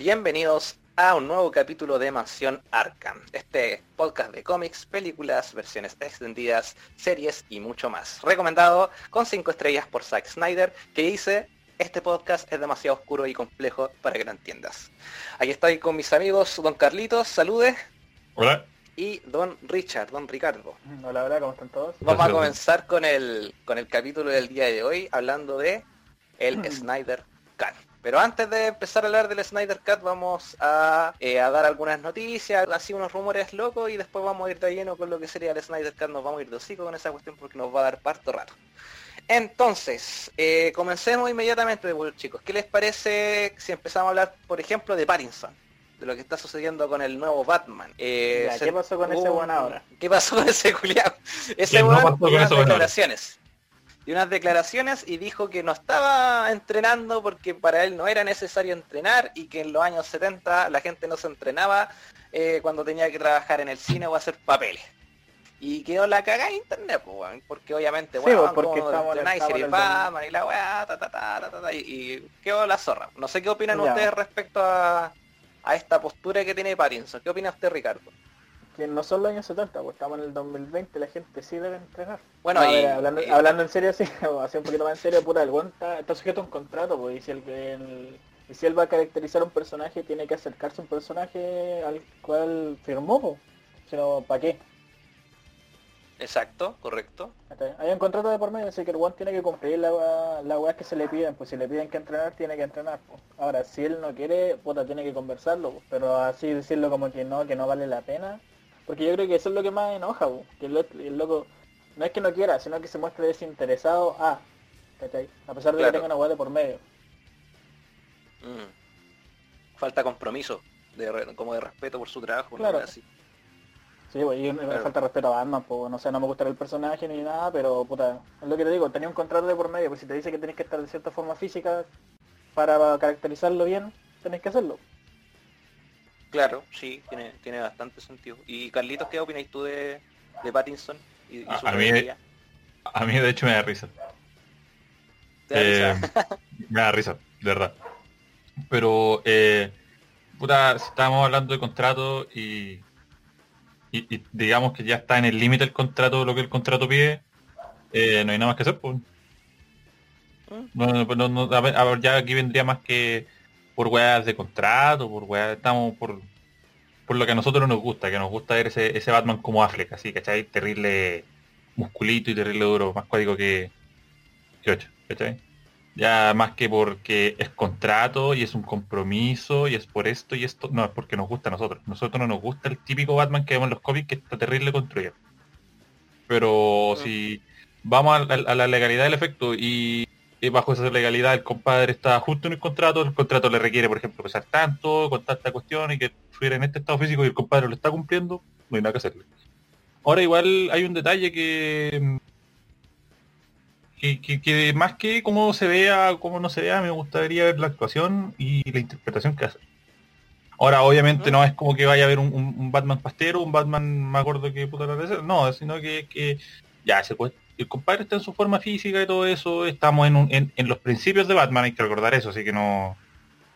Bienvenidos a un nuevo capítulo de Mansión Arkham, este podcast de cómics, películas, versiones extendidas, series y mucho más. Recomendado con 5 estrellas por Zack Snyder, que dice, este podcast es demasiado oscuro y complejo para que lo entiendas. Aquí estoy con mis amigos, don Carlitos, salude. Hola. Y don Richard, don Ricardo. Hola, hola, ¿cómo están todos? Vamos a comenzar con el, con el capítulo del día de hoy, hablando de el Snyder Cut. Pero antes de empezar a hablar del Snyder Cut vamos a, eh, a, dar algunas noticias, así unos rumores locos y después vamos a ir de lleno con lo que sería el Snyder Cut, nos vamos a ir de hocico con esa cuestión porque nos va a dar parto rato. Entonces, eh, comencemos inmediatamente, chicos. ¿Qué les parece si empezamos a hablar, por ejemplo, de Pattinson? De lo que está sucediendo con el nuevo Batman. Eh, ya, ¿Qué pasó con ese buen ahora? ¿Qué pasó con ese culiado? Ese buen no con declaraciones y unas declaraciones y dijo que no estaba entrenando porque para él no era necesario entrenar y que en los años 70 la gente no se entrenaba eh, cuando tenía que trabajar en el cine o hacer papeles. Y quedó la cagada en internet, pues, porque obviamente, bueno, sí, porque estamos, y y la weá, ta, ta, ta, ta, y, quedó la zorra. No sé qué opinan ustedes respecto a, a esta postura que tiene Pattinson. ¿Qué opina usted, Ricardo? Que no son los años 70, pues estamos en el 2020, la gente sí debe entrenar. Bueno, y, hablando, hablando, en serio, sí, así un poquito más en serio, puta, el está, está, sujeto a un contrato, pues, y si, el, y si él va a caracterizar un personaje, tiene que acercarse a un personaje al cual firmó, pues. Si no, ¿para qué? Exacto, correcto. Hay un contrato de por medio, así que el one tiene que cumplir la, la weá que se le piden, pues si le piden que entrenar, tiene que entrenar. Pues. Ahora, si él no quiere, puta, tiene que conversarlo, pues. pero así decirlo como que no, que no vale la pena, porque yo creo que eso es lo que más enoja, que el, loco no es que no quiera, sino que se muestre desinteresado a, A pesar de que tenga una hueá de por medio. Mm. Falta compromiso, de, como de respeto por su trabajo, claro. así. Sí, y me falta respeto a Batman, pues, no sé, no me gusta el personaje ni nada, pero puta, es lo que te digo, tenía un contrato de por medio, pues si te dice que tenés que estar de cierta forma física para caracterizarlo bien, tenés que hacerlo. Claro, sí, tiene, tiene bastante sentido. Y Carlitos, ¿qué opináis tú de, de Pattinson? Y, a, mí, a mí de hecho me da risa. Eh, me da risa, de verdad. Pero, eh, puta, si estábamos hablando de contrato y, y, digamos que ya está en el límite el contrato, lo que el contrato pide, eh, no hay nada más que hacer. Pues. No, no, a ver, ya aquí vendría más que por weas de contrato, por weas, estamos por, por lo que a nosotros nos gusta, que nos gusta ver ese, ese Batman como Affleck, así, ¿cachai? Terrible musculito y terrible duro, más cuático que, que 8, ¿cachai? Ya más que porque es contrato y es un compromiso y es por esto y esto, no, es porque nos gusta a nosotros. Nosotros no nos gusta el típico Batman que vemos en los cómics que está terrible construido. Pero si vamos a la legalidad del efecto y y bajo esa legalidad el compadre está justo en el contrato, el contrato le requiere, por ejemplo, pesar tanto, con tanta cuestión y que estuviera en este estado físico y el compadre lo está cumpliendo, no hay nada que hacerle. Ahora igual hay un detalle que, que, que, más que cómo se vea, cómo no se vea, me gustaría ver la actuación y la interpretación que hace. Ahora, obviamente no es como que vaya a haber un, Batman pastero, un Batman más gordo que puta la no, sino que, que ya se puede el compadre está en su forma física y todo eso, estamos en, en, los principios de Batman, hay que recordar eso, así que no...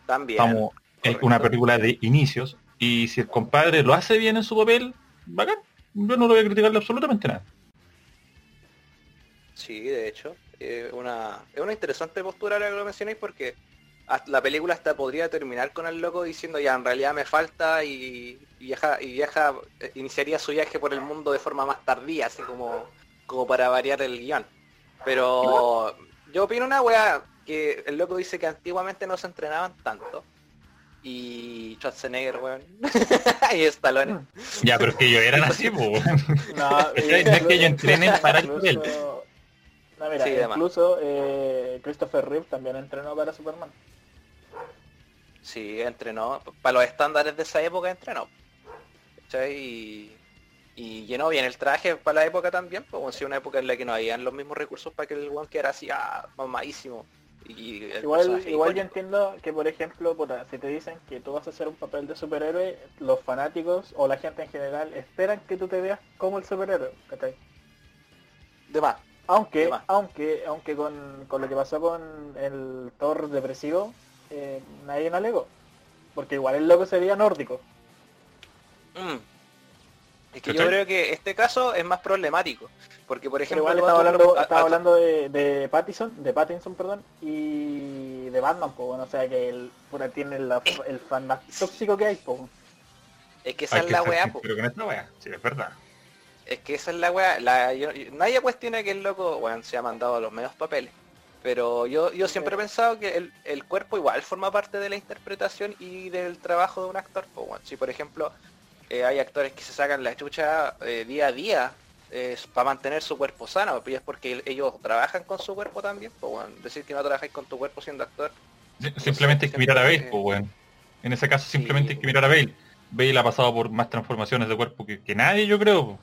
También. Estamos en una película de inicios, y si el compadre lo hace bien en su papel, bacán, yo no lo voy a criticarle absolutamente nada. Sí, de hecho, es una, es una interesante postura la que lo mencionáis porque la película hasta podría terminar con el loco diciendo ya en realidad me falta y, viaja y viaja eh, iniciaría su viaje por el mundo de forma más tardía así como como para variar el guion. Pero yo opino una wea que el loco dice que antiguamente no se entrenaban tanto. Y Schwarzenegger, weón. y Stallone. Ya, pero es que ellos eran así, pues. No, es que ellos entrenen para el nivel. No, mira, incluso eh, Christopher Reeve también entrenó para Superman. Sí, entrenó. Para los estándares de esa época entrenó. Y y llenó bien el traje para la época también, pues si una época en la que no habían los mismos recursos para que el one quedara así ah, mamadísimo. Y igual igual yo entiendo que por ejemplo, si te dicen que tú vas a hacer un papel de superhéroe, los fanáticos o la gente en general esperan que tú te veas como el superhéroe, De más. Aunque, aunque, aunque con, lo que pasó con el Thor depresivo, eh, nadie no alegó. Porque igual el loco sería nórdico. Mm. Es que yo creo que este caso es más problemático. Porque, por Pero ejemplo, igual estaba hablando, a- estaba a- hablando de, de Pattinson, de Pattinson, perdón, y de Batman, pues bueno, o sea que el pura tiene la- el fan más tóxico que hay, pues. es que esa Hay es que la weá, po. sincero con esta weá, sí, es verdad. Es que esa es la weá. La, yo- yo- nadie cuestiona que el loco, se ha mandado los medios papeles. Pero yo, yo siempre he pensado que el, el cuerpo igual forma parte de la interpretación y del trabajo de un actor. po, weón. Si por ejemplo eh, hay actores que se sacan la chucha eh, día a día para mantener su cuerpo sano, y es porque ellos trabajan con su cuerpo también. Pues, weón. Decir que no trabajáis con tu cuerpo siendo actor. Sí, Simplemente hay que mirar a Bale, pues, weón. En ese caso simplemente hay que mirar a Bale. Bale ha pasado por más transformaciones de cuerpo que, que nadie, yo creo.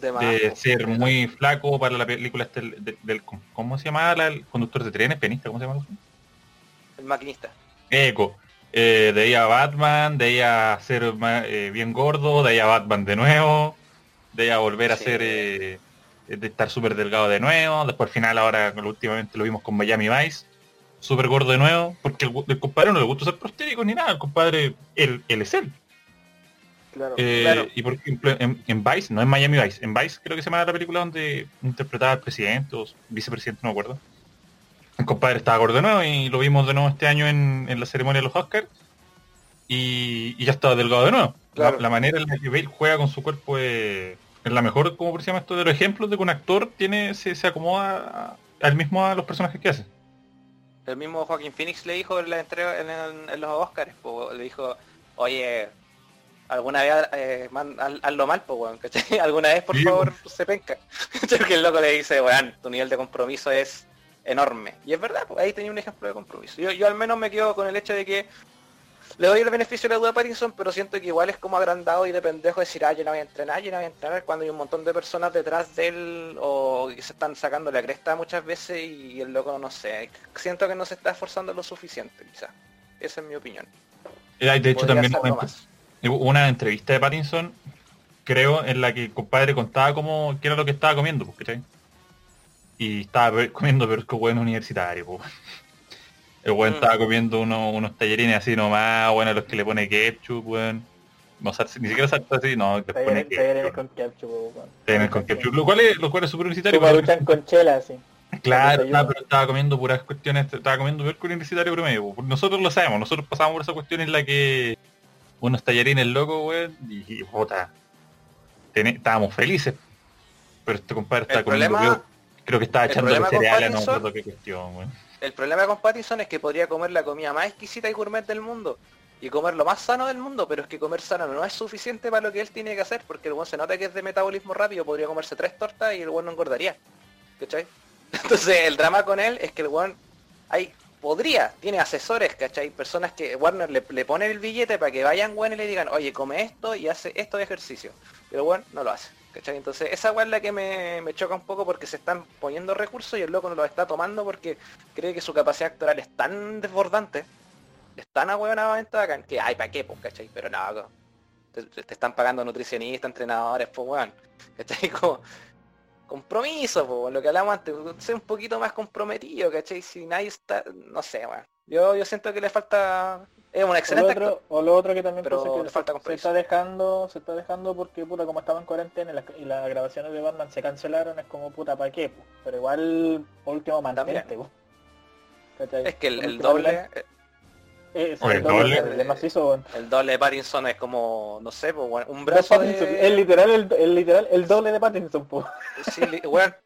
De, más, De po. ser muy flaco para la película este, del, del- ¿cómo se llama? La- el conductor de trenes, pianista, ¿cómo se llama? El maquinista. Eco. Eh, de ahí a Batman, de ahí a ser eh, bien gordo, de ahí a Batman de nuevo, de ahí a volver a Sí. ser eh, de estar súper delgado de nuevo, después al final ahora últimamente lo vimos con Miami Vice, súper gordo de nuevo, porque el, compadre no le gusta ser prostético ni nada, el compadre, él, él es él. Claro. Eh, claro. Y por ejemplo, en, en Vice, no en Miami Vice, en Vice creo que se llama la película donde interpretaba al presidente o vicepresidente, no me acuerdo. El compadre estaba gordo de nuevo y lo vimos de nuevo este año en, en la ceremonia de los Oscars y, y ya estaba delgado de nuevo. La- Claro. La, manera en la que Bale juega con su cuerpo es, es la mejor, como se llama esto, de los ejemplos de que un actor tiene se, se acomoda al mismo a los personajes que hace. El mismo Joaquín Phoenix le dijo en la entrega en, los Oscars, po, le dijo, oye, alguna vez eh, man- haz- hazlo mal, pues weón, ¿cachai? Alguna vez por Sí, favor se penca. Porque el loco le dice, weón, tu nivel de compromiso es enorme. Y es verdad, pues ahí tenía un ejemplo de compromiso. Yo, yo al menos me quedo con el hecho de que le doy el beneficio de la duda a Pattinson, pero siento que igual es como agrandado y de pendejo decir, ah, yo no voy a entrenar, yo no voy a entrenar, cuando hay un montón de personas detrás de él o que se están sacando la cresta muchas veces y el loco, no sé, siento que no se está esforzando lo suficiente, quizás. Esa es mi opinión. Eh, hay, de hecho Podría también. Hubo una entrevista de Pattinson, creo, en la que el compadre contaba cómo, qué era lo que estaba comiendo, pues, ¿cachai? Y estaba comiendo pero es que bueno universitario, pues. El weón Mm. estaba comiendo uno- unos tallarines así nomás, bueno, los que le pone ketchup, weón. No, ni siquiera salsa así, no, le pone ketchup. con ketchup, weón. Tallarines con ketchup. Lo cual es, lo cual es súper universitario. Maruchan con chela, así. Claro, pero estaba comiendo puras cuestiones, estaba comiendo peor que un universitario promedio. po. Nosotros lo sabemos, nosotros pasamos por esa cuestión en la que unos tallarines locos, weón, y, y puta, tene- estábamos felices. Pero este compadre está El comiendo problema- peor. Creo que estaba el echando no acuerdo qué cuestión. El problema con Pattinson es que podría comer la comida más exquisita y gourmet del mundo. Y comer lo más sano del mundo, pero es que comer sano no es suficiente para lo que él tiene que hacer, porque el buen se nota que es de metabolismo rápido, podría comerse tres tortas y el buen no engordaría. ¿Cachai? Entonces el drama con él es que el buen hay, podría, tiene asesores, ¿cachai? Personas que Warner le, le pone el billete para que vayan weón y le digan, oye, come esto y hace esto de ejercicio. Pero bueno, no lo hace. ¿Cachai? Entonces esa weá es la que me, me choca un poco porque se están poniendo recursos y el loco no los está tomando porque cree que su capacidad actoral es tan desbordante, es tan bacán, que ay, ¿para qué? Pues, ¿cachai? Pero no, te, están pagando nutricionistas, entrenadores, pues weón. ¿Cachai? Como compromiso, pues, lo que hablamos antes, ser un poquito más comprometido, ¿cachai? Si nadie está, no sé, weón. Yo, yo siento que le falta. Es un O lo, excelente otro, o lo otro que también Pero pasa es que le se- falta se, compromiso. está dejando, se está dejando porque puta como estaba en cuarentena y las, y las grabaciones de Batman se cancelaron, es como puta para qué, pero igual por último mantente. Es que el, doble, eh, el doble, doble. el macizo, weón. el doble de Pattinson es como, no sé, pues, weón, un brazo de... Es literal el, el literal el doble de Pattinson, po. Sí, li-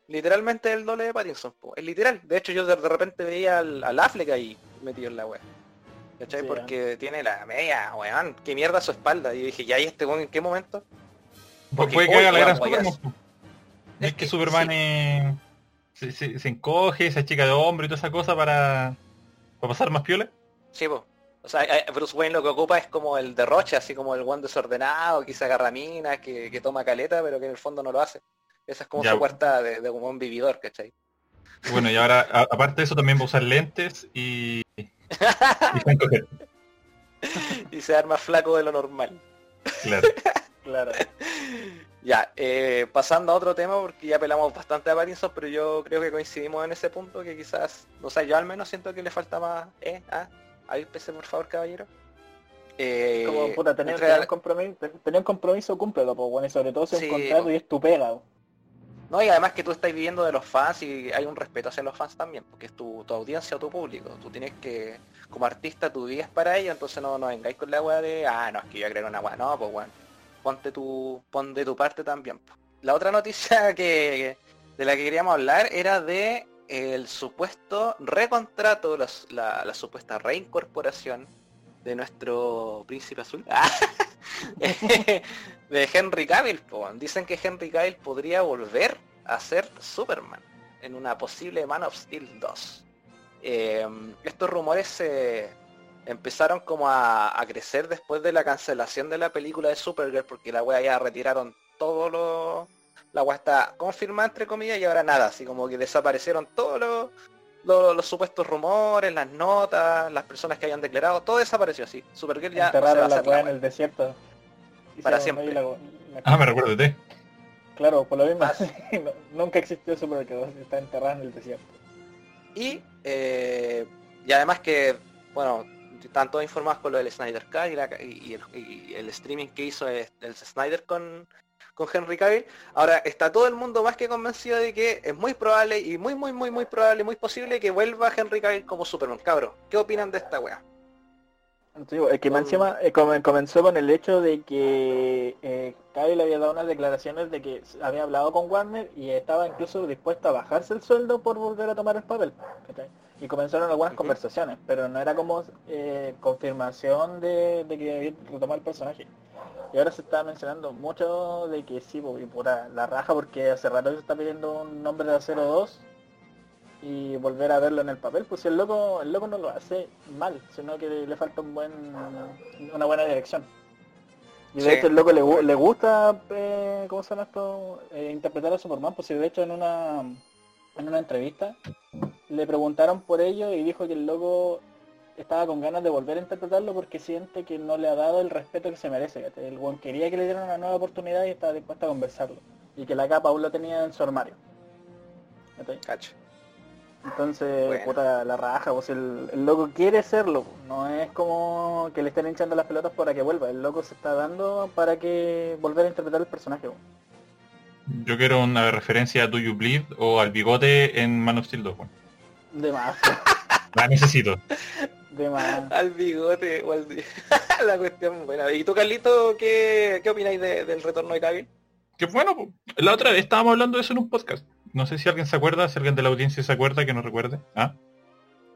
literalmente el doble de Pattinson, po. es literal. De hecho yo de, de repente veía al, al Affleck ahí metido en la wea. ¿Cachai? Sí, Porque tiene la media, weón, qué mierda su espalda. Y yo dije, ¿ya y este weón en qué momento? Pu- Porque Puede que haga la gran. Superman. po. Es Es que que Superman sí. eh, se, se- se encoge, se achica de hombre y toda esa cosa para, para pasar más piola. Sí, po. O sea, eh, Bruce Wayne lo que ocupa es como el derroche, así como el weón desordenado, que se agarra minas, que, que toma caleta, pero que en el fondo no lo hace. Esa es como Ya, su po. puerta de, de un buen vividor, ¿cachai? Bueno, y ahora, a- aparte de eso, también va a usar lentes y... y y se arma flaco de lo normal. claro. Claro. Ya, eh, pasando a otro tema, porque ya pelamos bastante a Pattinson, pero yo creo que coincidimos en ese punto que quizás, o sea, yo al menos siento que le falta más... ¿Eh? ¿Ah? ¿Ahí pese por favor, caballero? Eh, Como puta, tener, entrega- un compromiso, tener compromiso, cúmplelo, pues bueno, y sobre todo si es Sí, un contrato y es tu pega. No, y además que tú estás viviendo de los fans y hay un respeto hacia los fans también, porque es tu, tu audiencia o tu público. Tú tienes que, como artista, tú vives para ello, entonces no, no vengáis con la weá de, ah, no, es que yo creo una weá. No, pues bueno, ponte tu, pon de tu parte también. po. La otra noticia que de la que queríamos hablar era de el supuesto recontrato, la, supuesta reincorporación de nuestro príncipe azul. de Henry Cavill. Dicen que Henry Cavill podría volver a ser Superman en una posible Man of Steel 2. Eh, estos rumores se empezaron como a, a crecer después de la cancelación de la película de Supergirl porque la wea ya retiraron todo lo... La wea está confirmada entre comillas y ahora nada, así como que desaparecieron todos los, los, los supuestos rumores, las notas, las personas que habían declarado, todo desapareció así. Supergirl ya no se va a Enterraron la hacer la en el desierto. Para siempre. la- la- Ah, me recuerdo de ti. Claro, por lo mismo. Ah, sí. no- nunca existió Supergirl, está enterrada en el desierto. Y, eh, y además que, bueno, están todos informados con lo del Snyder Cut y, la- y el, y el streaming que hizo el, el Snyder con, con Henry Cavill. Ahora está todo el mundo más que convencido de que es muy probable y muy, muy, muy, muy probable, muy posible que vuelva Henry Cavill como Superman. Cabro, ¿qué opinan de esta wea? Sí, es que encima eh, come- comenzó con el hecho de que eh, Cavill había dado unas declaraciones de que había hablado con Warner y estaba incluso dispuesto a bajarse el sueldo por volver a tomar el papel. ¿cachai? Y comenzaron algunas conversaciones, pero no era como eh, confirmación de, de que retomado el personaje. Y ahora se está mencionando mucho de que sí, y puta, la raja porque hace rato se está pidiendo un nombre de Acero 2 y volver a verlo en el papel, pues si el loco, el loco no lo hace mal, sino que le falta un buen, una buena dirección. Y de Sí. hecho el loco le, le gusta, eh, ¿cómo se llama esto? Eh, interpretar a Superman, pues de hecho en una, en una entrevista le preguntaron por ello y dijo que el loco estaba con ganas de volver a interpretarlo porque siente que no le ha dado el respeto que se merece. El buen quería que le dieran una nueva oportunidad y estaba dispuesto a conversarlo. Y que la capa aún lo tenía en su armario. Cacho. Entonces, Bueno. puta, la raja, pues el, el loco quiere serlo, pues. no es como que le estén hinchando las pelotas para que vuelva, el loco se está dando para que volver a interpretar el personaje. pues. Yo quiero una referencia a Do You Bleed o al bigote en Man of Steel 2. weón. De más, La necesito. de más. Al bigote o al... la cuestión buena. ¿Y tú, Carlito, qué, qué opináis de- del retorno de Cavill? Que bueno, la otra vez estábamos hablando de eso en un podcast. No sé si alguien se acuerda, si alguien de la audiencia se acuerda, que nos recuerde. ¿Ah?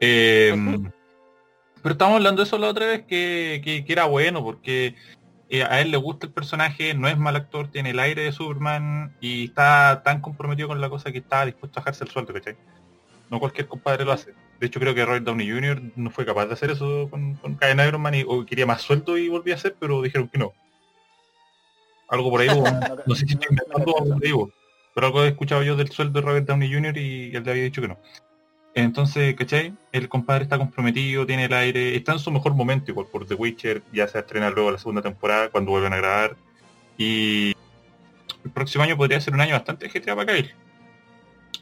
Eh, pero estábamos hablando de eso la otra vez, que, que- que era bueno, porque eh, a él le gusta el personaje, no es mal actor, tiene el aire de Superman y está tan comprometido con la cosa que está dispuesto a dejarse el sueldo, ¿cachai? No cualquier compadre lo hace. De hecho creo que Robert Downey Jr. no fue capaz de hacer eso con, con Kyle Iron Man y, o quería más sueldo y volvía a hacer, pero dijeron que no. Algo por ahí hubo. No sé si estoy inventando o lo digo, pero algo he escuchado yo del sueldo de Robert Downey Jr. y él le había dicho que no. Entonces, ¿cachai? El compadre está comprometido, tiene el aire, está en su mejor momento igual por The Witcher, ya se estrena luego la segunda temporada cuando vuelven a grabar. Y el próximo año podría ser un año bastante GTA para Kyle.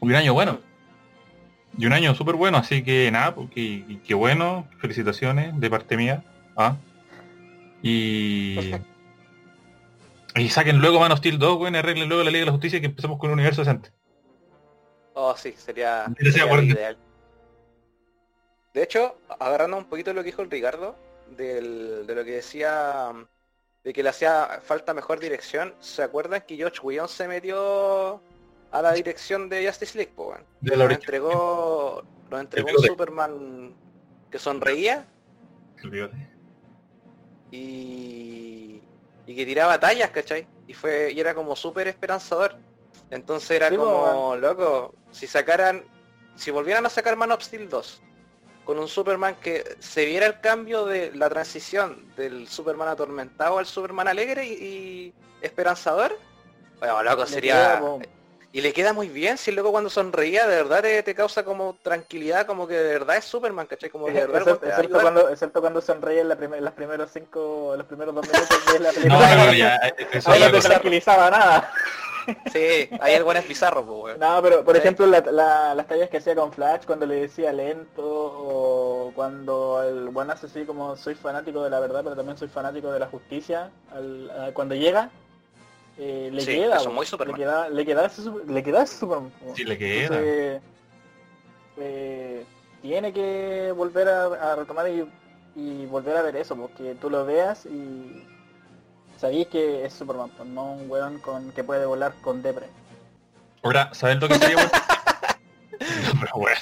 Un año bueno. Y un año súper bueno, así que nada, porque y qué bueno, felicitaciones de parte mía. ¿ah? Y... Y saquen luego Man of Steel 2, weón, arreglen luego la Liga de la Justicia y que empecemos con un universo decente. Oh, sí, sería, ideal. De hecho, agarrando un poquito lo que dijo el Ricardo, del- de lo que decía de que le hacía falta mejor dirección, ¿se acuerdan que George Whedon se metió a la dirección de Justice League? po, weón? De la Nos entregó, nos entregó un. Superman que sonreía y, y que tiraba tallas, ¿cachai? Y fue y era como súper esperanzador. Entonces era Sí, como, loco, si sacaran, si volvieran a sacar Man of Steel 2, con un Superman que se viera el cambio de la transición del Superman atormentado al Superman alegre y, y esperanzador, bueno, loco, sería... Y le queda muy bien, si el loco cuando sonreía de verdad te, te causa como tranquilidad, como que de verdad es Superman, ¿cachai? Como que de verdad Excepto, excepto cuando, excepto cuando sonreía en la primer, los primeros cinco, los primeros dos minutos de la No, película. pero ya, eh, eso Ahí es no la te cosa. tranquilizaba nada. Sí, ahí el buen es bizarro, pues, weón. No, pero por Sí. ejemplo la- la- las tallas que hacía con Flash cuando le decía lento o cuando el buen hace así como soy fanático de la verdad, pero también soy fanático de la justicia, al- a- cuando llega, eh, le Sí, queda, eso muy le queda, le queda ese, le queda ese Superman. Sí, le queda. Entonces, eh, tiene que volver a, a retomar y, y volver a ver eso, porque tú lo veas y sabéis que es Superman, pues, no un weón con que puede volar con depre. Ahora, ¿saben lo que sería bueno? No, pero bueno.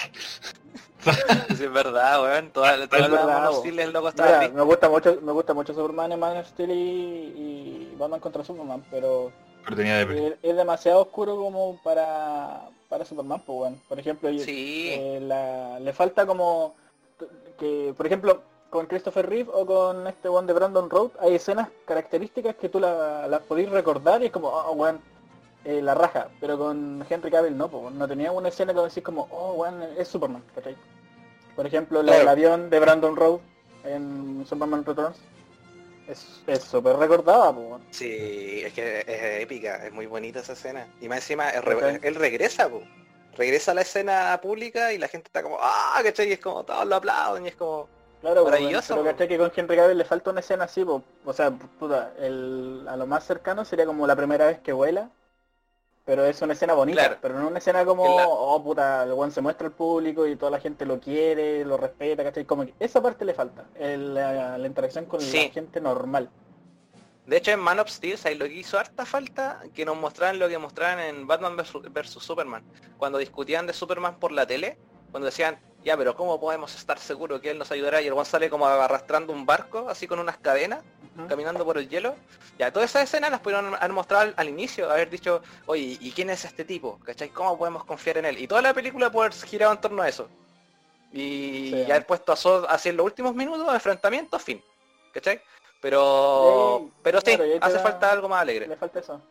Sí, es verdad, weón. Toda, toda la verdad, Man of bo. Steel, el loco estaba Mira, me gusta mucho, me gusta mucho Superman en Man of Steel y, y Batman contra Superman, pero Pero tenía de es, es demasiado oscuro como para para Superman, pues bueno. Por ejemplo, Sí, eh, la- le falta como que, por ejemplo, con Christopher Reeve o con este one de Brandon Road, hay escenas características que tú la- las podéis recordar y es como, oh, weón, eh, la raja. Pero con Henry Cavill no, pues no tenía una escena que decís como, oh, weón, es Superman, ¿cachai? Por ejemplo, la Claro. avión de Brandon Road en Superman Returns es súper recordada, weón. sí, es que es épica, es muy bonita esa escena. Y más encima, él, regresa, po. Regresa a la escena pública y la gente está como, ah, ¿cachai? Y es como, todos lo aplauden y es como, Claro, Maravilloso, pero po. ¿cachai? que con Henry Cavill le falta una escena así, po. o sea, puta, el, a lo más cercano sería como la primera vez que vuela, pero es una escena bonita, Claro. pero no una escena como, oh puta, el weón se muestra al público y toda la gente lo quiere, lo respeta, ¿cachai? Como que esa parte le falta, el- la, la interacción con Sí. la gente normal. De hecho, en Man of Steel, ¿sabes lo que hizo harta falta? Que nos mostraran lo que mostraban en Batman vs Superman. Cuando discutían de Superman por la tele, cuando decían, ya, pero ¿cómo podemos estar seguros que él nos ayudará? Y el one sale como arrastrando un barco, así con unas cadenas, caminando por el hielo. Ya, todas esas escenas las pudieron haber mostrado al, al inicio, haber dicho, oye, ¿y quién es este tipo? ¿Cachai? ¿Cómo podemos confiar en él? Y toda la película puede haber girado en torno a eso. Y Sí. ya haber puesto a Zod así en los últimos minutos enfrentamiento, fin. ¿Cachai? Pero, Sí, pero sí, claro, hace da- falta algo más alegre. Le falta eso.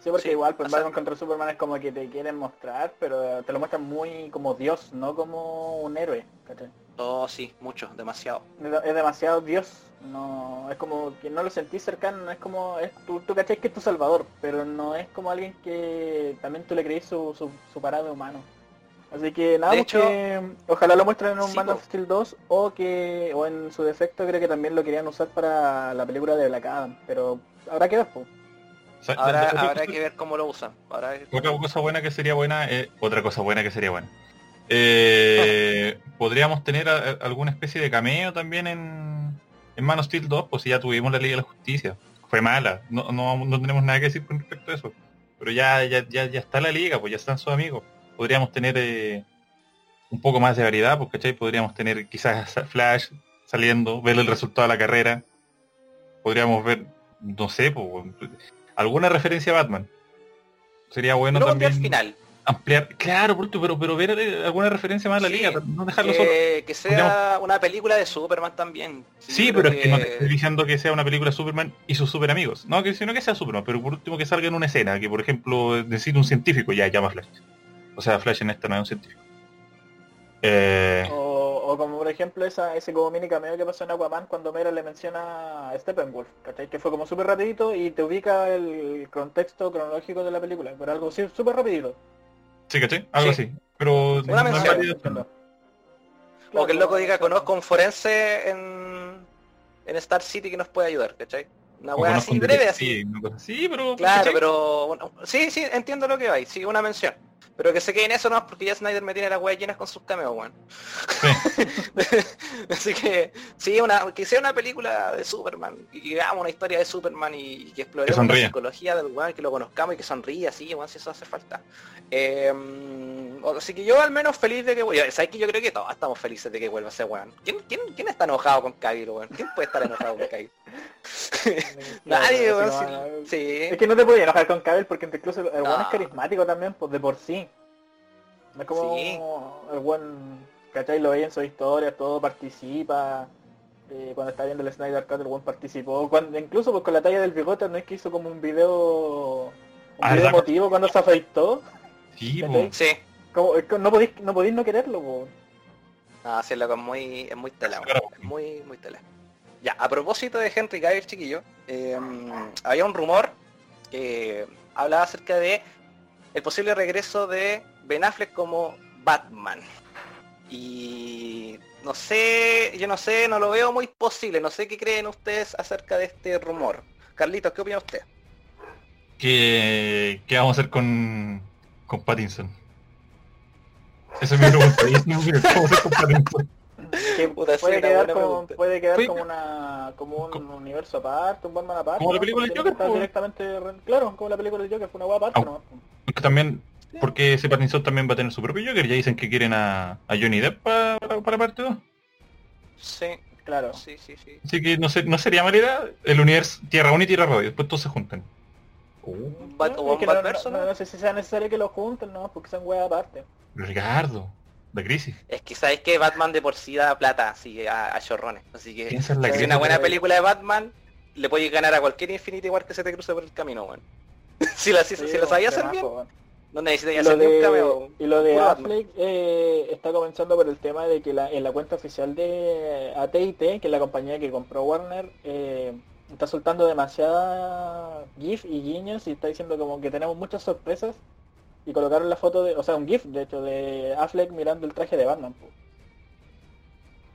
Sí, porque Sí, igual, pues Batman contra Superman es como que te quieren mostrar, pero te lo muestran muy como Dios, no como un héroe, ¿cachai? Oh, sí, mucho, demasiado. Es demasiado Dios, no es como que no lo sentís cercano, no es como, es, tú, tú cachai que es tu salvador, pero no es como alguien que también tú le creís su, su, su parada humano. Así que nada, De pues hecho- que ojalá lo muestren en un Sí, Man of Steel 2 o que, o en su defecto creo que también lo querían usar para la película de Black Adam, pero habrá que ver, pues. Ahora habrá cosa- que ver cómo lo usan. Que- Otra cosa buena que sería buena, eh, otra cosa buena que sería buena. Eh, podríamos tener a- a- alguna especie de cameo también en, en Man of Steel 2, pues si ya tuvimos la Liga de la Justicia. Fue mala, no, no, no tenemos nada que decir con respecto a eso. Pero ya, ya, ya, ya está la liga, pues ya están sus amigos. Podríamos tener eh, un poco más de variedad, pues ¿cachai? Podríamos tener quizás Flash saliendo, ver el resultado de la carrera. Podríamos ver, no sé, pues, alguna referencia a Batman. Sería bueno Pero también al final. ampliar, claro, por último, pero, pero ver eh, alguna referencia más a la Sí, liga, no dejarlo solo. Que, que sea una película de Superman también. Sí, pero creo es que no te estoy diciendo que sea una película de Superman y sus super amigos. No, que sino que sea Superman, pero por último que salga en una escena, que por ejemplo necesita un científico, ya llama Flash. O sea, Flash en esta no es un científico. Eh, O, o como por ejemplo esa, ese como mini cameo que pasó en Aquaman cuando Mera le menciona a Steppenwolf, ¿cachai? Que fue como súper rapidito y te ubica el contexto cronológico de la película, pero algo sí, súper rapidito. sí, ¿cachai? Algo Sí. así. Pero Una no mención. O que el loco diga, conozco un forense en, en Star City que nos puede ayudar, ¿cachai? Una conozco así breve, así. una cosa así, pero... Claro, pero bueno, sí, sí, entiendo lo que vais, sí, una mención. Pero que se quede en eso no, porque ya Snyder me tiene las weas llenas con sus cameos, weón. Así que, sí, una, que sea una película de Superman, y que hagamos una historia de Superman y, y que exploremos la psicología del weón, que lo conozcamos y que sonría, sí, weón, si eso hace falta. Eh, así que yo al menos feliz de que vuelva. ¿Sabes que yo creo que todos estamos felices de que vuelva ese weón? ¿Quién, quién, quién está enojado con Cavill, weón? ¿Quién puede estar enojado con Cavill? Nadie, weón. así sí. Es que no te puedes enojar con Cavill porque incluso el No. buen es carismático también, pues de por sí. No es como Sí. el buen, ¿cachai? Lo veía en sus historias, todo participa. eh, cuando está viendo el Snyder Cut, el buen participó. Cuando, incluso pues, con la talla del bigote, no es que hizo como un video, un Ah, video emotivo cuando se afeitó. Sí. Sí. No podéis no podéis no quererlo, po. No, sí, loco, es muy, es muy tela. Es muy, muy tela. Ya, a propósito de Henry Cavill, chiquillo, eh, había un rumor que hablaba acerca de el posible regreso de Ben Affleck como Batman. Y no sé, yo no sé, no lo veo muy posible. No sé qué creen ustedes acerca de este rumor. Carlitos, ¿qué opina usted? ¿Qué, qué vamos a hacer con, con Pattinson? Esa es mi pregunta. ¿Y ¿Qué vamos a hacer con Pattinson? Que Puta, sí, puede, quedar como, puede quedar como una como un Como- universo aparte, un Batman aparte. Como la película que Joker, po. directamente, re- claro, como la película del Joker, fue una hueá aparte, Au. ¿no? También, porque ese Pattinson también va a tener su propio Joker. Ya dicen que quieren a, a Johnny Depp para, para, para parte 2. Sí, Claro. sí, sí, sí. Así que no, sé, no sería mala idea el universo Tierra 1 y Tierra 2. y Después todos se juntan. Bat- No, es un no, Batverso, no, ¿no? no sé si sea necesario que lo junten, ¿no? Porque son hueá aparte. Ricardo, la crisis. Es que sabéis que Batman de por sí da plata así a, a chorrones. Así que en la si una buena película de Batman, le podéis ganar a cualquier Infinity War que se te cruce por el camino, weón. si la, si, Sí, si lo sabía hacer de bien, no lo hacer ni un de, cameo. y lo de Puro Batman. Affleck eh, está comenzando por el tema de que la, en la cuenta oficial de AT&T, que es la compañía que compró Warner, eh, está soltando demasiada GIF y guiños y está diciendo como que tenemos muchas sorpresas y colocaron la foto de, o sea, un GIF de hecho de Affleck mirando el traje de Batman.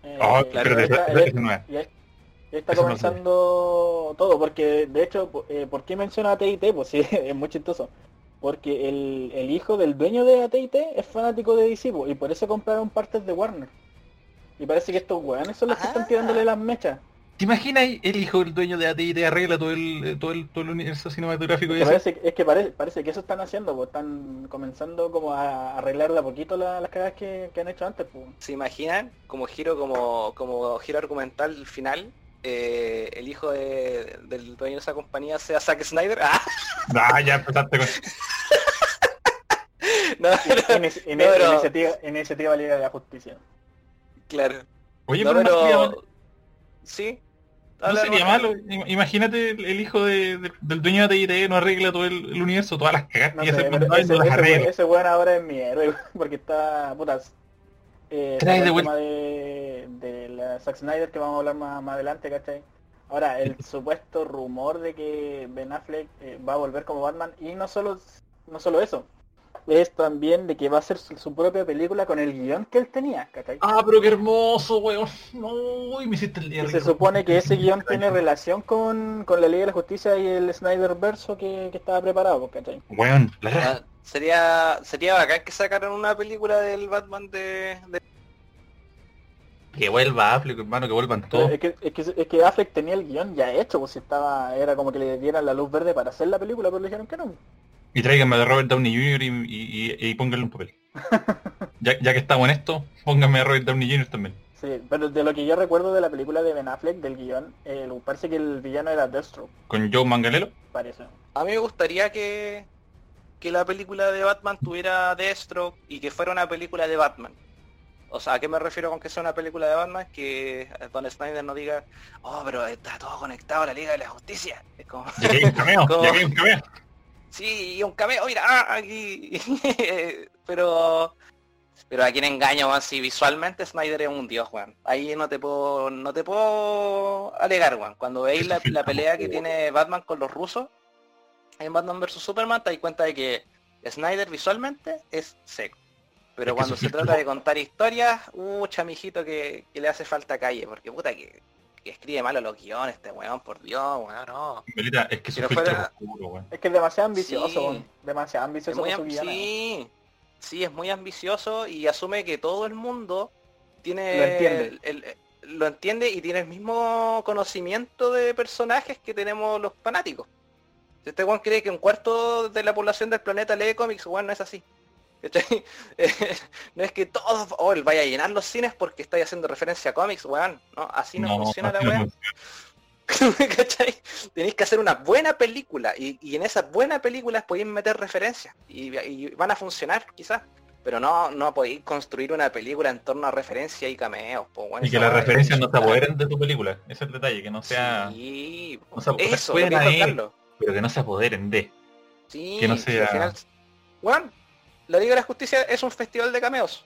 Eh, Oh, claro, está- no es. y ahí- y ahí está no comenzando todo, porque de hecho, eh, ¿por qué menciona AT&T? Pues sí, es muy chistoso. Porque el, el hijo del dueño de AT&T es fanático de DC y por eso compraron partes de Warner. Y parece que estos weones son los que Ah. están tirándole las mechas. ¿Te imaginas el hijo del dueño de AT&T arregla todo el, todo el, todo el universo cinematográfico y Que eso? parece, es que parece, parece que eso están haciendo, pues están comenzando como a arreglar de a poquito la- las cagadas que, que han hecho antes. Pues. ¿Se imaginan como giro como, como giro argumental final? eh, el hijo de- del dueño de esa compañía sea Zack Snyder. Ah, Ah, ya empezaste con... no, no, Inici- ini- no, pero- iniciativa, iniciativa Liga de la Justicia. claro. Oye, No, pero, pero... Sí. No sería malo. Im- Imagínate el, hijo de- de- del dueño de AT&T no arregla todo el, el universo, todas las cagas No que sé, ese, las ese, arregla. ese weón ahora es mi héroe, porque está, putas, eh, Trae de vuelta. de, de la Zack Snyder que vamos a hablar más, más adelante, ¿cachai? Ahora, el supuesto rumor de que Ben Affleck eh, va a volver como Batman, y no solo, no solo eso, es también de que va a hacer su, su propia película con el guion que él tenía, ¿cachai? Ah, pero qué hermoso, weón. No, me hiciste el día se supone que ese guion tiene relación con, con la Liga de la Justicia y el Snyder verso que, que estaba preparado, ¿cachai? Weón, la. Ah, sería sería bacán que sacaran una película del Batman de, de- Que vuelva Affleck, hermano, que vuelvan todos. Es que, es, que, es que Affleck tenía el guion ya hecho, pues si estaba, era como que le dieran la luz verde para hacer la película, pero le dijeron que no. Y tráiganme de Robert Downey Jr. y, y, y- y pónganle un papel. ya, ya que estamos en esto, pónganme a Robert Downey Jr. también. Sí, pero de lo que yo recuerdo de la película de Ben Affleck, del guion, eh, parece que el villano era Deathstroke, Con Joe Mangalelo. parece. A mí me gustaría que, que la película de Batman tuviera Deathstroke y que fuera una película de Batman. O sea, ¿a qué me refiero con que sea una película de Batman? Que Don Snyder no diga, oh, pero está todo conectado a la Liga de la Justicia. Es como, Ya que hay un cameo, que hay un cameo. Sí, y un cameo, mira, ah, aquí. pero pero aquí en engaño, weón, si visualmente Snyder es un dios, weón. Ahí no te puedo, no te puedo alegar, weón. Cuando veis la, la pelea que tiene Batman con los rusos, en Batman vs Superman, te das cuenta de que Snyder visualmente es seco. Pero cuando se trata de contar historias, uh, chamijito que, que le hace falta calle, porque puta que escribe malo los guiones este weón, por Dios, weón, no. Melita, es que Si no fuera- es oscuro, weón. Es que es demasiado ambicioso, Sí. weón, demasiado Es ambicioso muy con su sí, sí, es muy ambicioso y asume que todo el mundo tiene Lo entiende. el- el- lo entiende y tiene el mismo conocimiento de personajes que tenemos los fanáticos. Si este Juan cree que un cuarto de la población del planeta lee cómics, Juan no es así. ¿Cachai? no es que todos, oh, vaya a llenar los cines porque estáis haciendo referencia a cómics, weón. No, así no, funciona la así funciona. ¿Cachai? Tenéis que hacer una buena película y, y en esas buenas películas podéis meter referencias y, y van a funcionar quizás. Pero no, no podéis construir una película en torno a referencias y cameos. po, weón, Y que las referencias no se apoderen de tu película. Ese es el detalle, que no sea... Sí, eso, pueden lo que. Carlos. Pero que no se apoderen de. Sí, que no sea- al final- Weón, la Liga de la Justicia es un festival de cameos.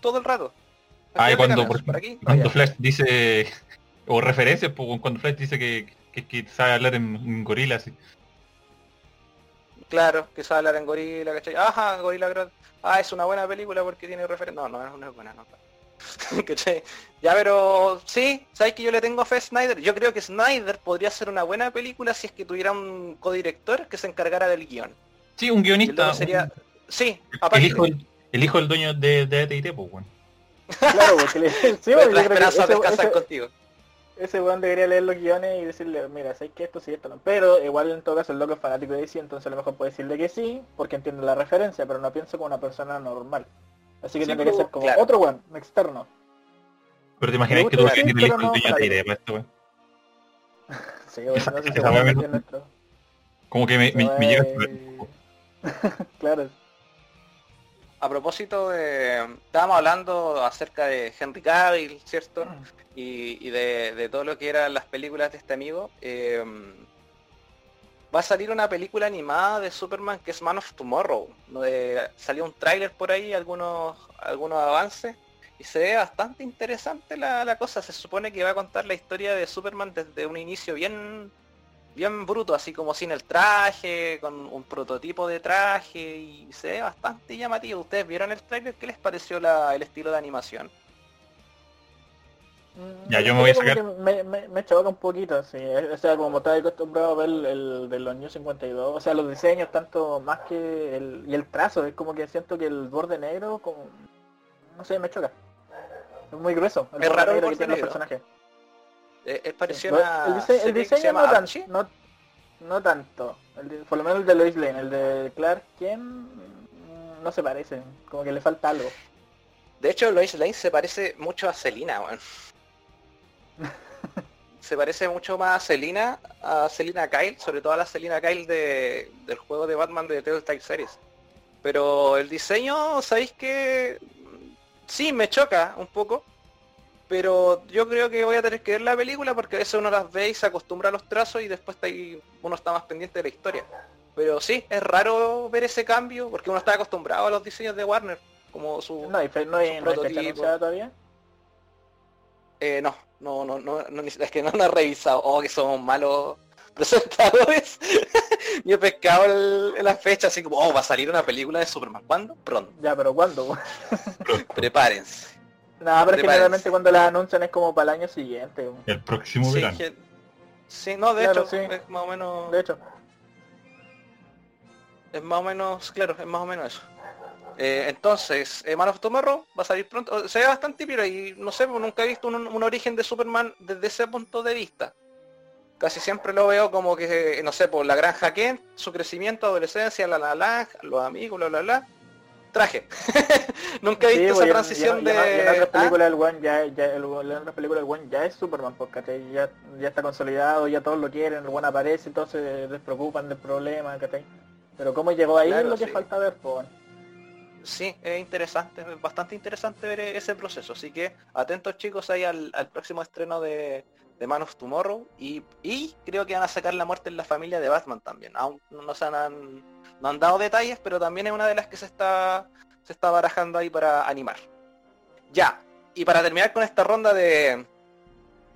Todo el rato. Ah, cuando, por- por aquí, cuando. Flash dice... O referencias, cuando Flash dice que, que, que sabe hablar en, en gorila, así. Claro, que sabe hablar en Gorila, ¿cachai? Ajá, Gorila Grodd. Ah, es una buena película porque tiene referencia. No, no, no es buena, no. ¿Cachai? Ya, pero sí, ¿sabes que yo le tengo fe a Snyder? Yo creo que Snyder podría ser una buena película si es que tuviera un codirector que se encargara del guion. Sí, un guionista. otro sería... un- Sí, el, aparte. hijo, el hijo del dueño de, de AT&T, pues, weón. Claro, porque le... sí, yo creo que ese, ese- contigo. ese weón debería leer los guiones y decirle, mira, sé que esto sí, esto no. Pero igual en todo caso el loco es fanático de DC, entonces a lo mejor puede decirle que sí, porque entiende la referencia, pero no pienso como una persona normal. Así que Sí, tendría que ser como claro. otro weón, externo. Pero te imaginas que tú tienes el hijo del dueño de AT&T para esto, weón. Sí, weón, Esa- no sé si se me- meter nuestro- Como que me, me, me llega... Eh, claro. A propósito de... Estábamos hablando acerca de Henry Cavill, ¿cierto? y, y de, de todo lo que eran las películas de este amigo. eh, va a salir una película animada de Superman que es Man of Tomorrow. donde salió un tráiler por ahí, algunos, algunos avances. Y se ve bastante interesante la, la cosa. Se supone que va a contar la historia de Superman desde un inicio bien bien bruto, así como sin el traje, con un prototipo de traje y se ve bastante llamativo. ¿Ustedes vieron el tráiler? ¿Qué les pareció la- el estilo de animación? Mm, Ya, yo me voy a sacar- Me, me, me choca un poquito, sí. O sea, como estaba acostumbrado a ver el, el de los New 52, o sea, los diseños tanto más que el, y el trazo, es como que siento que el borde negro, como, no sé, me choca. Es muy grueso. El Es borde raro el negro borde que tienen los personajes. Eh, es parecido a el, dise- diseño no, tan, Archie. no, no tanto. El por lo menos el de Lois Lane, el de Clark Kent, mm, no se parece, como que le falta algo. De hecho, Lois Lane se parece mucho a Selina, weón. se parece mucho más a Selina, a Selina Kyle, sobre todo a la Selina Kyle de, del juego de Batman de Telltale Series. Pero el diseño, ¿sabéis que Sí, me choca un poco. Pero yo creo que voy a tener que ver la película porque a veces uno las ve y se acostumbra a los trazos y después está ahí, uno está más pendiente de la historia. Pero sí, es raro ver ese cambio porque uno está acostumbrado a los diseños de Warner, como su... No hay, no hay, Su prototipo. todavía. Eh, no, no, no, no, no, es que no lo he revisado. Oh, que somos malos presentadores. Yo he pescado el- la fecha así como, oh, va a salir una película de Superman. ¿Cuándo? Pronto. Ya, pero ¿cuándo? Prepárense. Nada, pero generalmente cuando la anuncian es como para el año siguiente. El próximo Sí, verano. que- sí, no, de Claro, hecho, sí. es más o menos, De hecho, es más o menos, claro, es más o menos eso. Eh, entonces, eh, Man of Tomorrow va a salir pronto. Oh, Se ve bastante piola y no sé, pues, nunca he visto un, un origen de Superman desde ese punto de vista. Casi siempre lo veo como que, no sé, por la granja Kent, su crecimiento, adolescencia, la la la, los amigos, bla bla bla. Traje. nunca he sí, visto pues, esa en- transición de... y en, otras ¿Ah? películas el One ya, ya el, en otras películas el One ya es Superman, porque ya, ya está consolidado, ya todos lo quieren, el One aparece, entonces se despreocupan del problema, ¿cachai? Pero cómo llegó ahí Claro, es lo que falta ver, pues. Sí, es interesante, es bastante interesante ver e- ese proceso. Así que atentos chicos ahí al, al próximo estreno de, de Man of Tomorrow. Y, y creo que van a sacar la muerte en la familia de Batman también. Aún no se han, no han dado detalles, pero también es una de las que se está, se está barajando ahí para animar. Ya, y para terminar con esta ronda de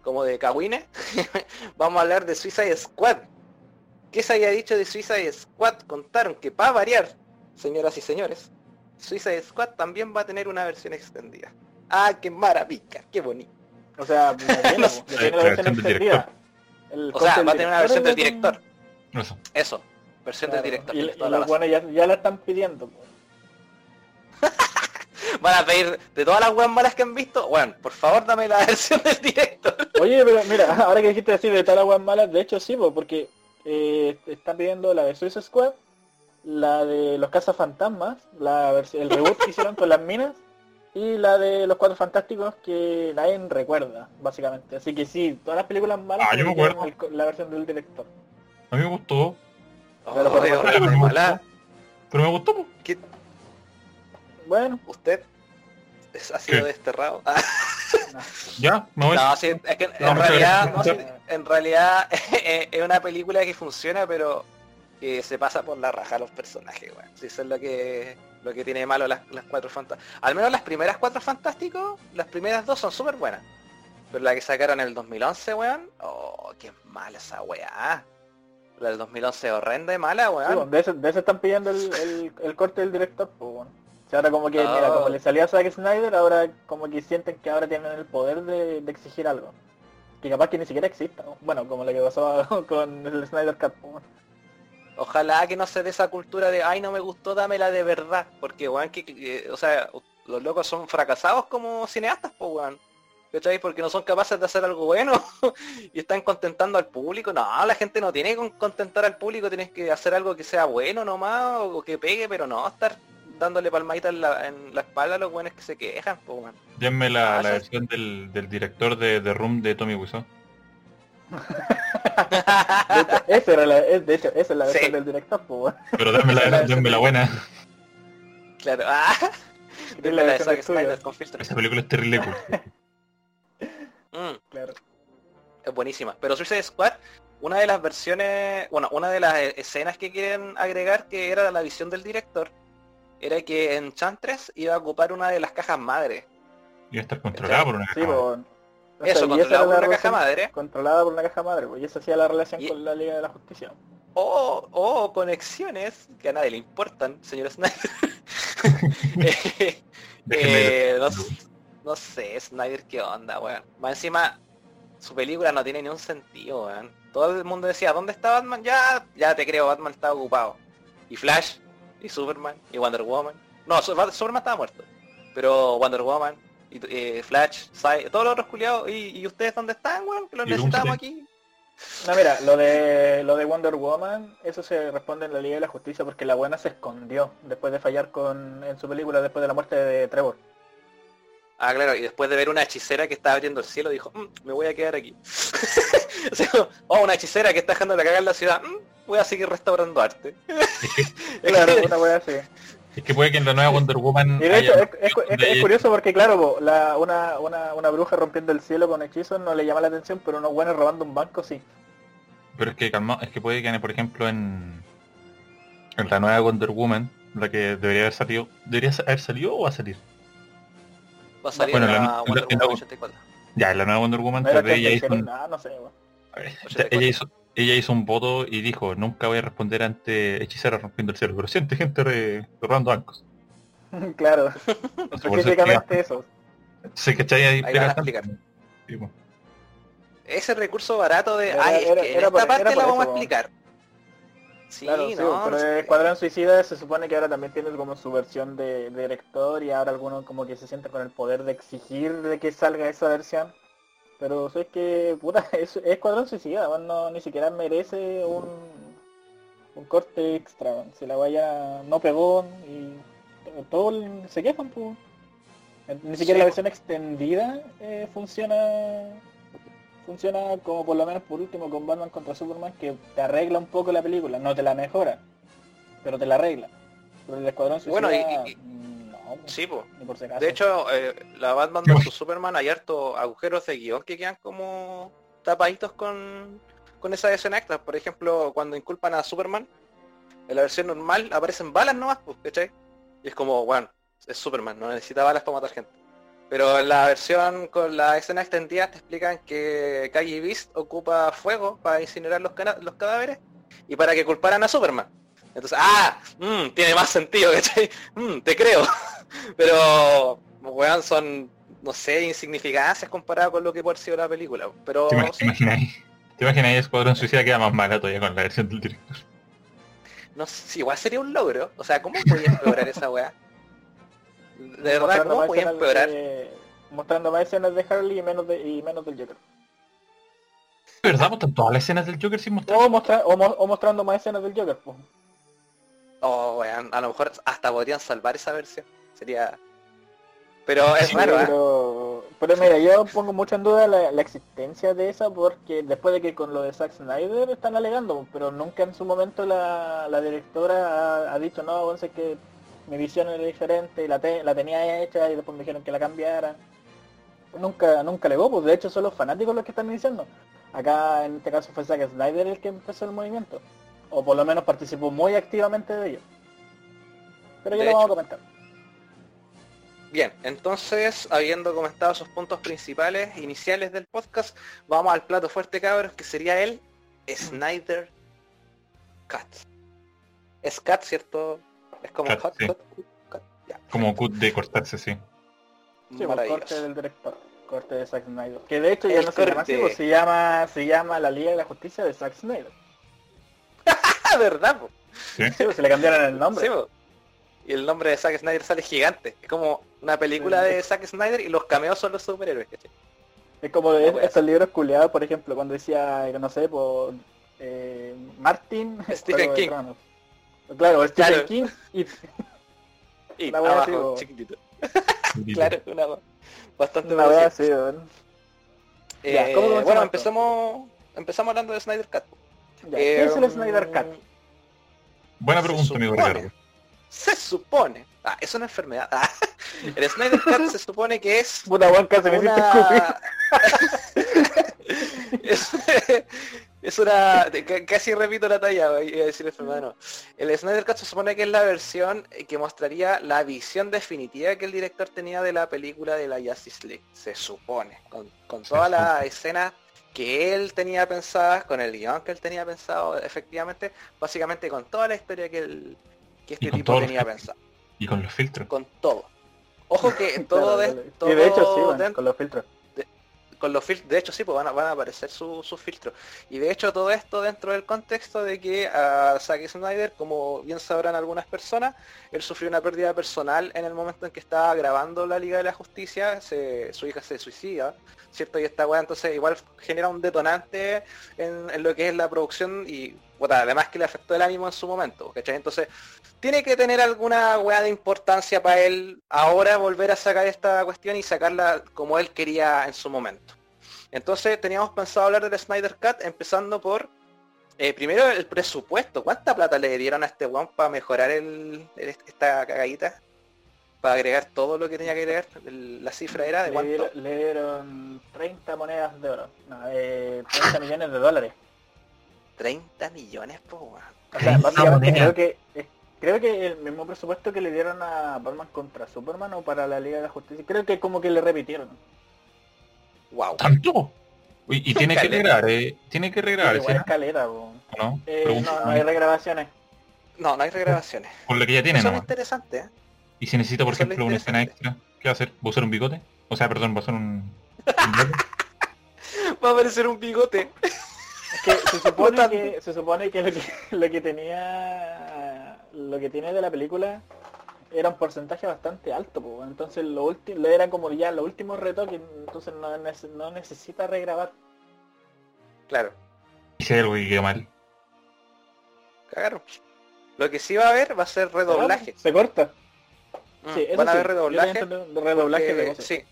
como de cagüines, vamos a hablar de Suicide Squad. ¿Qué se había dicho de Suicide Squad? Contaron que para variar, señoras y señores, Suicide Squad también va a tener una versión extendida. ¡Ah, qué maravilla! ¡Qué bonito! O sea, No sé. tiene La versión versión extendida. El O sea, va a tener una versión del director. Eso. Eso, versión Claro, del director. Y, y los buenos ya, ya la están pidiendo. Van a pedir de todas las weas malas que han visto, bueno, por favor dame la versión del director. Oye, pero mira, ahora que dijiste decir de todas las weas malas, de hecho sí, po, porque eh, están pidiendo la de Suicide Squad, la de los cazafantasmas, la vers- el reboot que hicieron con las minas, y la de los cuatro fantásticos que nadie recuerda, básicamente. Así que sí, todas las películas malas Ah, yo me tienen acuerdo. el co- la versión del director. A mí me gustó. Pero por me gustó. mala. Pero me gustó, po. ¿Qué- Bueno, ¿Usted es- ha sido ¿Qué? desterrado? Ah, Ya, me voy. no, sí, es que en No, realidad, no, sí, en realidad es una película que funciona, pero que se pasa por la raja a los personajes, weón. Sí, eso es lo que lo que tiene de malo las, las cuatro fantásticos. Al menos las primeras cuatro fantásticos, las primeras dos son súper buenas. Pero la que sacaron en el 2011, weón, oh, qué mala esa weá. La del 2011 es horrenda y mala, sí, weón. po, de, eso, de eso están pidiendo el, el- el corte del director, pues bueno. Si ahora como que, mira, Oh. como le salió a Zack Snyder, ahora como que sienten que ahora tienen el poder de, de exigir algo. Que capaz que ni siquiera exista. ¿no? Bueno, como lo que pasó con el Snyder Cut. pues, Ojalá que no se dé esa cultura de, ay, no me gustó, dámela de verdad. Porque, weón, que, que- o sea, los locos son fracasados como cineastas, pues, weón. ¿Cachai? Porque no son capaces de hacer algo bueno y están contentando al público. No, la gente no tiene que contentar al público, tienes que hacer algo que sea bueno nomás o que pegue, pero no estar dándole palmaditas en la, en la espalda a los buenos que se quejan, pues, weón. Denme la, Ah, la versión del, del director de The Room de Tommy Wiseau. De hecho, esa era la, es- de hecho, esa es la versión Sí. del director, pues, weón. Pero denme la, buena. Claro, ah, la la de Zack. Snyder con filtros. Esa película es terrible. Mm. Claro. es buenísima. Pero Suicide Squad, una de las versiones, bueno, una de las eh, escenas que quieren agregar que era la visión del director, era que en Chantres iba a ocupar una de las cajas madre. Iba a estar controlada por una caja. Eso, y esa controlado por una caja madre. Controlada por una caja madre, pues, y esa hacía la relación Y- con la Liga de la Justicia. O, o conexiones que a nadie le importan, señor Snyder. Eh, eh, no, no sé, Snyder, qué onda, weón. Más encima, su película no tiene ni un sentido, weón. Todo el mundo decía, ¿dónde está Batman? Ya, ya te creo, Batman está ocupado. Y Flash, y Superman, y Wonder Woman. No, Su- Superman estaba muerto. Pero Wonder Woman, y eh, Flash, Cy- todos los otros culiados, ¿y, y ustedes dónde están, weón? Que los necesitamos aquí. No, mira, lo de lo de Wonder Woman, eso se responde en la Liga de la Justicia porque la buena se escondió después de fallar con en su película después de la muerte de Trevor. Ah, claro, y después de ver una hechicera que estaba abriendo el cielo, dijo, "Mm, me voy a quedar aquí. O sea, oh, una hechicera que está dejando la cagar en la ciudad, "Mm, voy a seguir restaurando arte. Claro, una así. Es que puede que en la nueva Wonder Woman Y de hecho, haya- es, es- es- donde es haya- curioso porque claro, po, la, una, una, una bruja rompiendo el cielo con hechizos no le llama la atención, pero unos buenos robando un banco sí. Pero es que calma, es que puede que por ejemplo en, en la nueva Wonder Woman, la que debería haber salido, debería haber salido o va a salir. Va a salir Bueno, en la- la Wonder la- Woman 84. Ya, en la nueva Wonder Woman 3D ella hizo, 86, un, nada, no sé. weón. ella hizo ella hizo un voto y dijo nunca voy a responder ante hechiceros rompiendo el cielo, pero siente gente re- robando bancos. claro, específicamente eso. se cachai ahí Ahí van a explicar. Sí. Ese recurso barato de, Era- ay, es era- que en era por- esta parte era por la vamos a explicar. Sí, Claro, sí, no, pero no sé. Escuadrón Suicida se supone que ahora también tiene como su versión de, de director y ahora algunos como que se sienten con el poder de exigir de que salga esa versión. Pero es que, puta, es, es Escuadrón Suicida, no, ni siquiera merece un, un corte extra. Si la vaya no pegó y todo el- se quejan, pues. Ni siquiera Sí, la versión extendida eh, funciona funciona como por lo menos por último con Batman contra Superman que te arregla un poco la película, no te la mejora, pero te la arregla. Pero el Escuadrón Suicida, Bueno, y- y- mm, pues, Sí, po. ni por si acaso. De hecho, eh, la Batman vs Superman hay hartos agujeros de guion que quedan como tapaditos con, con esa escena extra. Por ejemplo, cuando inculpan a Superman, en la versión normal aparecen balas nomás, pues, ¿cachai? Y es como, bueno, es Superman, no necesita balas para matar gente. Pero en la versión con la escena extendida te explican que Calle Beast ocupa fuego para incinerar los cadáveres y para que culparan a Superman. Entonces, ah, mm, tiene más sentido, ¿cachai? Mm, te creo. Pero, weón, son, no sé, insignificancias comparado con lo que puede haber sido la película. Pero ¿Te, imag- sí, te imagináis? ¿Te imagináis Escuadrón Suicida queda más mala todavía con la versión del director? no sé, si igual sería un logro. O sea, ¿cómo podía empeorar esa weá? De verdad, Mostrando ¿cómo más podía escenas empeorar? de- mostrando más escenas de Harley y menos, de, y menos del Joker. ¿Verdad? Pues están todas las escenas del Joker sin mostrar. O, mostra- o, mo- o mostrando más escenas del Joker. Pues. Oh, weón, a lo mejor hasta podrían salvar esa versión. Sería... Pero es Sí, raro, ¿eh? pero, pero mira, yo pongo mucho en duda la, la existencia de esa porque después de que con lo de Zack Snyder están alegando, pero nunca en su momento la, la directora ha, ha dicho, no, sé que mi visión era diferente y la, te- la tenía hecha y después me dijeron que la cambiara. Nunca, nunca alegó, pues de hecho son los fanáticos los que están diciendo. Acá en este caso fue Zack Snyder el que empezó el movimiento. O por lo menos participó muy activamente de ello. Pero ya De lo vamos a comentar. Bien, entonces, habiendo comentado esos puntos principales, iniciales del podcast, vamos al plato fuerte, cabros, que sería el Snyder Cut. Es Cut, ¿cierto? Es como Cut, sí. Cut, Cut, ya. Como cut de cortarse, sí. Sí, pues, corte del director. Corte de Zack Snyder. Que de hecho ya El no se llama así, pues, se llama, se llama La Liga de la Justicia de Zack Snyder. ¿verdad? po? Sí. Sí, pues, se le cambiaron el nombre. Sí, po. Y el nombre de Zack Snyder sale gigante. Es como una película de Zack Snyder y los cameos son los superhéroes, ¿cachai? Es como No, pues. estos libros culiados, por ejemplo, cuando decía, que no sé, por eh, Martin Stephen King. Tronos. Claro, Stephen Claro. King y Y así, abajo, po. chiquitito. Claro, una bastante una parecida. así. Eh, Ya, ¿cómo comenzamos bueno, esto? empezamos empezamos hablando de Snyder Cut. Ya, ¿Qué es el Eh, Snyder Cut? Buena Se pregunta, amigo. Se supone. Ah, es una enfermedad. Ah, el Snyder Cut se supone que es Puta hiciste escupir. una... es, es una... ca- Casi repito la talla, iba a decir enfermedad, no. El Snyder Cut se supone que es la versión que mostraría la visión definitiva que el director tenía de la película de la Justice League. Se supone. Con, con Se todas las supone. escenas que él tenía pensadas, con el guion que él tenía pensado, efectivamente, básicamente con toda la historia que, él, que este tipo tenía pensado. Y con los filtros. Con todo. Ojo que todo, Claro, de, todo Y de hecho sí, con los filtros. con los filtros, de hecho sí, pues van a, van a aparecer su- sus filtros. Y de hecho todo esto dentro del contexto de que a Zack Snyder, como bien sabrán algunas personas, él sufrió una pérdida personal en el momento en que estaba grabando la Liga de la Justicia, se- su hija se suicida, ¿cierto? Y esta weá entonces igual genera un detonante en, en lo que es la producción y puta, además que le afectó el ánimo en su momento, ¿cachai? Entonces tiene que tener alguna weá de importancia para él ahora volver a sacar esta cuestión y sacarla como él quería en su momento. Entonces teníamos pensado hablar del Snyder Cut empezando por eh, primero el presupuesto. ¿Cuánta plata le dieron a este weón para mejorar el, el- esta cagadita? Para agregar todo lo que tenía que agregar. El- la cifra era de Le cuánto. dieron, le dieron 30 monedas de oro. No, eh, 30 millones de dólares. 30 millones, po, weón. O sea, 30 básicamente monedas. creo que eh, creo que el mismo presupuesto que le dieron a Batman contra Superman o para la Liga de la Justicia, creo que como que le repitieron. Wow. ¿Tanto? Uy, y tiene que regrabar, eh. Tiene que Igual ¿sí? escalera. ¿no? Eh, no, no hay regrabaciones. No, no hay regrabaciones. Por lo que ya tiene Eso es interesante, ¿eh? Y si necesita, por Eso ejemplo, una escena extra, ¿qué va a hacer? ¿Va a usar un bigote? O sea, perdón, va a usar un... un? Va a aparecer un bigote. Es que se supone que se supone que lo que lo que tenía lo que tiene de la película era un porcentaje bastante alto, po. entonces lo último era como ya los últimos retoques, entonces no, no necesita regrabar. Claro. Si hay algo que quedó mal. Cagaron. Lo que sí va a haber va a ser redoblaje. Se corta. Mm, Sí, Van a sí, haber yo redoblaje. redoblaje de porque- voces. sí.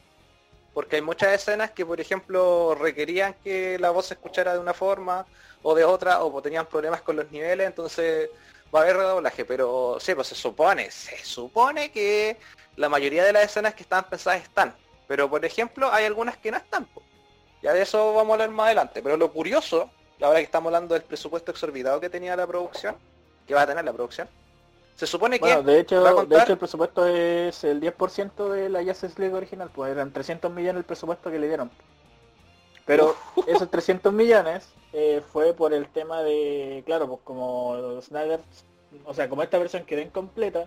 Porque hay muchas escenas que, por ejemplo, requerían que la voz se escuchara de una forma o de otra, o tenían problemas con los niveles, entonces va a haber redoblaje. Pero sí, pues se supone, se supone que la mayoría de las escenas que estaban pensadas están. Pero, por ejemplo, hay algunas que no están. po. Ya de eso vamos a hablar más adelante. Pero lo curioso, ahora que estamos hablando del presupuesto exorbitado que tenía la producción, que va a tener la producción, se supone que Bueno, de hecho, de hecho el presupuesto es el 10% de la Justice League original, pues eran 300 millones el presupuesto que le dieron. Pero esos 300 millones eh, fue por el tema de, claro, pues como Snyder, o sea, como esta versión quedó incompleta,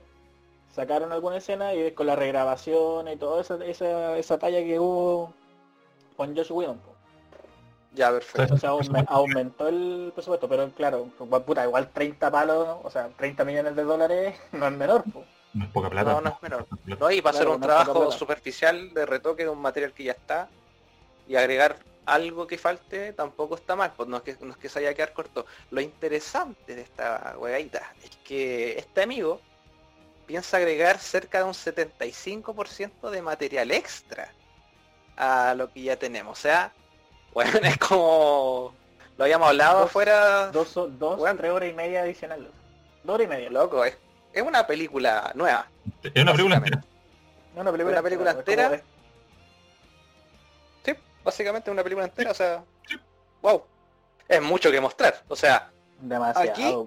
sacaron alguna escena y con la regrabación y toda esa, esa, esa talla que hubo con Josh Whedon. Pues. ya perfecto. Entonces aume- aumentó el presupuesto, pero claro, pues, puta, igual 30 palos, o sea, 30 millones de dólares no es menor. pues. No es poca plata. No, no es menor. No, y para Claro, hacer un trabajo superficial de retoque de un material que ya está y agregar algo que falte tampoco está mal, pues no es que, no es que se haya quedar corto. Lo interesante de esta huegadita es que este amigo piensa agregar cerca de un 75% de material extra a lo que ya tenemos. O sea, bueno, es como lo habíamos hablado Dos- afuera, Dos, dos Bueno. tres horas y media adicionales. Dos horas y media. loco, es, es una película nueva. Es una película entera. No, una película, Una película entera. Sí, básicamente una película entera, o sea, wow. Es mucho que mostrar. O sea, Demasiado. Aquí-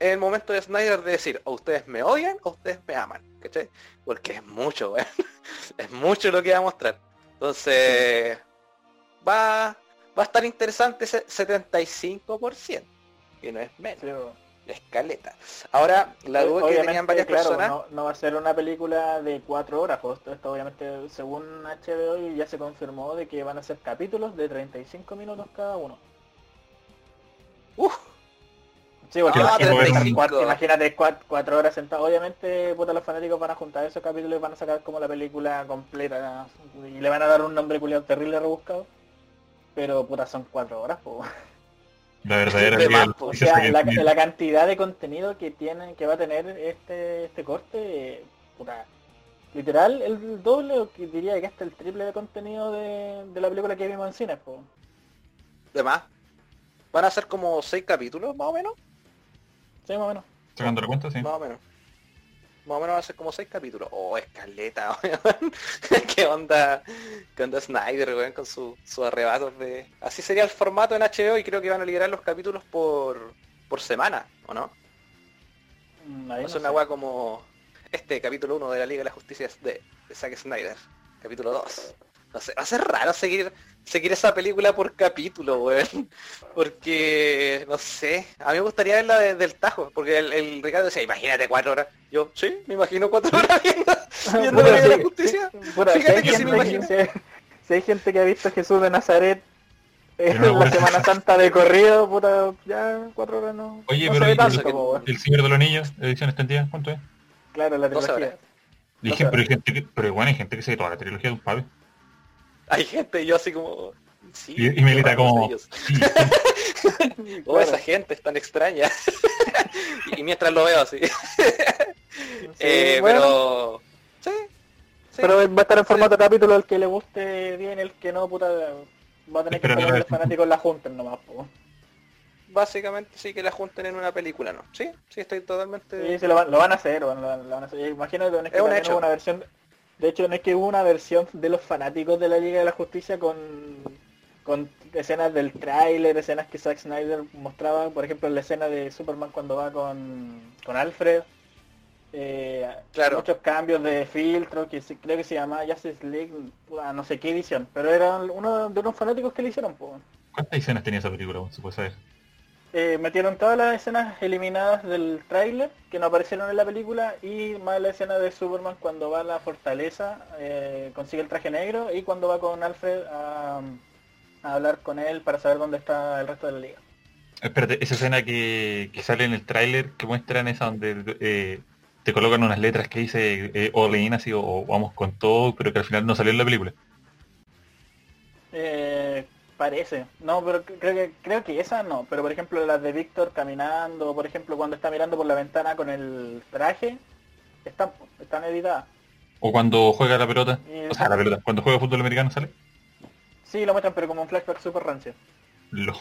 es el momento de Snyder de decir, o ustedes me odian o ustedes me aman, ¿cachai? Porque es mucho, weón. Es mucho lo que va a mostrar. Entonces, va, va a estar interesante ese 75%, que no es menos. Sí. Escaleta. Ahora, la duda que tenían varias claro, personas. No, no va a ser una película de cuatro horas, pues esto, esto obviamente según HBO ya se confirmó de que van a ser capítulos de 35 minutos cada uno. Uf, Sí, porque Ah, imagínate, 35. cuatro, imagínate cuat- cuatro horas sentado. Obviamente, puta, los fanáticos van a juntar esos capítulos y van a sacar como la película completa y le van a dar un nombre culiado terrible rebuscado. Pero puta, son cuatro horas, pues. La verdadera más, po. O sea, la, cantidad de contenido que tiene, que va a tener este este corte, puta, literal, el doble o que diría que hasta el triple de contenido de, de la película que vimos en cines, pues. de más. Van a ser como seis capítulos, más o menos. Sí, más o menos. Sacando la cuenta, sí. Más o menos. Más o menos va a ser como seis capítulos. Oh, escaleta, weón. ¿Qué onda? ¿Qué onda Snyder, weón? Con su- sus arrebatos de... Así sería el formato en HBO y creo que van a liberar los capítulos por, por semana, ¿o no? Mm, no ser una weá como este capítulo 1 de la Liga de la Justicia es de, de Zack Snyder. Capítulo 2. No sé, va a ser raro seguir seguir esa película por capítulo, weón. Porque, no sé, a mí me gustaría verla desde el tajo, porque el, el Ricardo decía, imagínate cuatro horas. Yo, sí, me imagino cuatro horas viendo, viendo la Puta, Liga de la sí, Justicia. Fíjate que sí me imagino. que- si- si hay gente que ha visto a Jesús de Nazaret eh, no, la bueno. Semana Santa de corrido, puta, ya cuatro horas no. Oye, no pero se ve ¿y tanto, el- weón. El Señor de los Niños, edición extendida, ¿cuánto es? Claro, la trilogía. No sé. pero hay gente que, pero bueno, hay gente que se ve toda la trilogía de un pave. Hay gente, yo así como... Sí, Y, y Melita como, ellos. sí, Oh, Claro. esa gente es tan extraña. y mientras lo veo así. Sí, Eh, bueno, pero... Sí. sí. pero va a estar en formato capítulo, el que le guste bien, el que no, puta, va a tener que Espera, ver. los fanáticos la junten nomás, po. Básicamente sí que la junten en una película, ¿no? Sí, sí, estoy totalmente... Sí, sí, lo, van, lo van a hacer, lo, lo- lo van a hacer. Imagínate, no es que Es un hecho. una versión, de hecho no es que hubo una versión de los fanáticos de la Liga de la Justicia con, con escenas del tráiler, escenas que Zack Snyder mostraba, por ejemplo la escena de Superman cuando va con, con Alfred, eh, Claro. muchos cambios de filtro, que se- creo que se llamaba Justice League, no sé qué edición, pero era uno de unos fanáticos que le hicieron, pues. ¿Cuántas escenas tenía esa película? Se puede saber. Eh, metieron todas las escenas eliminadas del tráiler que no aparecieron en la película y más la escena de Superman cuando va a la fortaleza, eh, consigue el traje negro y cuando va con Alfred a, a hablar con él para saber dónde está el resto de la liga. Espérate, esa escena que, que sale en el tráiler que muestran esa donde eh, te colocan unas letras que dice all in así o, o vamos con todo, pero que al final no salió en la película. Eh, parece, no, pero creo que creo que esa no, pero por ejemplo las de Víctor caminando, por ejemplo cuando está mirando por la ventana con el traje, están, están editadas. O cuando juega la pelota, Y- o sea, la pelota, cuando juega fútbol americano sale. Sí, lo muestran, pero como un flashback super rancio. Lo-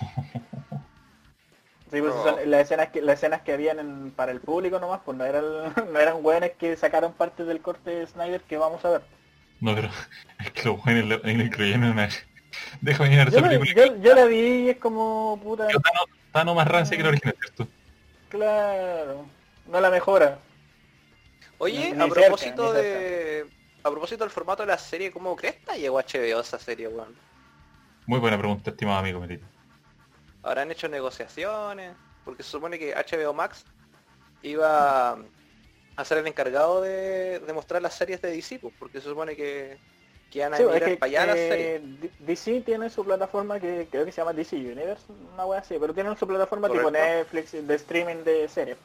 Sí, pues Oh. son las escenas que las escenas que habían en- para el público nomás, pues no eran no eran hueones que sacaron parte del corte de Snyder que vamos a ver. No, pero es que los jóvenes lo, lo incluyeron en una... Déjame mirar Yo, esa la- película. yo, yo la vi y es como puta, Yo Tano, Tano más rancia que la original, ¿cierto? claro, no la mejora. Oye, Ni a propósito de... A propósito del formato de la serie, ¿cómo crees que llegó a HBO esa serie, weón? Muy buena pregunta, estimado amigo Melito. ¿Habrán hecho negociaciones? Porque se supone que HBO Max iba a ser el encargado de, de mostrar las series de DC, pues, porque se supone que, que iban a Sí, es mirar que, para allá las eh, series. D- DC tiene su plataforma que creo que se llama DC Universe, una wea así, pero tienen su plataforma tipo. Netflix de streaming de series.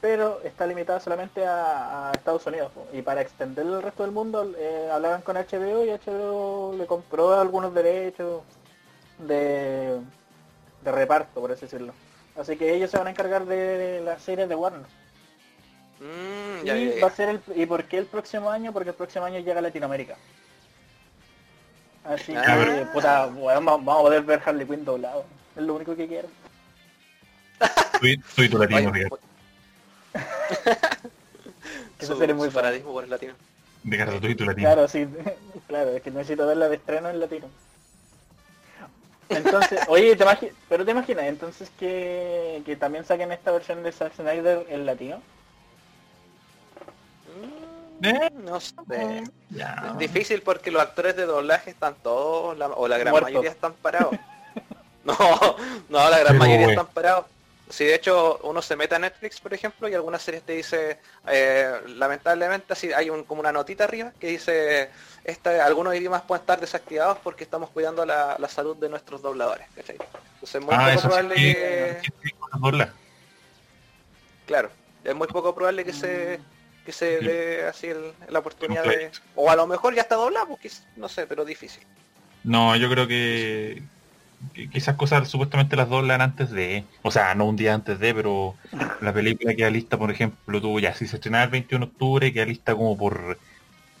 Pero está limitada solamente a, a Estados Unidos. po. Y para extender el resto del mundo eh, hablaban con HBO y HBO le compró algunos derechos de, de reparto, por así decirlo. Así que ellos se van a encargar de las series de Warner. Mm, ya, y ya, ya. va a ser el, ¿Y por qué el próximo año? Porque el próximo año llega a Latinoamérica. Así Ah. que, puta, vamos a poder ver Harley Quinn doblado. Es lo único que quiero. Soy, soy tu latino, Ricardo. Esa su, serie es muy fanatismo por el latino. Ricardo, soy tu latino. Claro, sí, claro, es que necesito verla de estreno en latino. Entonces, oye, te pero te imaginas, entonces que, que también saquen esta versión de Zack Snyder en latino. Mm, ¿Eh? No sé. Ya. Es difícil porque los actores de doblaje están todos, la- o la gran Muertos. mayoría están parados. No, no, la gran Pero, mayoría están parados. Si de hecho uno se mete a Netflix, por ejemplo, y algunas series te dice, eh, lamentablemente así hay un, como una notita arriba que dice, esta, algunos idiomas pueden estar desactivados porque estamos cuidando la, la salud de nuestros dobladores. ¿cachai? Entonces es muy Ah, poco sí probable que- que... Claro, es muy poco probable que se que se Sí. dé así el- la oportunidad de... O a lo mejor ya está doblado, porque no sé, pero difícil. No, yo creo que, que- esas cosas supuestamente las doblan antes de, o sea, no un día antes de, pero la película queda lista, por ejemplo, tú ya, si se estrenaba el 21 de octubre, queda lista como por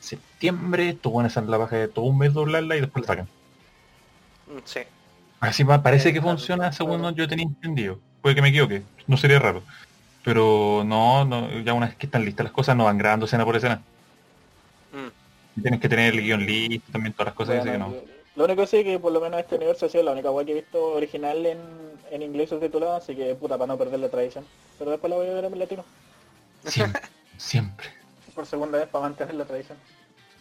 septiembre, tú van a hacer la baja de todo un mes doblarla y después la sacan. Mm, Sí. Así parece que funciona según yo tenía entendido. Puede que me equivoque, no sería raro. Pero no, no, ya una vez que están listas las cosas no van grabando escena por escena. Mm. Tienes que tener el guion listo, también todas las cosas Bueno, que no. yo- Lo único que sí que por lo menos este universo ha sido la única web que he visto original en, en inglés subtitulado, así que puta para no perder la tradición. Pero después la voy a ver en latino, Siempre, siempre. por segunda vez para mantener la tradición.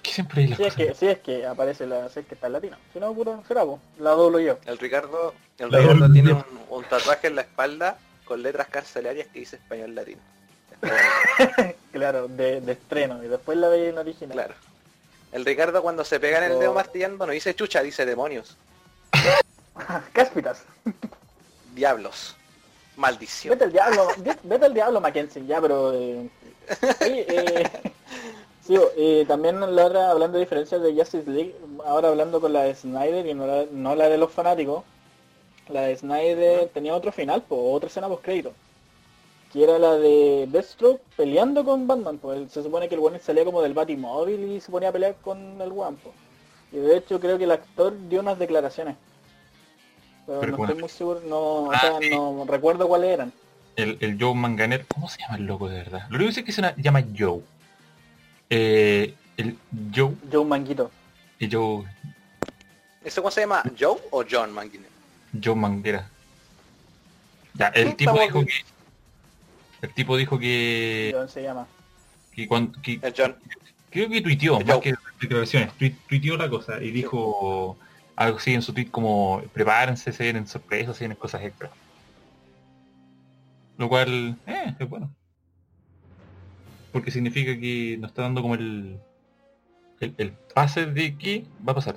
Que siempre hay las Si es que, si es que aparece la si es que está en latino. Si no, puta, será vos. La doblo yo. El Ricardo, el La Ricardo doble. tiene un, un tatuaje en la espalda con letras carcelarias que dice español latino. Claro, de, de estreno. Y después la veis en original. claro. El Ricardo cuando se pega en el dedo martillando no dice chucha, dice demonios, Cáspitas. diablos, maldición. Vete al diablo, vete, al diablo Mackenzie, ya, pero... Eh, eh, sí, eh, también la otra, hablando de diferencias de Justice League, ahora hablando con la de Snyder y no la, no la de los fanáticos, la de Snyder tenía otro final, po, otra escena post crédito que era la de Deathstroke peleando con Batman, pues se supone que el one salía como del Batimóvil y se ponía a pelear con el guampo. Y de hecho creo que el actor dio unas declaraciones. Pero, Pero no estoy muy seguro, no, o Ah, sea, sí. no recuerdo cuáles eran. El, el Joe Manganer, ¿cómo se llama el loco de verdad? Lo único que sé es que se llama Joe. Eh, el Joe, Joe Manguito. el Joe, ¿Ese cómo se llama? ¿Joe o John Manguiner? Joe Manguera. Ya, el tipo dijo que, el tipo dijo que, John se llama. que cuando, que- El John. creo que tuiteó, más que declaraciones, tui- tuiteó la cosa y dijo algo así en su tweet como prepárense, se vienen sorpresas, se vienen cosas extra. Lo cual, eh, es bueno. Porque significa que nos está dando como el, el, el pase de que va a pasar.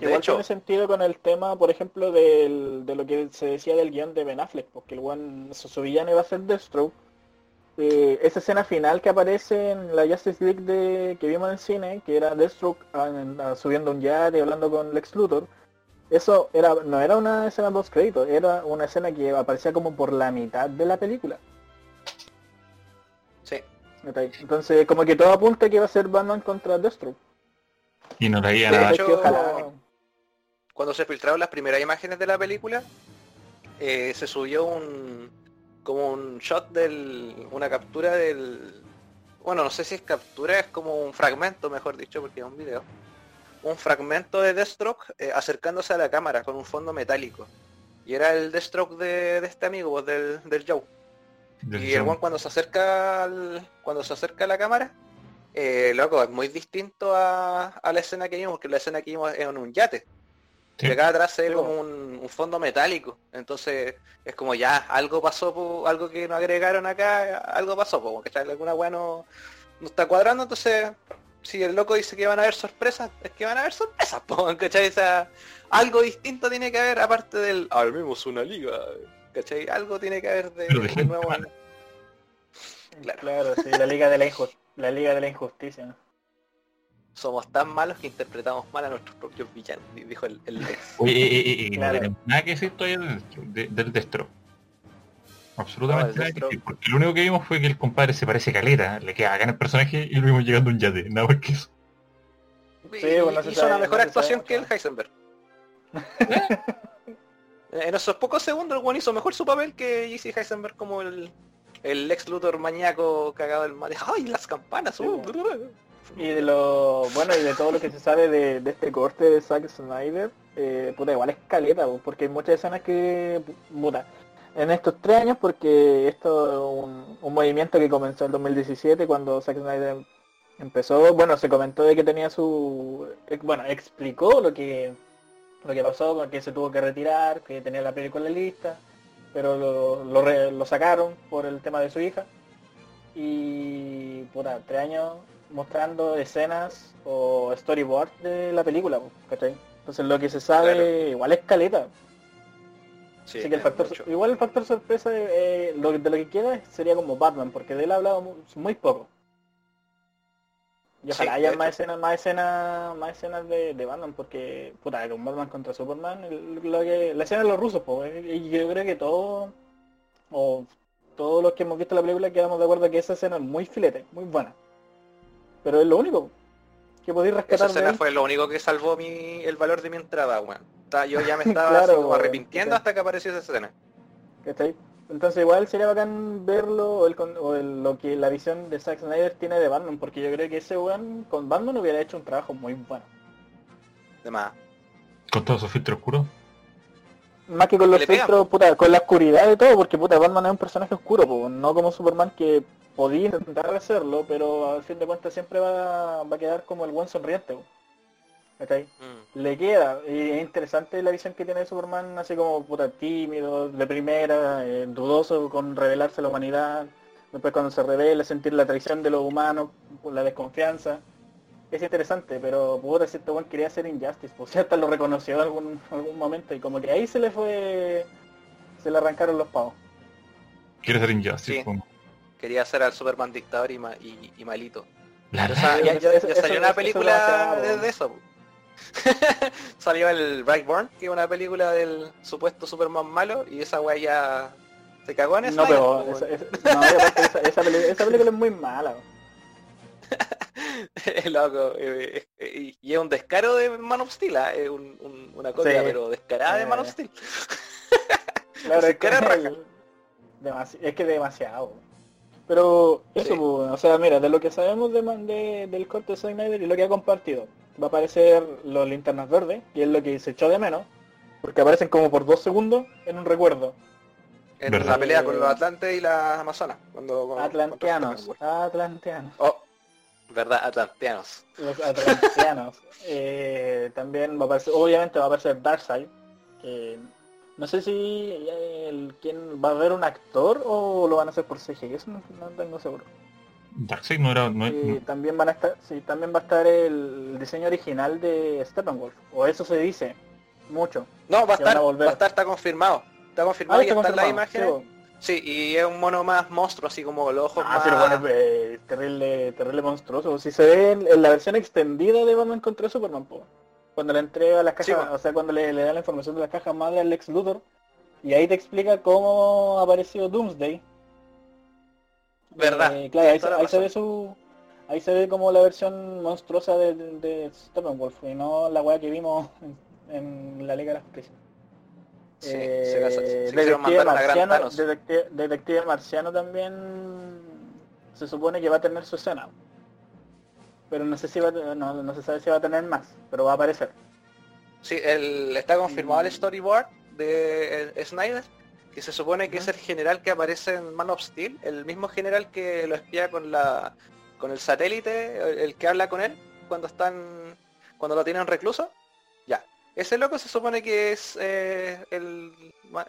Que De igual hecho- tiene sentido con el tema, por ejemplo, del- de lo que se decía del guion de Ben Affleck, porque el one, su, su villano iba a ser Deathstroke. Eh, esa escena final que aparece en la Justice League de, que vimos en el cine, que era Deathstroke ah, ah, subiendo un yate hablando con Lex Luthor, eso era no era una escena post crédito, era una escena que aparecía como por la mitad de la película. Sí. Entonces, como que todo apunta que iba a ser Batman contra Deathstroke. Y no la iban a dar. Cuando se filtraron las primeras imágenes de la película, eh, se subió un como un shot del una captura del bueno no sé si es captura es como un fragmento mejor dicho porque es un video. Un fragmento de Deathstroke eh, acercándose a la cámara con un fondo metálico. Y era el Deathstroke de, de este amigo pues, del, del Joe. Del y el one cuando se acerca al, cuando se acerca a la cámara, eh, loco, es muy distinto a, a la escena que vimos, porque la escena que vimos es en un yate. Sí. Y acá atrás se ve Sí, como un, un fondo metálico. Entonces es como ya, algo pasó, po, algo que no agregaron acá, algo pasó, po, ¿cachai? Alguna weá no, no está cuadrando, entonces si el loco dice que van a haber sorpresas, es que van a haber sorpresas, po, ¿cachai? O sea, algo distinto tiene que haber aparte del armemos una liga, ¿cachai? Algo tiene que haber de, nuevo. Claro. Claro, sí, la Liga de la, la Liga de la Injusticia. Somos tan malos que interpretamos mal a nuestros propios villanos, dijo el, el eh, eh, eh, Claro. no tenemos nada que decir todavía del de- del destro. Absolutamente No, nada que decir, porque lo único que vimos fue que el compadre se parece caleta, le queda acá en el personaje y lo vimos llegando a un yate, nada más que eso. Y- bueno, hizo sabe, una mejor no actuación sabe que el. Heisenberg. en esos pocos segundos el buen hizo mejor su papel que J.C. Heisenberg como el, el Lex Luthor maníaco cagado del mate. ¡Ay, las campanas! Sí, uh, bueno. Y de lo bueno y de todo lo que se sabe de, de este corte de Zack Snyder, eh, puta igual es caleta, po, porque hay muchas escenas que puta, en estos tres años porque esto es un, un movimiento que comenzó en 2017 cuando Zack Snyder empezó, bueno se comentó de que tenía su eh, bueno, explicó lo que lo que pasó con que se tuvo que retirar, que tenía la película lista, pero lo, lo, lo sacaron por el tema de su hija. Y puta, tres años mostrando escenas o storyboard de la película, ¿cachai? Entonces lo que se sabe Claro. igual es caleta. Sí, Así que el factor, mucho. igual el factor sorpresa eh, lo, de lo que queda sería como Batman, porque de él ha hablado mu- muy poco. Y ojalá Sí, haya más escenas, más escenas, más escenas de, de Batman, porque puta, con Batman contra Superman, el- lo que, la escena de los rusos, pues, y yo creo que todo, o todos los que hemos visto la película quedamos de acuerdo que esa escena es muy filete, muy buena. Pero es lo único que podéis Esa rescatar de escena fue lo único que salvó mi, el valor de mi entrada, weón. Yo ya me estaba Claro, así como arrepintiendo hasta que apareció esa escena. ¿Cachai? Entonces igual sería bacán verlo o, el o el- lo que la visión de Zack Snyder tiene de Batman, porque yo creo que ese weón con Batman hubiera hecho un trabajo muy bueno. De más. Con todos esos filtros oscuros. Más que con los filtros, puta, con la oscuridad de todo, porque puta, Batman es un personaje oscuro, po, no como Superman que podía intentar hacerlo, pero al fin de cuentas siempre va, va a quedar como el buen sonriente. Mm. le queda. Y es interesante la visión que tiene de Superman, así como puta tímido, de primera, eh, dudoso con revelarse a la humanidad. Después cuando se revela, sentir la traición de los humanos, la desconfianza. Es interesante, pero puta, este weón quería hacer Injustice, pues hasta lo reconoció en algún, algún momento y como que ahí se le fue, se le arrancaron los pavos. Quiere ser Injustice. Sí. Quería hacer al Superman dictador y, ma- y, y malito. La- O sea, ya, ya- Eso- ya eso- salió eso- una película demasiado. de, de eso. salió el Brightburn, que es una película del supuesto Superman malo, y esa weá ya se cagó en No, pero esa, no, esa, peli- esa película es muy mala. Loco, eh, eh, y es un descaro de Man of Steel, ¿ah? es un- un- una copia Sí. pero descarada de Man of Eh. Steel. Claro, es que, es que demasiado. Pero eso, Sí. pues, o sea, mira, de lo que sabemos de, del corte de Zack Snyder y lo que ha compartido, va a aparecer los linternas verdes, y es lo que se echó de menos, porque aparecen como por dos segundos en un recuerdo. En ¿Verdad? la pelea con los Atlantes y las Amazonas. Cuando, cuando- Atlanteanos, cuando- atlanteanos, Oh, verdad, Atlanteanos. los atlanteanos. Eh, también va a aparecer, obviamente va a aparecer Darkseid, que no sé si eh, el, quién va a haber un actor o lo van a hacer por CGI, eso no, no tengo seguro. Darkseid no era... No, Y no- también van a estar, sí, también va a estar el diseño original de Steppenwolf, o eso se dice mucho. No, va a estar, a va a estar, está confirmado. Está confirmado Ah, y está están las imágenes. Sí, y es un mono más monstruo, así como los ojos Ah, más... pero bueno, es eh, terrible, terrible monstruoso. Si se ve en, en la versión extendida de Batman contra Superman, po. cuando le entrega las Sí, cajas, o sea, cuando le, le da la información de las cajas madre al Lex Luthor, y ahí te explica cómo apareció Doomsday. Verdad, Eh, claro, ahí, ahí se ve su... Ahí se ve como la versión monstruosa de, de, de Steppenwolf, y no la weá que vimos en, en la Liga de la Justicia. Sí, Eh, se- se quisieron Detective Marciano. Detective, Detective Marciano también se supone que va a tener su escena. Pero no sé si va no, no se sabe si va a tener más, pero va a aparecer. Sí, el, está confirmado el Mm. storyboard de eh, Snyder, que se supone que es el general que aparece en Man of Steel, el mismo general que lo espía con la con el satélite, el, el que habla con él cuando están cuando lo tienen recluso. Ya, ese loco se supone que es eh, el,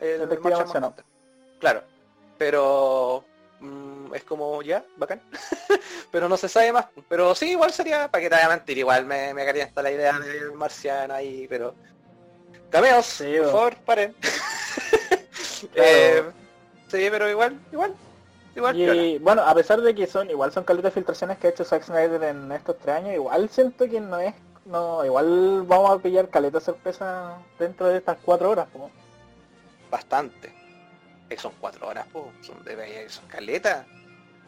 el Marciano. Manhunter. Claro, pero mm, es como ya, bacán. pero no se sabe más. Pero sí, igual sería, para que te vaya a mentir, igual me, me calienta la idea del marciano ahí, pero... Cameos, Sí, por favor, paren. Claro. Eh, sí, pero igual, igual, igual. Y bueno, a pesar de que son igual son caletas de filtraciones que ha hecho Zack Snyder en estos tres años, igual siento que no es, no, igual vamos a pillar caleta sorpresa dentro de estas cuatro horas. po. Bastante. Son cuatro horas, po. Son de son caleta.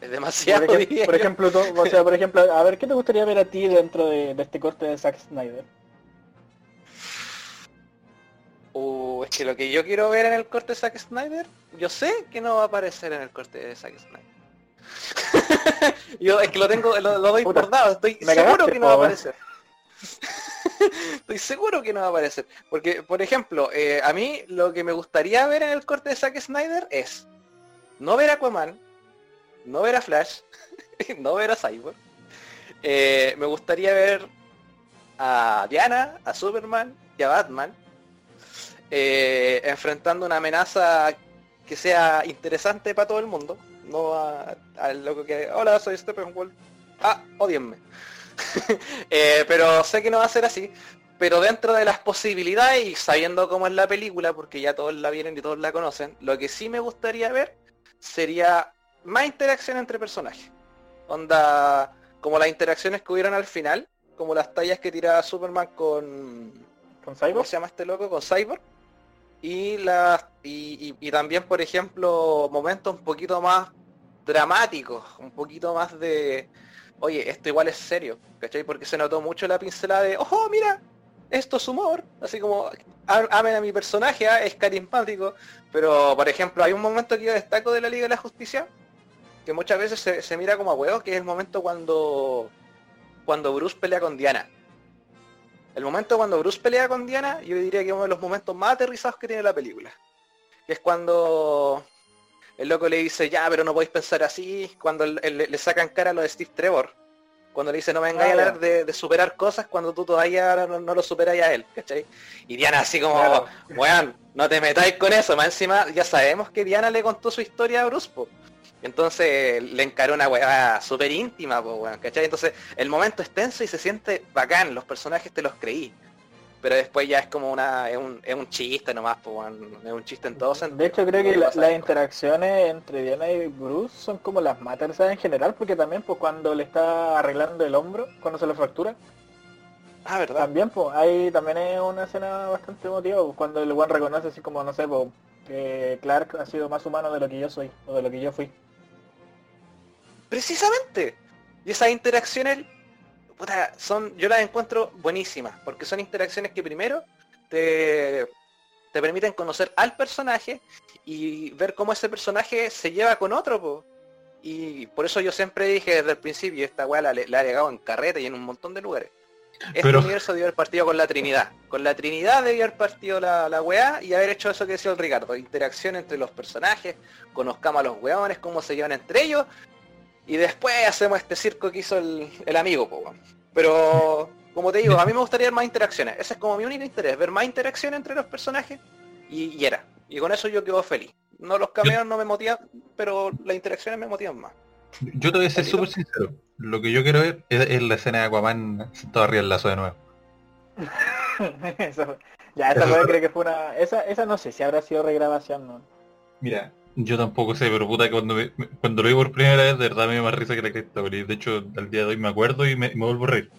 Es Por, demasiado. ejem- diría por ejemplo, tú- o sea, por ejemplo, a ver, ¿qué te gustaría ver a ti dentro de, de este corte de Zack Snyder? Uh, es que lo que yo quiero ver en el corte de Zack Snyder, yo sé que no va a aparecer en el corte de Zack Snyder. yo es que lo tengo, lo, lo doy Puta, por dado, estoy seguro cagaste, que no va a aparecer. estoy seguro que no va a aparecer. Porque, por ejemplo, eh, a mí lo que me gustaría ver en el corte de Zack Snyder es no ver a Aquaman, no ver a Flash, no ver a Cyborg. Eh, me gustaría ver a Diana, a Superman y a Batman eh, enfrentando una amenaza que sea interesante para todo el mundo. No al loco que, hola, soy Steppenwolf. Ah, odienme. Eh, pero sé que no va a ser así. Pero dentro de las posibilidades y sabiendo cómo es la película, porque ya todos la vienen y todos la conocen, lo que sí me gustaría ver sería más interacción entre personajes. Onda, como las interacciones que hubieran al final, como las tallas que tiraba Superman con... ¿Con Cyborg? ¿Cómo se llama este loco? Con Cyborg. Y, las y, y, también, por ejemplo, momentos un poquito más dramáticos, un poquito más de, oye, esto igual es serio, ¿cachai? Porque se notó mucho la pincelada de, ojo, mira, esto es humor, así como, amen a mi personaje, ¿ah? es carismático, pero, por ejemplo, hay un momento que yo destaco de la Liga de la Justicia, que muchas veces se, mira como a huevo, que es el momento cuando, cuando Bruce pelea con Diana. El momento cuando Bruce pelea con Diana, yo diría que es uno de los momentos más aterrizados que tiene la película. Que es cuando el loco le dice, ya, pero no podéis pensar así, cuando le, sacan cara a lo de Steve Trevor. Cuando le dice, no me vengáis a hablar de, superar cosas cuando tú todavía no, lo superáis a él, ¿cachai? Y Diana así como, weón, no te metáis con eso, más encima ya sabemos que Diana le contó su historia a Bruce, entonces le encaró una weá súper íntima, pues, ¿cachai? Entonces el momento es tenso y se siente bacán, los personajes te los creí. Pero después ya es como una, es un, es un chiste nomás, pues, es un chiste en todos De hecho creo que las interacciones entre Diana y Bruce son como las más en general, porque también pues cuando le está arreglando el hombro, cuando se lo fractura. Ah, ¿verdad? También, pues, ahí también es una escena bastante emotiva, pues, cuando el one reconoce así como, no sé, pues, que Clark ha sido más humano de lo que yo soy, o de lo que yo fui. Precisamente. Y esas interacciones, son, yo las encuentro buenísimas, porque son interacciones que primero te, te permiten conocer al personaje y ver cómo ese personaje se lleva con otro. Y por eso yo siempre dije desde el principio, esta weá la, la, ha llegado en carreta y en un montón de lugares. Este universo debió haber partido con la Trinidad. Con la Trinidad debió haber partido la, la weá y haber hecho eso que decía el Ricardo. Interacción entre los personajes, conozcamos a los weones, cómo se llevan entre ellos y después hacemos este circo que hizo el, amigo, Pero, como te digo, a mí me gustaría ver más interacciones. Ese es como mi único interés, ver más interacción entre los personajes y, era. Y con eso yo quedo feliz. No los cameos no me motivan, pero las interacciones me motivan más. Yo te voy a ser súper sincero. Lo que yo quiero ver es, la escena de Aquaman sentado arriba del lazo de nuevo. ya, esa creo que fue una... Esa, esa no sé si habrá sido regrabación, ¿no? Mira, yo tampoco sé, pero puta que cuando, cuando lo vi por primera vez, de verdad me dio más risa que la cresta, de hecho al día de hoy me acuerdo y me, vuelvo a reír.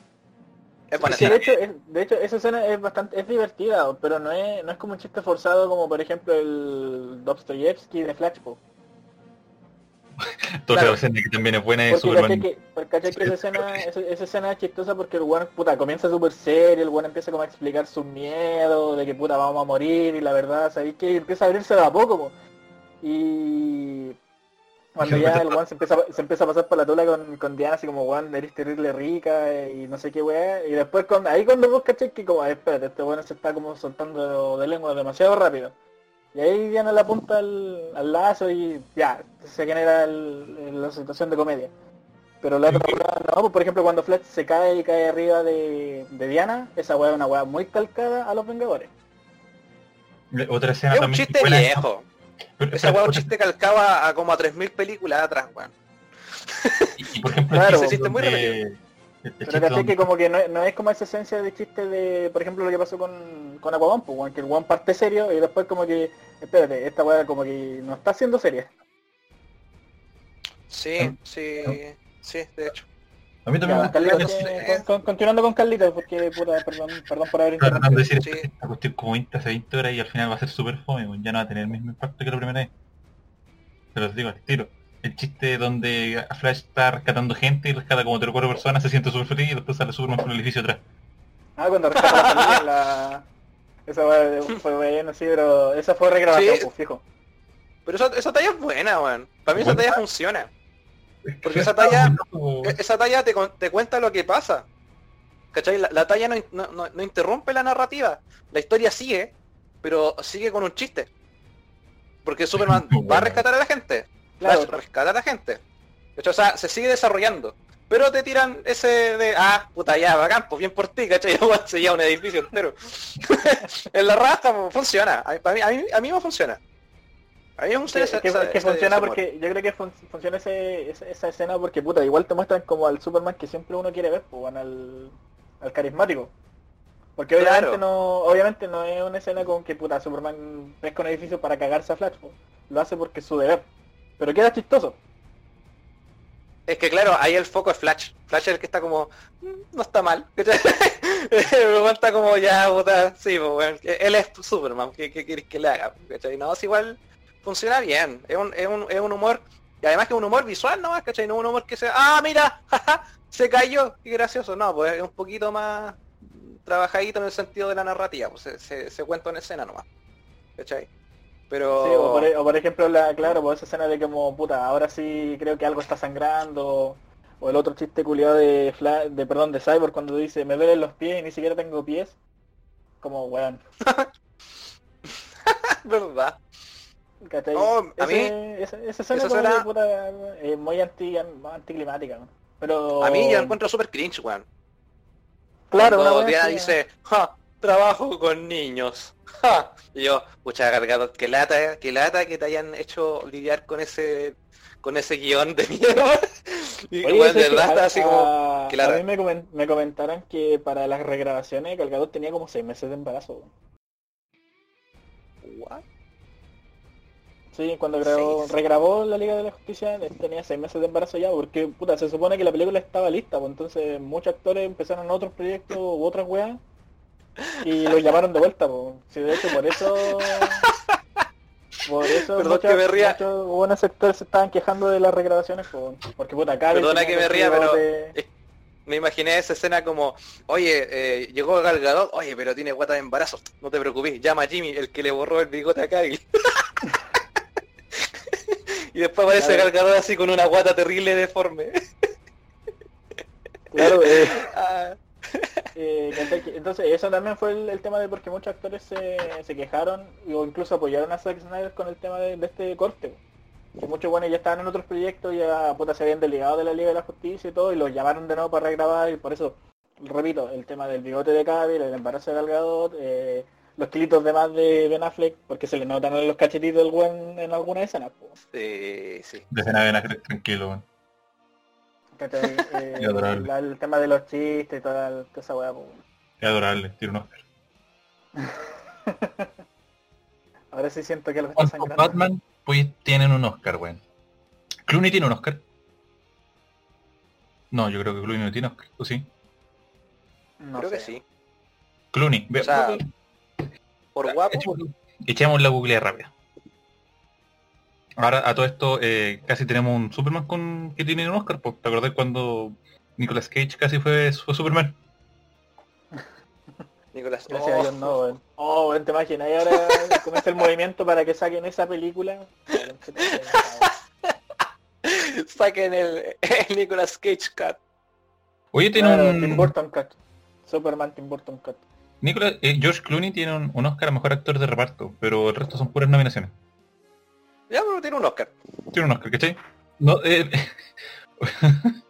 de, hecho, de hecho, esa escena es bastante es divertida, pero no es, no es como un chiste forzado como por ejemplo el Dostoyevsky de Flashpoint. Entonces la escena que también es buena es Superman. Que, que esa, escena, esa, escena es chistosa porque el weón puta comienza súper serio, el weón empieza como a explicar su miedo de que puta vamos a morir y la verdad, sabéis que empieza a abrirse de a poco. Y cuando ya el Juan se empieza, se empieza a pasar por la tula con, con Diana, así como Juan, eres terrible rica y no sé qué weá. Y después con, ahí cuando vos caché que como, espérate, este weón se está como soltando de lengua demasiado rápido. Y ahí Diana le apunta al, al lazo y ya, se genera la situación de comedia. Pero la otra no, pues, por ejemplo cuando Flash se cae y cae arriba de, de Diana, esa weá es una weá muy calcada a los Vengadores. Otra escena es un chiste viejo. Esa weá chiste calcaba a como a 3.000 películas atrás, weón. Y, por ejemplo, claro, ese chiste muy repetido. Pero que como que no, es como esa esencia de chiste de, por ejemplo, lo que pasó con, con Aquaman, pues, que el one parte serio y después como que, espérate, esta weá como que no está siendo seria. Sí, sí, sí, de hecho. A mí también me gusta. continuando con Carlita, porque puta, perdón, perdón por haber interrumpido. decir sí. esta cuestión como 20 hace 20 horas y al final va a ser súper fome, ya no va a tener el mismo impacto que la primera vez. Pero os digo, al tiro. El chiste donde Flash está rescatando gente y rescata como 3 o 4 personas, se siente súper feliz y después sale Superman por el edificio atrás. Ah, cuando rescata la, la... Esa fue bueno, sí, pero esa fue regrabación, pues, fijo. Pero esa, esa talla es buena, weón. Para mí esa talla funciona. Porque esa talla, e-, esa talla te, te cuenta lo que pasa. ¿Cachai? La, talla no, interrumpe la narrativa. La historia sigue, pero sigue con un chiste. Porque Superman va a rescatar a la gente. Claro. rescatar a la gente. De hecho, o sea, se sigue desarrollando. pero te tiran ese de, ah, puta ya, bacán, pues bien por ti, ¿cachai? Se lleva un edificio entero. en la raja pues, funciona, a mí, a, mí, a mí me funciona. A mí me que, esa- que- esa- que funciona porque yo creo que fun- funciona ese, esa, esa escena porque puta igual te muestran como al Superman que siempre uno quiere ver pues al, al carismático porque obviamente Claro. no obviamente no es una escena con que puta Superman pesca un edificio para cagarse a Flash pues. lo hace porque es su deber pero queda chistoso Es que claro, ahí el foco es Flash. Flash es el que está como, "Mm, no está mal. está como ya, puta, sí, pues, bueno, él es Superman, ¿qué, qué quieres que le haga? ¿cachai? No, es igual, funciona bien. Es un, es un, es un humor, y además que es un humor visual nomás, ¿cachai? No un humor que sea, ah, mira, jaja, se cayó, qué gracioso. No, pues es un poquito más trabajadito en el sentido de la narrativa, pues se, se, se cuenta en escena nomás. ¿Cachai? Pero... Sí, o, por, e- o por ejemplo la claro pues esa escena de como puta ahora sí creo que algo está sangrando o el otro chiste culiado de Fla- de perdón de Cyborg cuando dice me duelen los pies y ni siquiera tengo pies como weón ¿Verdad? ¿Cachai? No, a mí- esa, esa esa puta, eh, muy anti anticlimática ¿no? pero A mí yo encuentro súper cringe, weón. claro Cuando Diana dice, ja, trabajo con niños. Ja. Y yo, pucha cargado, que lata, que lata que te hayan hecho lidiar con ese con ese guion de mierda. Y Oye, de ¿sabes que verdad está así como. a, que la- a mí me, comen- me comentaron que para las regrabaciones Gal Gadot tenía como seis meses de embarazo. Sí, cuando grabó, Seis. regrabó la Liga de la Justicia eh, tenía seis meses de embarazo ya, porque puta, se supone que la película estaba lista, pues entonces muchos actores empezaron otros proyectos u otras weas y los llamaron de vuelta, pues. Sí, de hecho por eso por eso Perdón muchos, que me ría. muchos buenos sectores se estaban quejando de las regrabaciones, pues, porque puta acá Perdona que me ría, pero me imaginé esa escena como, oye, eh, llegó Gal Gadot, oye, pero tiene guata de embarazo, no te preocupes, llama a Jimmy, el que le borró el bigote a Kyle. y después aparece Claro. Gal Gadot así con una guata terrible deforme. Claro, eh, Ah, Eh, Entonces eso también fue el, el tema de porque muchos actores se, se quejaron o incluso apoyaron a Zack Snyder con el tema de, de este corte. Que muchos buenos ya estaban en otros proyectos, ya puta, se habían delegado de la Liga de la Justicia y todo, y los llamaron de nuevo para regrabar y por eso, repito, el tema del bigote de Cavill, el embarazo de Gal Gadot, eh, los kilitos de más de Ben Affleck, porque se le notan los cachetitos del buen en alguna escena. po. sí, sí. De escena ven a creer tranquilo, weón. Eh, la- el tema de los chistes y toda, la- toda esa weá. po. Es adorable, tiene un Oscar. Ahora sí siento que algo está ¿Cuántos sangrando. Batman pues tienen un Oscar, weón? ¿Clooney tiene un Oscar? No, yo creo que Clooney no tiene Oscar, ¿o sí? No Creo que sí. Clooney, O sea, por guapo, echemos, echemos la googlea rápida. Ahora, a todo esto, eh, casi tenemos un Superman con que tiene un Oscar, ¿te acordás cuando Nicolas Cage casi fue, fue Superman? Nicolás. Gracias a Oh, Dios no, weón. Oh, weón, te imaginas, y ahora comienza el movimiento para que saquen esa película. Saquen el, el Nicolas Cage Cut. Oye, tiene Claro, un... Tim Burton Cut. Superman Tim Burton Cut. Nicolas, eh, George Clooney tiene un, un Oscar a Mejor Actor de Reparto, pero el resto son puras nominaciones. Ya, pero tiene un Oscar. Tiene un Oscar, ¿cachai? No, eh...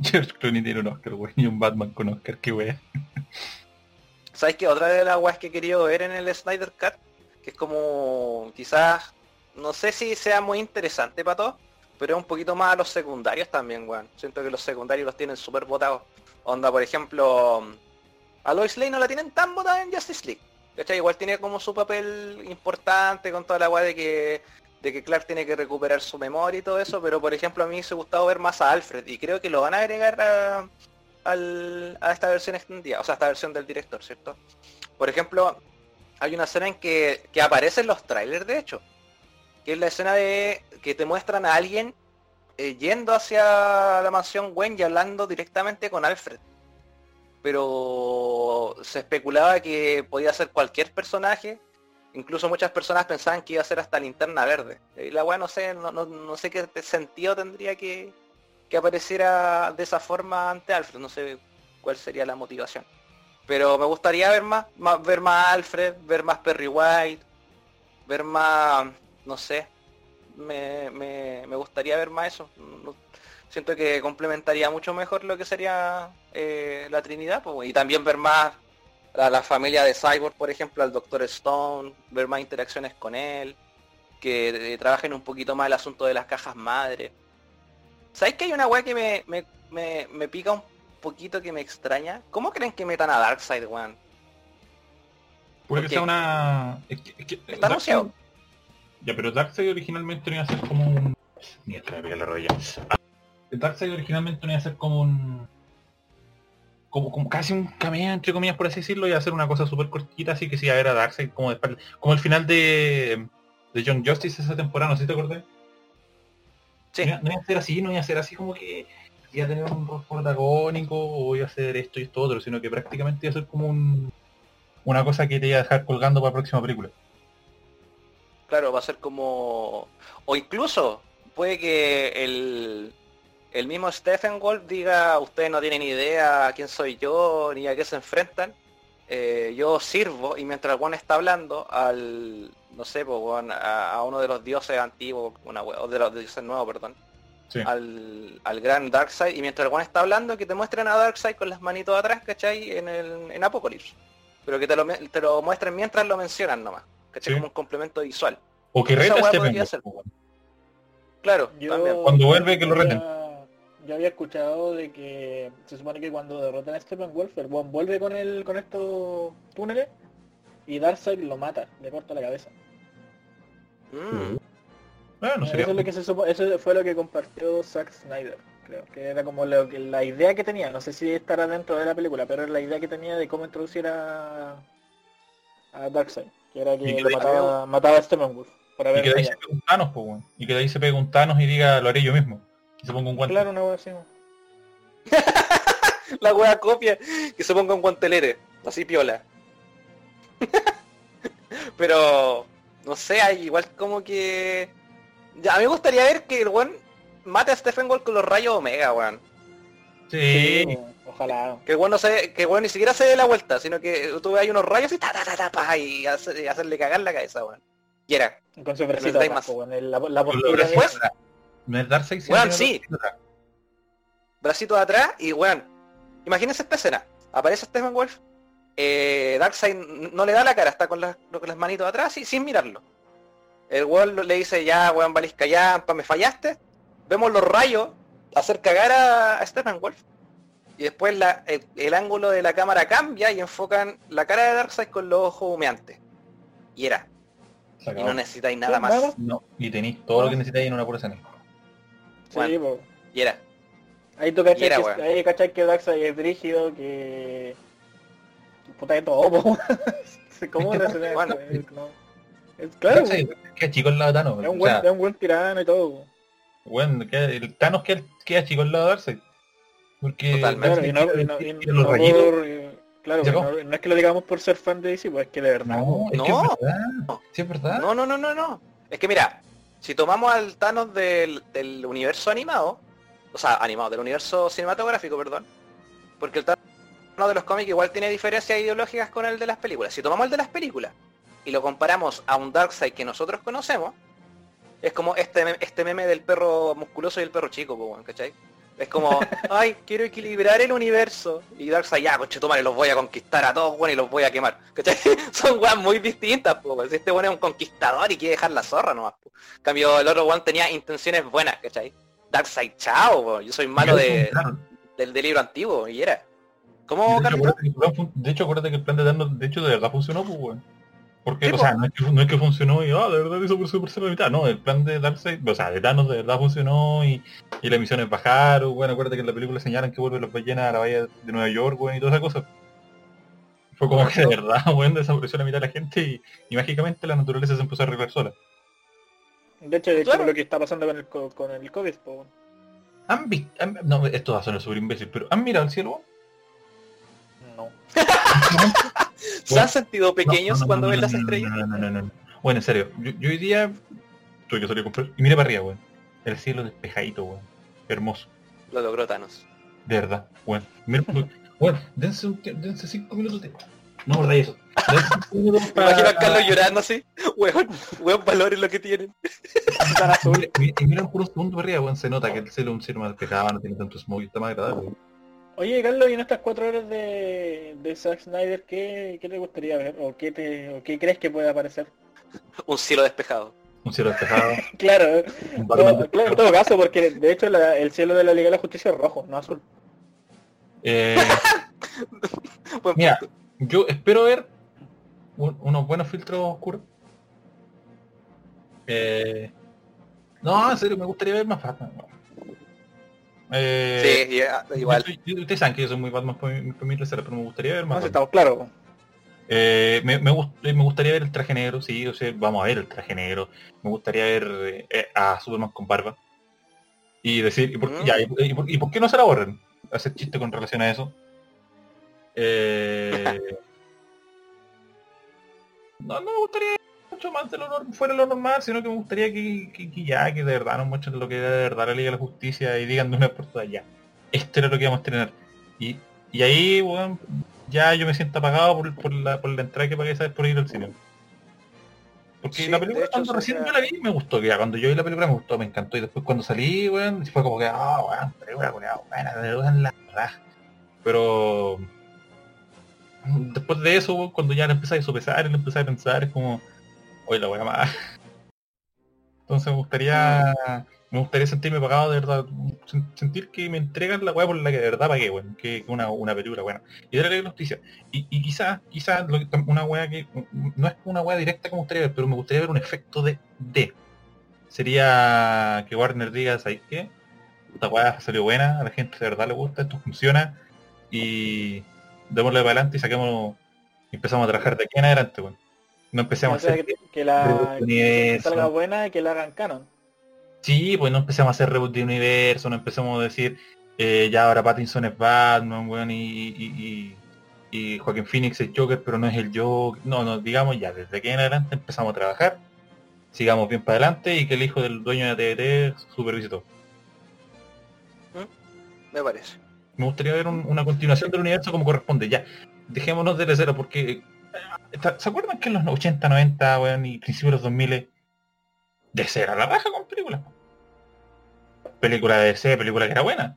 George Clooney tiene un Oscar, güey, y un Batman con Oscar, qué wea. ¿Sabes qué? Otra de las weas que he querido ver en el Snyder Cut, que es como quizás, no sé si sea muy interesante para todos, pero es un poquito más a los secundarios también, weón. Siento que los secundarios los tienen súper votados. Onda, por ejemplo, a Lois Lane no la tienen tan votada en Justice League. ¿Cachai? Igual tiene como su papel importante con toda la wea de que de que Clark tiene que recuperar su memoria y todo eso, pero por ejemplo a mí me hubiese gustado ver más a Alfred y creo que lo van a agregar a, a esta versión extendida, o sea, esta versión del director, ¿cierto? Por ejemplo, hay una escena en que, que aparece en los trailers, de hecho, que es la escena de que te muestran a alguien eh, yendo hacia la mansión Wayne y hablando directamente con Alfred. Pero se especulaba que podía ser cualquier personaje, incluso muchas personas pensaban que iba a ser hasta linterna verde. Y la weá no sé, no, no- no sé qué sentido tendría que, que apareciera de esa forma ante Alfred, no sé cuál sería la motivación. Pero me gustaría ver más, más- ver más Alfred, ver más Perry White, ver más, no sé, me, me, me gustaría ver más eso. Siento que complementaría mucho mejor lo que sería eh, la Trinidad, pues, y también ver más a la familia de Cyborg, por ejemplo, al Doctor Stone, ver más interacciones con él, que eh, trabajen un poquito más el asunto de las cajas madre. ¿Sabes que hay una weá que me, me, me, me pica un poquito que me extraña? ¿Cómo creen que metan a Darkseid, weón? Puede que sea una... es que- es que- Está anunciado. Ya, pero Darkseid originalmente no iba a ser como un... Mira, te voy a pegar la rodilla. Ah, Darkseid originalmente no iba a ser como un... Como, como casi un cameo, entre comillas, por así decirlo, iba a ser una cosa súper cortita, así que sí, a ver a Darkseid como de Como el final de, de John Justice esa temporada, no sé si te acordás. Sí. No, iba- no iba a ser así, no iba a ser así como que iba a tener un rol protagónico o iba a hacer esto y esto otro, sino que prácticamente iba a ser como un, una cosa que te iba a dejar colgando para la próxima película. Claro, va a ser como... O incluso puede que el, el mismo Stephen Wolf diga, ustedes no tienen idea a quién soy yo ni a qué se enfrentan. Eh, yo sirvo y mientras Juan está hablando al, no sé, pues, a, a uno de los dioses antiguos, una o de los dioses nuevos, perdón, Sí. al, al gran Darkseid y mientras Juan está hablando que te muestren a Darkseid con las manitos atrás, ¿cachai? En, el, en Apocalypse. Pero que te lo, te lo muestren mientras lo mencionan nomás, ¿cachai? Sí. Como un complemento visual. O que reta. Claro, Yo, también. Cuando vuelve, que lo reten. Yo había escuchado de que se supone que cuando derrotan a Stephen Wolf, el weón vuelve con el con estos túneles y Darkseid lo mata, le corta la cabeza. Mm. Ah, no eso, sería- es lo que se supo- eso fue lo que compartió Zack Snyder, creo, que era como lo que, la idea que tenía, no sé si estará dentro de la película, pero era la idea que tenía de cómo introducir a, a Darkseid, que era Y que lo mataba, mataba a Stephen Wolf. Para Y que de ahí se pegue un Thanos, pues. Y que de ahí se pegue un Thanos y diga, lo haré yo mismo. Se ponga un guante. Claro, una wea así. La wea copia que se ponga un guantelete, así piola. Pero, no sé, hay igual como que... Ya, a mí me gustaría ver que el weón mate a Stephen Wolf con los rayos Omega, weón. Sí. Sí, ojalá. Que el weón no se, que el weón ni siquiera se dé la vuelta, sino que tú ves ahí unos rayos y ta ta ta ta pa, y, hace- y hacerle cagar la cabeza, weón. Y era, Con su más. el- la, la Con postura de- No Darkseid sí, Weón, sí. bracito atrás. bracito de atrás y weón, imagínense esta escena. Aparece Stephen Wolf, eh, Darkseid no le da la cara, está con las, con las manitos atrás y sin mirarlo. El weón le dice, ya weón, valís callampa, me fallaste. Vemos los rayos hacer cagar a, a Stephen Wolf. Y después la- el, el ángulo de la cámara cambia y enfocan la cara de Darkseid con los ojos humeantes. Y era. Y no necesitáis nada Nada más. más. No, y tenéis todo lo que necesitáis en una pura escena. Sí, Bueno. po. Y era. Ahí tú cachai Y era, que, weón. ahí cachai que Darkseid es brígido, que... Puta de todo, po. ¿Cómo le hacen Bueno. eso? No. Es claro, Darkseid queda chico al lado de Thanos. es un o buen, sea, es un buen tirano y todo. po. weón, queda- el Thanos queda, queda chico al lado de Darkseid. Porque Totalmente. Claro, y no, y no, y tira los rayitos. eh, claro, no, no es que lo digamos por ser fan de DC, pues es que de verdad. No, es No. que es verdad. Sí, es verdad. No, no, no, no, no. Es que mira, si tomamos al Thanos del, universo animado, o sea, animado, del universo cinematográfico, perdón, porque el Thanos de los cómics igual tiene diferencias ideológicas con el de las películas. Si tomamos el de las películas y lo comparamos a un Darkseid que nosotros conocemos, es como este, este meme del perro musculoso y el perro chico, ¿cachai? Es como, ay, quiero equilibrar el universo. Y Darkseid, ya, coche, toma, los voy a conquistar a todos, bueno, y los voy a quemar. ¿Cachai? Son weas muy distintas. Si Este weón es un conquistador y quiere dejar la zorra nomás, po. En cambio, el otro weón tenía intenciones buenas, ¿cachai? Darkseid, chao, po. yo soy malo de, del, del libro antiguo, y era. ¿Cómo, de, hecho, acuérdate que el plan fun- de hecho, acuérdate que el plan de Thanos, de hecho, de verdad funcionó, pues, weón. Porque, Sí, o sea, no es, que, no es que funcionó y, ah, de verdad hizo por su persona mitad. No, el plan de Darkseid, o sea, de Thanos de verdad funcionó y, y la misión es bajar, o, bueno, acuérdate que en la película señalan que vuelven los ballenas a la bahía de Nueva York, weón, y toda esa cosa. Fue como que de verdad, weón, desapareció la mitad de la gente y, y mágicamente la naturaleza se empezó a arreglar sola. De hecho, es Claro. lo que está pasando con el, co- con el COVID, po. ¿Han visto? han- no, esto va a sonar súper imbécil, pero ¿han mirado el cielo? No. ¿Se han sentido pequeños No, no, no, cuando ven las estrellas? No, no, no, no, no. Bueno, en serio, yo, yo hoy día tuve que salir a comprar y mira para arriba, weón. El cielo despejadito, weón. Hermoso. Lo logró Thanos. De verdad, weón. Mira, weón, dense, un dense cinco minutos de... No borra eso. Me imagino a Carlos llorando así. Weón, weón, valores lo que tienen. Y por un segundo para arriba, weón, se nota que el cielo es un cielo más despejado, no tiene tanto smoke, está más agradable. Oye, Carlos, y en estas cuatro horas de, de Zack Snyder, ¿qué, ¿qué te gustaría ver? ¿O qué, te, o qué crees que puede aparecer? Un cielo despejado. Un cielo despejado. Claro, no, Batman claro, en todo caso, porque de hecho la- el cielo de la Liga de la Justicia es rojo, no azul. Eh, Mira. yo espero ver un- unos buenos filtros oscuros. Eh, no, en serio, me gustaría ver más Batman. Eh, Sí, ya, igual. soy- ustedes saben que yo soy muy Batman por mi, por mi pero me gustaría ver No más. Batman. estamos claros. Eh, me, me, gust- me gustaría ver el traje negro, sí, o sea, vamos a ver el traje negro. Me gustaría ver eh, a Superman con barba. Y decir, ¿y por, Mm. ya, y, y por, y por qué no se la borren? Hacer chiste con relación a eso. Eh, no, no me gustaría mucho más de lo fuera de lo normal, sino que me gustaría que, que- que ya, que de verdad nos muestren lo que de verdad la Liga de la Justicia y digan de una por todas ya. Esto era lo que íbamos a tener. Y, y ahí, weón, ya yo me siento apagado por, por la, por la entrada que pagué ¿sabes? por ir al cine. Porque Sí, la película hecho, cuando recién sea- yo la vi me gustó, que ya cuando yo vi la película me gustó, me encantó y después cuando salí, weón, fue como que, ah, weón, película culiao, buena, me gustan la raja. Pero después de eso, cuando ya le empecé a sopesar y le empecé a pensar, es como, la weá más. Entonces me gustaría me gustaría sentirme pagado de verdad, sen- sentir que me entregan la weá por la que de verdad pagué, weón, que una, una película buena. Y de la justicia. Y, y quizás, quizás una weá que no es una weá directa me gustaría ver, pero me gustaría ver un efecto de D. Sería que Warner diga, ¿sabes qué? Esta weá salió buena, a la gente de verdad le gusta, esto funciona, y démosle para adelante y saquemos, empezamos a trabajar de aquí en adelante, weón. No empecemos O a hacer que, que la que salga buena y que la hagan canon. Sí, pues no empecemos a hacer reboot de universo, no empecemos a decir eh, ya ahora Pattinson es Batman, weón, y, y, y, y Joaquin Phoenix es Joker, pero no es el Joker. No, no, digamos ya, desde aquí en adelante empezamos a trabajar, sigamos bien para adelante y que el hijo del dueño de TVT supervise todo. Me parece. Me gustaría ver un- una continuación del universo como corresponde, ya. Dejémonos de cero porque... ¿Se acuerdan que en los 80, 90, weón, y principios de los 2000 de cero a la raja con películas? Película de DC, película que era buena.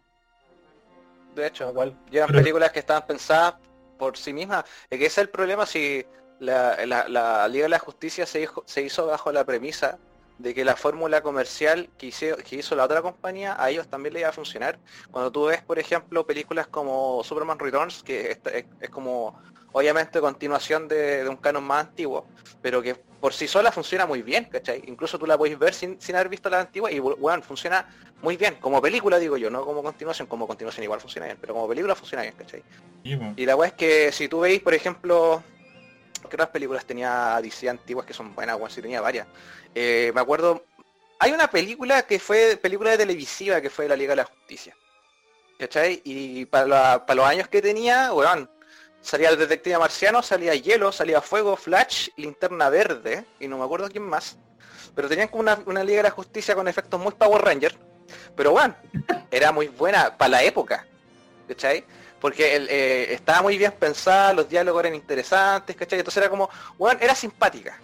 De hecho, Igual. llevan Pero- películas que estaban pensadas por sí mismas. Es que ese es el problema si la, la- la Liga de la Justicia se hizo, se hizo bajo la premisa de que la fórmula comercial que hizo, que hizo la otra compañía a ellos también le iba a funcionar. Cuando tú ves, por ejemplo, películas como Superman Returns, que es, es- es como obviamente continuación de, de un canon más antiguo, pero que por sí sola funciona muy bien, ¿cachai? Incluso tú la puedes ver sin, sin haber visto la antigua y bueno, funciona muy bien. Como película digo yo, no como continuación, como continuación igual funciona bien, pero como película funciona bien, ¿cachai? Sí. Y la weá es que si tú veis, por ejemplo, ¿qué otras películas tenía DC antiguas que son buenas? Bueno, sí tenía varias. Eh, me acuerdo, hay una película que fue película de televisiva que fue La Liga de la Justicia. ¿Cachai? Y para, la- para los años que tenía, weón, salía el detective marciano, salía hielo, salía fuego, flash, linterna verde, y no me acuerdo quién más. Pero tenían como una, una Liga de la Justicia con efectos muy Power Ranger. Pero bueno, era muy buena para la época. ¿Cachai? Porque eh, estaba muy bien pensada, los diálogos eran interesantes, ¿cachai? Entonces era como, weón, era simpática.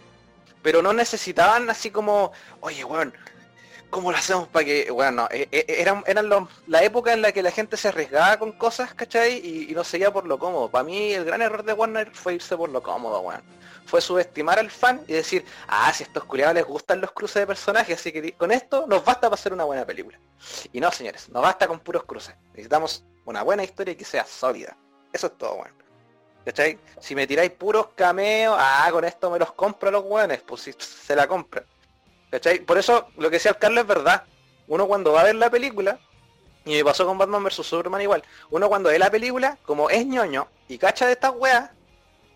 Pero no necesitaban así como, oye, weón, ¿cómo lo hacemos para que, weón, no, eh, eh, eran, eran la época en la que la gente se arriesgaba con cosas, ¿cachai? Y, no seguía por lo cómodo. Para mí el gran error de Warner fue irse por lo cómodo, weón. Fue subestimar al fan y decir, ah, si a estos culiados les gustan los cruces de personajes, así que con esto nos basta para hacer una buena película. Y no, señores, no basta con puros cruces. Necesitamos una buena historia que sea sólida. Eso es todo, weón. ¿Cachai? Si me tiráis puros cameos, ah, con esto me los compro los weones, pues si se la compran. ¿Cachai? Por eso lo que decía el Carlos es verdad. Uno cuando va a ver la película, y me pasó con Batman vs Superman igual, uno cuando ve la película, como es ñoño y cacha de estas weas,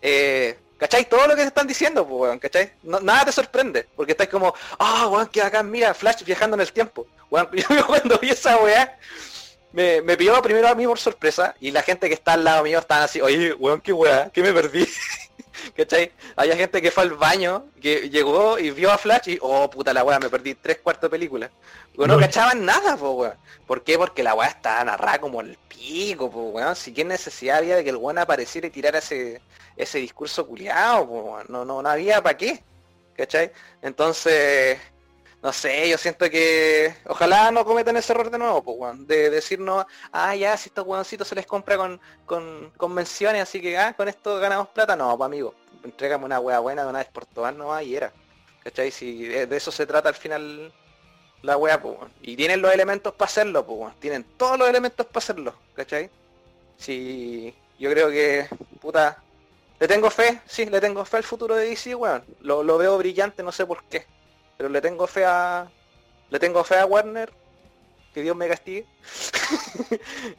eh, ¿cachai? Todo lo que te están diciendo, pues weón, ¿cachai? Nada te sorprende, porque estáis como, ah, weón, que acá, mira, Flash viajando en el tiempo. Yo cuando vi esa wea, me, me pilló primero a mí por sorpresa, y la gente que está al lado mío estaban así, oye, weón, qué wea, que me perdí. ¿Cachai? Había gente que fue al baño, que llegó y vio a Flash y, oh puta la weá, me perdí tres cuartos de película. Bueno, no cachaban nada, po weón. ¿Por qué? Porque la weá estaba narrada como el pico, po weón. Si qué necesidad había de que el weón apareciera y tirara ese, ese discurso culiado, po weón. No, no, no había para qué. ¿Cachai? Entonces, no sé, yo siento que ojalá no cometan ese error de nuevo, pues, weón, de decirnos, ah, ya, si estos weoncitos se les compra con, con, con menciones, así que, ah, con esto ganamos plata, no, pues, amigo, entrégame una wea buena de una vez por todas nomás y era, ¿cachai? Si de, de eso se trata al final la wea, pues, weón. y tienen los elementos para hacerlo, pues, weón. tienen todos los elementos para hacerlo, ¿cachai? Si yo creo que, puta, le tengo fe, sí, le tengo fe al futuro de DC, weón, lo, lo veo brillante, no sé por qué pero le tengo fe a le tengo fe a Warner que Dios me castigue.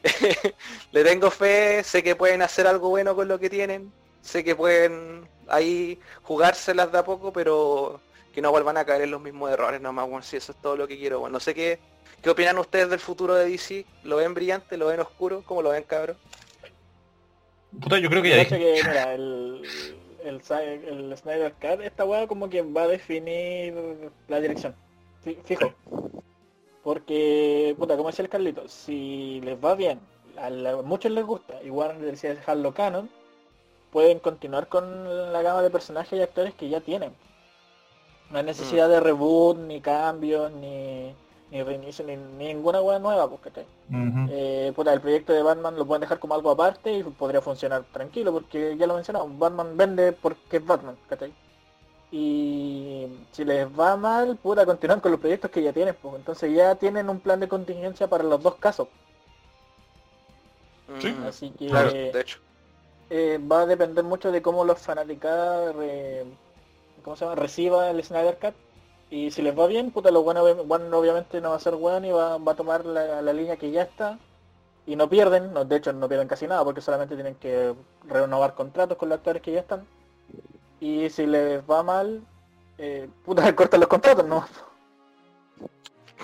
Le tengo fe sé que pueden hacer algo bueno con lo que tienen sé que pueden ahí jugárselas de a poco pero que no vuelvan a caer en los mismos errores nomás bueno, si eso es todo lo que quiero bueno, no sé qué qué opinan ustedes del futuro de DC lo ven brillante lo ven oscuro cómo lo ven cabrón Puta, yo creo que ya De hecho dije. que, mira, el, el, el Snyder Cut, esta weá como que va a definir la dirección. Fi- Fijo. Porque, puta, como decía el Carlito, si les va bien, a, la- a muchos les gusta, y Warner decide dejarlo canon, pueden continuar con la gama de personajes y actores que ya tienen. No hay necesidad de reboot, ni cambios, ni, ni reinicio, ni, ni ninguna weá nueva, pues, ¿cachai? Ujú. Eh, puta, el proyecto de Batman lo pueden dejar como algo aparte y podría funcionar tranquilo porque ya lo mencionamos, Batman vende porque es Batman, ¿cachai? Y si les va mal, puta, continúan con los proyectos que ya tienen, pues entonces ya tienen un plan de contingencia para los dos casos. Sí. Mm, Así que claro de hecho eh, va a depender mucho de cómo los fanaticados re- ¿cómo se llama? reciba el Snyder Cut. Y si les va bien, puta, lo bueno, bueno obviamente no va a ser bueno y va, va a tomar la, la línea que ya está. Y no pierden, no, de hecho no pierden casi nada porque solamente tienen que renovar contratos con los actores que ya están. Y si les va mal, eh, puta, cortan los contratos, ¿no?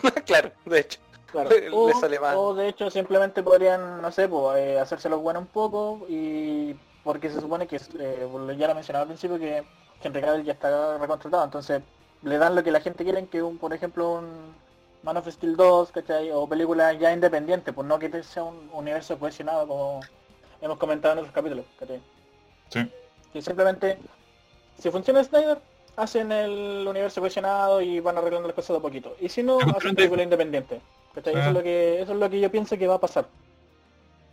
claro de hecho Claro. O, sale mal. o de hecho simplemente podrían, no sé, pues, eh, hacérselo bueno un poco y porque se supone que, eh, ya lo mencionaba al principio, que Henry Cavill ya está recontratado, entonces le dan lo que la gente quiere, que un, por ejemplo, un Man of Steel 2, ¿cachai? O película ya independiente, pues no que sea un universo cohesionado como hemos comentado en otros capítulos, ¿cachai? Sí. Y simplemente, si funciona Snyder, hacen el universo cohesionado y van arreglando las cosas de a poquito. Y si no, hacen de- película independiente. ¿cachai? Eso, es lo que, eso es lo que yo pienso que va a pasar.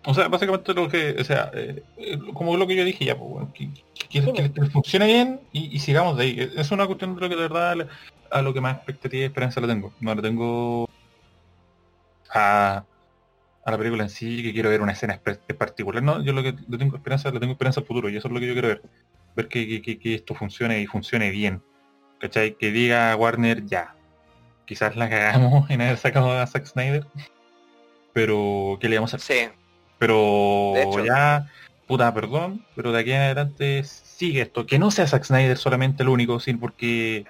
O sea, básicamente lo que, o sea, eh, eh, como lo que yo dije ya, pues, bueno, que, que- Sí, que- que funcione bien y, y sigamos de ahí. Es una cuestión de lo que de verdad a lo que más expectativa y esperanza le tengo. No le tengo a, a la película en sí, que quiero ver una escena en particular. No, yo lo que le tengo esperanza, le tengo esperanza al futuro y eso es lo que yo quiero ver. Ver que, que- esto funcione y funcione bien. ¿Cachai? Que diga Warner ya. Quizás la cagamos en haber sacado a Zack Snyder. Pero, ¿qué le vamos a hacer? sí Pero hecho. ya, puta, perdón, pero de aquí en adelante sigue esto. Que no sea Zack Snyder solamente el único, sí, porque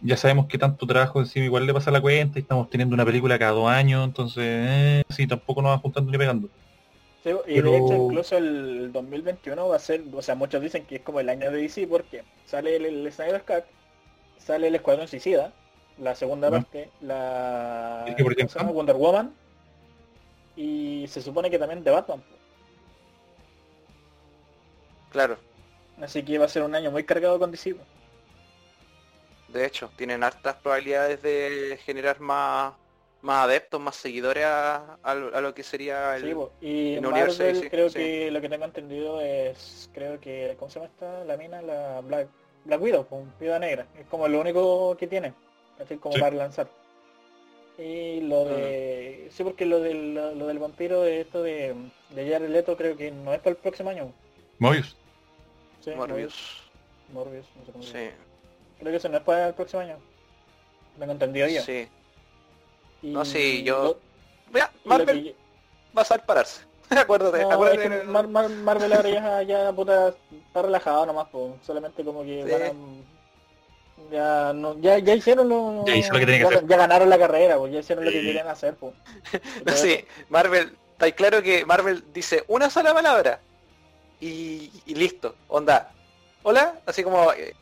ya sabemos que tanto trabajo encima igual le pasa la cuenta y estamos teniendo una película cada dos años, entonces, eh, sí, tampoco nos va juntando ni pegando. Sí, y Pero- de hecho incluso el 2021 va a ser, o sea, muchos dicen que es como el año de DC porque sale el, el Snyder Cut, sale el Escuadrón Suicida, la segunda parte, la ¿Y qué por ¿cómo se ejemplo? llama? Wonder Woman y se supone que también de Batman. Claro Así que va a ser un año muy cargado con DC. De hecho, tienen hartas probabilidades de generar más, más adeptos, más seguidores a, a lo, a lo que sería el... Sí, y el Marvel universo creo sí. que lo que tengo entendido es, creo que, ¿cómo se llama esta? La mina, la Black, Black Widow, con Viuda Negra. Es como lo único que tiene, así como Sí. para lanzar. Y lo de... Sí, porque lo del, lo, lo del vampiro, de esto de, de Jared Leto creo que no es para el próximo año. Mobius. Sí, Morbius. Morbius, no sé cómo se llama. Sí, Creo que eso no es para el próximo año. Tengo entendido yo. sí. Y No, sí, yo- lo- Mira, lo Marvel que- va a saber pararse. acuérdate, No, acuérdate. es que Mar- Mar- Marvel ahora ya, ya puta, está relajado nomás, po. solamente como que Sí. van a- ya, no, ya, ya hicieron lo, Ya hizo lo que tenía que ya, hacer. ya ganaron la carrera, pues, ya hicieron lo que querían hacer. Pues. No, sí, Marvel, está claro que Marvel dice una sola palabra y, y listo, onda. hola, así como, eh,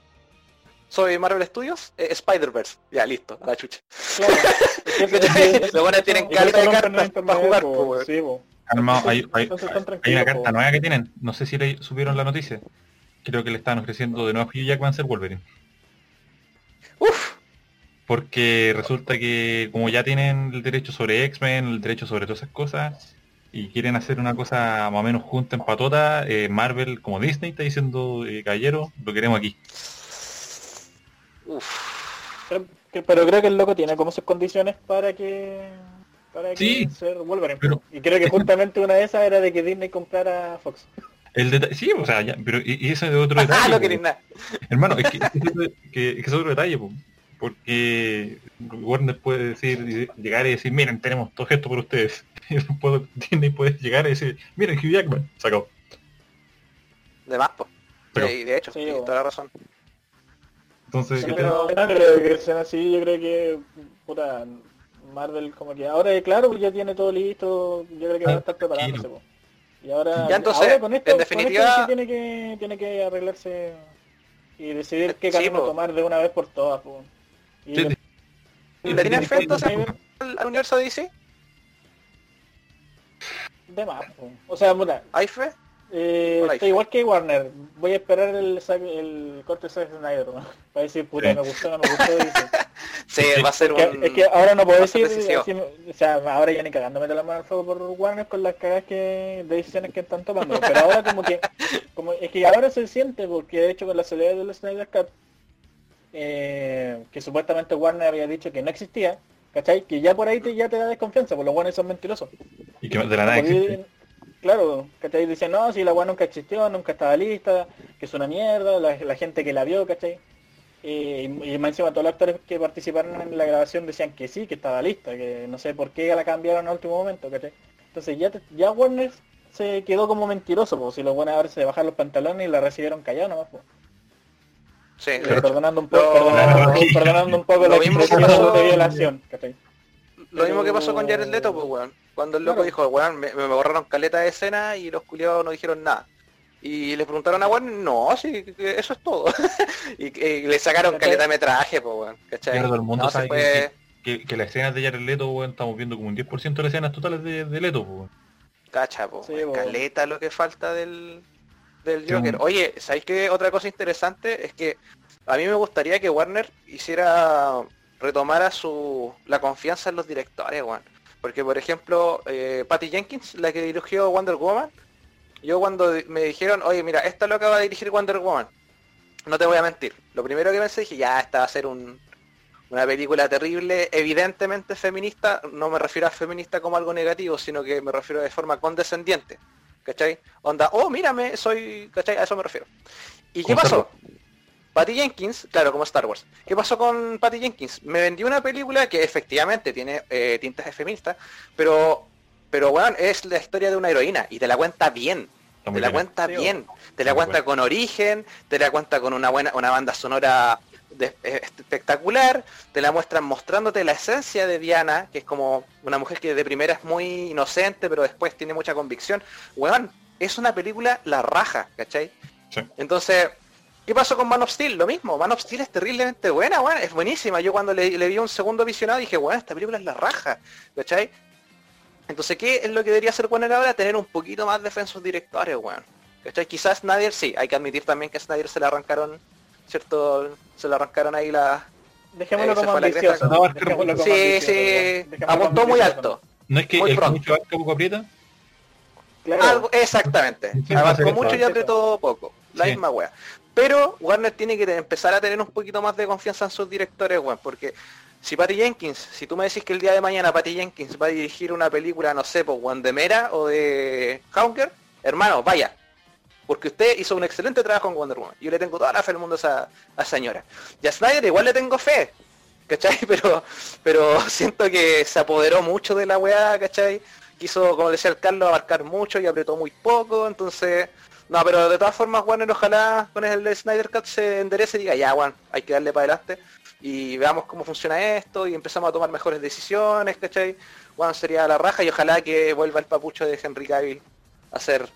soy Marvel Studios, eh, Spider-Verse. Ya, listo, a la chucha. Claro. Los buenos tienen caleta de no cartas para jugar, po, sí, po. Armado, hay, una carta po. nueva que tienen. No sé si le subieron la noticia. Creo que le están ofreciendo de nuevo a Hugh Jackman ser Wolverine. Uf, Porque resulta que como ya tienen el derecho sobre X-Men, el derecho sobre todas esas cosas, y quieren hacer una cosa más o menos junta en patota, eh, Marvel, como Disney, está diciendo, eh, caballero, lo queremos aquí. uf. Pero- creo que el loco tiene como sus condiciones para que para que Sí, ser Wolverine. pero- y creo que justamente una de esas era de que Disney comprara Fox. El sí, o sea, ya, pero y, y ese es otro Ah, detalle. no nada. Hermano, es que, que, que es otro detalle, po. porque Warner puede decir, llegar y decir, miren, tenemos todo esto por ustedes. Y después Disney puede llegar y decir, miren, Hugh Jackman, sacó. De más, po. Pero- Sí, de hecho, Sí, sí, toda la razón. Entonces, ¿qué Pero no creo que sean así, yo creo que puta Marvel como que ahora claro ya tiene todo listo, yo creo que va a estar preparándose. po. Y ahora, Ya, entonces, ahora con esto, en con esto definitiva- sí tiene que tiene que arreglarse y decidir qué Sí, camino tomar de una vez por todas. po. Y Sí, le- ¿Y ¿Le tienes fe entonces Snyder, al, universo DC? De más, po. O sea, puta, ¿Hay fe? eh, igual que Warner. Voy a esperar el, el corte de Zack Snyder, ¿no? para decir, puta, me gustó, no me gustó, dice. Sí, Sí. va a ser Que- un... es que ahora no puedo decir, o sea, ahora ya ni cagando meto la mano al fuego por Warner con las cagas que, de decisiones que están tomando, pero ahora como que, como, es que ahora se siente, porque de hecho con la salida del Snyder Cut, eh, que supuestamente Warner había dicho que no existía, ¿cachai? Que ya por ahí te, ya te da desconfianza, porque los Warner son mentirosos. y que de la nada Porque. Claro, ¿cachai? Dicen, no, si la weá nunca existió, nunca estaba lista, que es una mierda, la, la gente que la vio, ¿cachai? Eh, y, más encima todos los actores que participaron en la grabación decían que sí, que estaba lista, que no sé por qué la cambiaron al último momento, ¿cachai? Entonces ya, te- ya Warner se quedó como mentiroso, pues si los buenos ahora se bajaron los pantalones y la recibieron callada nomás, pues. Sí, Eh, perdonando un poco, Lo- perdonando, un poco Lo la mismo que pasó- de violación, ¿cachai? Lo mismo que pasó con Jared Leto, pues weón. Cuando el loco Claro. dijo, weón, me, me borraron caleta de escena y los culiados no dijeron nada. Y le preguntaron a Warner, no, sí, eso es todo. y, y le sacaron ¿Cachai? caleta de metraje, pues weón. ¿cachai? Todo el mundo No, sabe fue- que, que, que las escenas de Jared Leto, weón, estamos viendo como un 10% de las escenas totales de, de Leto, weón. Cacha, po, Sí, po. caleta lo que falta del, del Joker. Oye, ¿sabéis qué? Otra cosa interesante es que a mí me gustaría que Warner hiciera, retomara su, la confianza en los directores, weón. Porque, por ejemplo, eh, Patty Jenkins, la que dirigió Wonder Woman, yo cuando me dijeron, oye, mira, esta lo acaba de dirigir Wonder Woman, no te voy a mentir. Lo primero que pensé, dije, ya, esta va a ser un, una película terrible, evidentemente feminista, no me refiero a feminista como algo negativo, sino que me refiero de forma condescendiente. ¿Cachai? Onda, oh, mírame, soy, ¿cachai? A eso me refiero. ¿Y qué pasó? Patty Jenkins, claro, como Star Wars. ¿Qué pasó con Patty Jenkins? Me vendió una película que efectivamente tiene eh, tintes de feminista, pero, pero bueno, es la historia de una heroína y te la cuenta bien. Te la bien. cuenta bien, te la cuenta con origen, te la cuenta con una buena, una banda sonora de- espectacular, te la muestran mostrándote la esencia de Diana, que es como una mujer que de primera es muy inocente, pero después tiene mucha convicción. Weón, es una película la raja, ¿cachai? Sí. Entonces, ¿qué pasó con Man of Steel? Lo mismo, Man of Steel es terriblemente buena, weón, es buenísima. Yo cuando le, le vi un segundo visionado dije, weón, esta película es la raja, ¿cachai? Entonces, ¿qué es lo que debería hacer Warner ahora? Tener un poquito más de fe en sus directores, weón. ¿Cachai? Quizás Snyder sí, hay que admitir también que Snyder se le arrancaron, ¿cierto? Se le arrancaron ahí la... Dejémoslo Eh, como ambicioso. No, dejémoslo como Sí, ambicioso, apuntó muy alto. No es que Muy el pronto. mucho abarca poco aprieta. Claro. Algo, exactamente. Sí, Abarcó mucho y apretó poco. La Sí. misma wea. Pero Warner tiene que empezar a tener un poquito más de confianza en sus directores, weón. Porque si Patty Jenkins, si tú me decís que el día de mañana Patty Jenkins va a dirigir una película, no sé, pues weón, de Mera o de Hunger, hermano, vaya. Porque usted hizo un excelente trabajo en Wonder Woman. Yo le tengo toda la fe del mundo a esa, señora. Y a Snyder igual le tengo fe. ¿Cachai? Pero, pero siento que se apoderó mucho de la weá, ¿cachai? Quiso, como decía el Carlos, abarcar mucho y apretó muy poco, entonces... No, pero de todas formas, Warner ojalá con el Snyder Cut se enderece y diga, ya, Juan, hay que darle para adelante y veamos cómo funciona esto y empezamos a tomar mejores decisiones, ¿cachai? Juan sería la raja y ojalá que vuelva el papucho de Henry Cavill a ser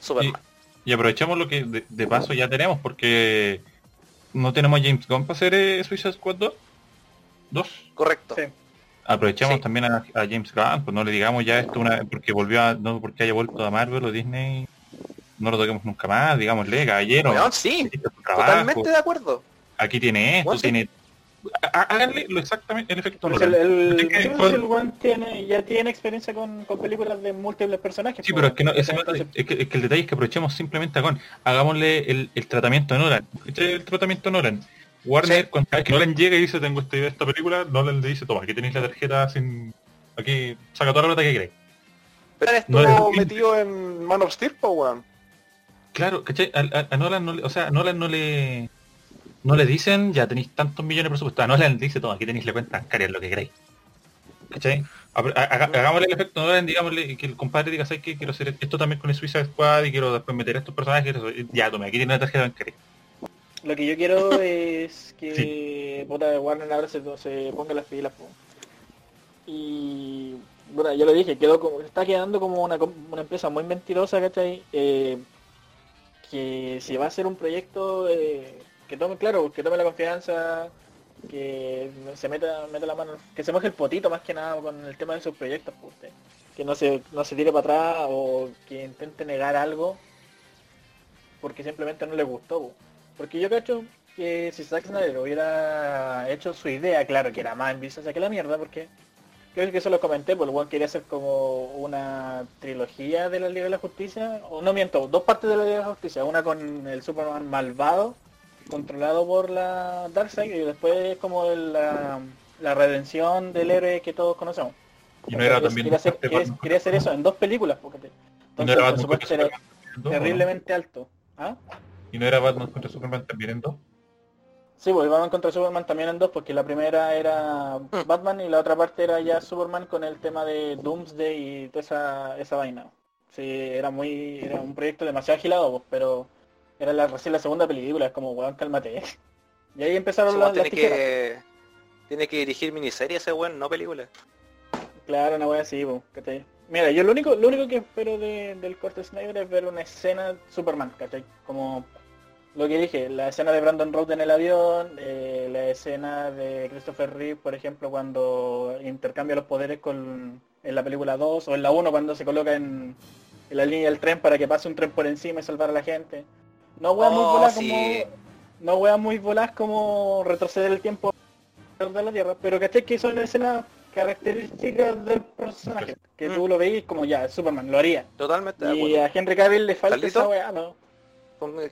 Superman. Y aprovechemos lo que de, de paso ya tenemos, porque no tenemos a James Gunn para hacer eh, Suicide Squad 2. ¿Dos? Correcto. Sí. Aprovechemos Sí. también a, a James Gunn, pues no le digamos ya esto una, porque volvió a, no porque haya vuelto a Marvel o Disney, no lo toquemos nunca más, digámosle, caballero. Weón, sí, totalmente de acuerdo. Aquí tiene esto, sí. tiene. Há- Háganle lo exactamente el efecto Pues el, Nolan. el, que, pues, el tiene, ya tiene experiencia con, con películas de múltiples personajes. Sí, pues, pero es que, no, ese no- entonces, es, que, es que el detalle es que aprovechemos simplemente a con, hagámosle el, el tratamiento de Nolan. El tratamiento de Nolan. Warner, Sí. cuando que Nolan llega y dice tengo esta idea de esta película, Nolan le dice, toma, aquí tenéis la tarjeta sin. Aquí saca toda la plata que queréis. Pero Estuvo es- metido en Man of Steel, po, weón. Claro, ¿cachai? A, a- a Nolan no le, o sea, a Nolan no le no le dicen ya tenéis tantos millones de presupuesto. A Nolan le dice, toma, aquí tenéis la cuenta bancaria, lo que queráis. ¿Cachai? A- a- hagámosle el efecto Nolan, digámosle que el compadre diga, ¿sabes qué? Quiero hacer esto también con el Suicide Squad y quiero después meter estos personajes. quiero eso". Ya, tome, aquí tiene la tarjeta bancaria. Lo que yo quiero es que puta, Warner ahora se, se ponga las pilas. po. Y bueno, ya lo dije, quedó como, está quedando como una, una empresa muy mentirosa, ¿cachai? Eh, que si va a hacer un proyecto eh, que tome, claro, que tome la confianza, que se meta, meta la mano, que se moje el potito más que nada con el tema de sus proyectos, pues, que no se, no se tire para atrás o que intente negar algo porque simplemente no le gustó. po. Porque yo cacho que si Zack Snyder hubiera hecho su idea, claro que era más ambiciosa que la mierda, porque creo que eso lo comenté, pues el weón quería hacer como una trilogía de la Liga de la Justicia, o no miento, dos partes de la Liga de la Justicia, una con el Superman malvado, controlado por la Darkseid, y después como la, la redención del héroe que todos conocemos. Y no era Entonces, también quería, hacer, parte quería- Batman quería hacer eso en dos películas, porque te- ¿Y no entonces era presupuesto era terriblemente alto. ¿Ah? ¿Y no era Batman contra Superman también en dos? Sí, pues Batman contra Superman también en dos, porque la primera era Batman y la otra parte era ya Superman con el tema de Doomsday y toda esa, esa vaina. Sí, era muy, era un proyecto demasiado agilado, pues, pero era la, recién la segunda película, es como, weón, cálmate. Y ahí empezaron Ese las, tiene tijeras. que tiene que dirigir miniseries ese weón, no películas. Claro, una wea así, pues, ¿cachai? Mira, yo lo único, lo único que espero de- del corte Snyder es ver una escena Superman, ¿cachai? Como lo que dije, la escena de Brandon Road en el avión, eh, la escena de Christopher Reeve, por ejemplo, cuando intercambia los poderes con en la película 2 o en la 1 cuando se coloca en, en la línea del tren para que pase un tren por encima y salvar a la gente. No weas muy Oh, voladas sí. como no weas muy voladas como retroceder el tiempo de la Tierra, pero ¿cachai? Que son escenas características del personaje, que tú lo veis como ya, Superman, lo haría. Totalmente de Y acuerdo. a Henry Cavill le falta esa weá, ¿no?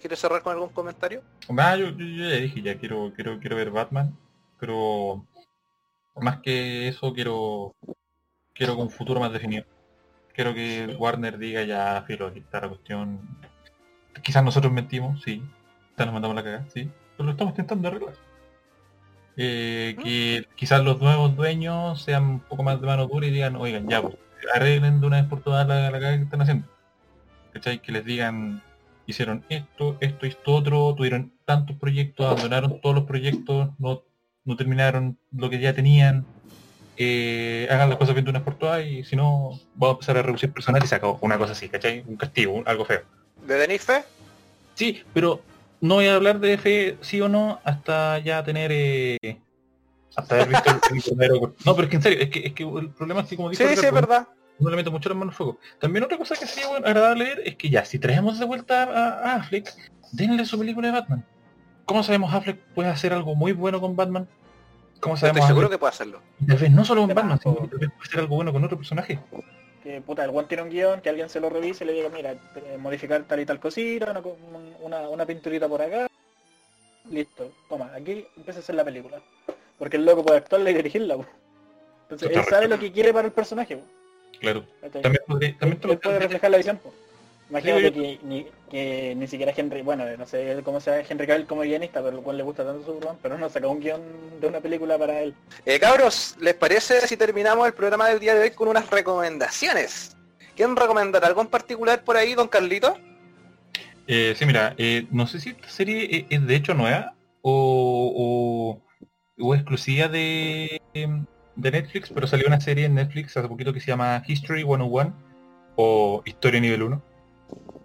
¿Quieres cerrar con algún comentario? Ah, yo, yo- yo ya dije, ya quiero, quiero, quiero ver Batman, pero más que eso quiero quiero con un futuro más definido. Quiero que Warner diga ya, filo, aquí está la cuestión. Quizás nosotros mentimos, sí. Quizás nos mandamos la cagada, sí. Pero lo estamos intentando arreglar. Eh, que quizás los nuevos dueños sean un poco más de mano dura y digan, oigan, ya, pues, arreglen de una vez por todas la, la cagada que están haciendo. ¿Cachai? Que les digan, hicieron esto, esto, esto, otro, tuvieron tantos proyectos, abandonaron todos los proyectos, no, no terminaron lo que ya tenían, eh, hagan las cosas bien de una vez por todas y si no, vamos a empezar a reducir personal y se acabó. Una cosa así, ¿cachai? Un castigo, un- algo feo. ¿De Fe? Sí, pero no voy a hablar de fe sí o no hasta ya tener eh, hasta haber visto el, el primero. No, pero es que en serio, es que, es que el problema es que como dijo Sí, sí, es verdad. no le meto mucho las manos al fuego. También otra cosa que sería bueno, agradable ver es que ya, si traemos de vuelta a, a Affleck, denle su película de Batman. ¿Cómo sabemos Affleck puede hacer algo muy bueno con Batman? ¿Cómo sabemos Estoy seguro Affleck- que puede hacerlo. tal vez no solo con Batman, sino que tal vez puede hacer algo bueno con otro personaje? Que puta, el one tiene un guion, que alguien se lo revise y le diga, mira, eh, modificar tal y tal cosita, una, una, una pinturita por acá. Listo, toma, aquí empieza a hacer la película. Porque el loco puede actuarla y dirigirla, po. Entonces él sabe lo que quiere para el personaje, po. Claro. También, podría- también Él puede reflejar la visión, po. Imagínate Sí, que, ni, que ni siquiera Henry, bueno, no sé cómo sea Henry Cavill como guionista, pero lo cual le gusta tanto Superman, pero no saca un guion de una película para él. Eh, cabros, ¿les parece si terminamos el programa del día de hoy con unas recomendaciones? ¿Quieren recomendar algo en particular por ahí, don Carlito? Eh, sí, mira, eh, no sé si esta serie e- es, de hecho nueva o, o, o exclusiva de, em, de Netflix, pero salió una serie en Netflix hace poquito que se llama History 101 o Historia Nivel 1.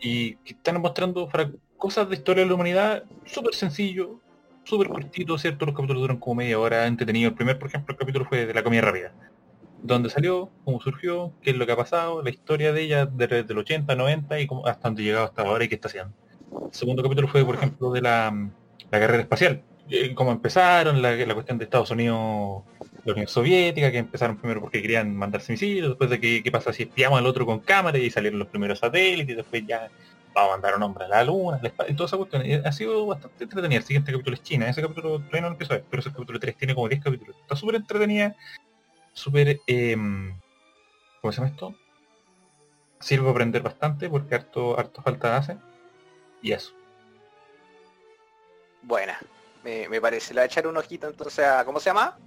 Y que están mostrando cosas de historia de la humanidad súper sencillo, súper cortito, ¿cierto? Los capítulos duran como media hora, entretenido. El primer, por ejemplo, el capítulo fue de la comida rápida. Dónde salió, cómo surgió, qué es lo que ha pasado, la historia de ella desde el 80, 90 y cómo, hasta dónde llegado hasta ahora y qué está haciendo. El segundo capítulo fue, por ejemplo, de la, la carrera espacial. Eh, cómo empezaron, la, la cuestión de Estados Unidos, la Unión Soviética, que empezaron primero porque querían mandarse misiles, después de que, qué pasa si espiamos al otro con cámara y salieron los primeros satélites, y después ya vamos a mandar un hombre a la luna, y toda esa cuestión. Eh, Ha sido bastante entretenida. El siguiente capítulo es China. Ese capítulo todavía no lo a ver, pero ese capítulo 3 tiene como 10 capítulos. Está súper entretenida, súper... em, ¿Cómo se llama esto? Sirve para aprender bastante porque harto, harto falta hace. Y eso. Buena. Me, me parece. Le voy a echar un ojito entonces a... ¿Cómo se llama?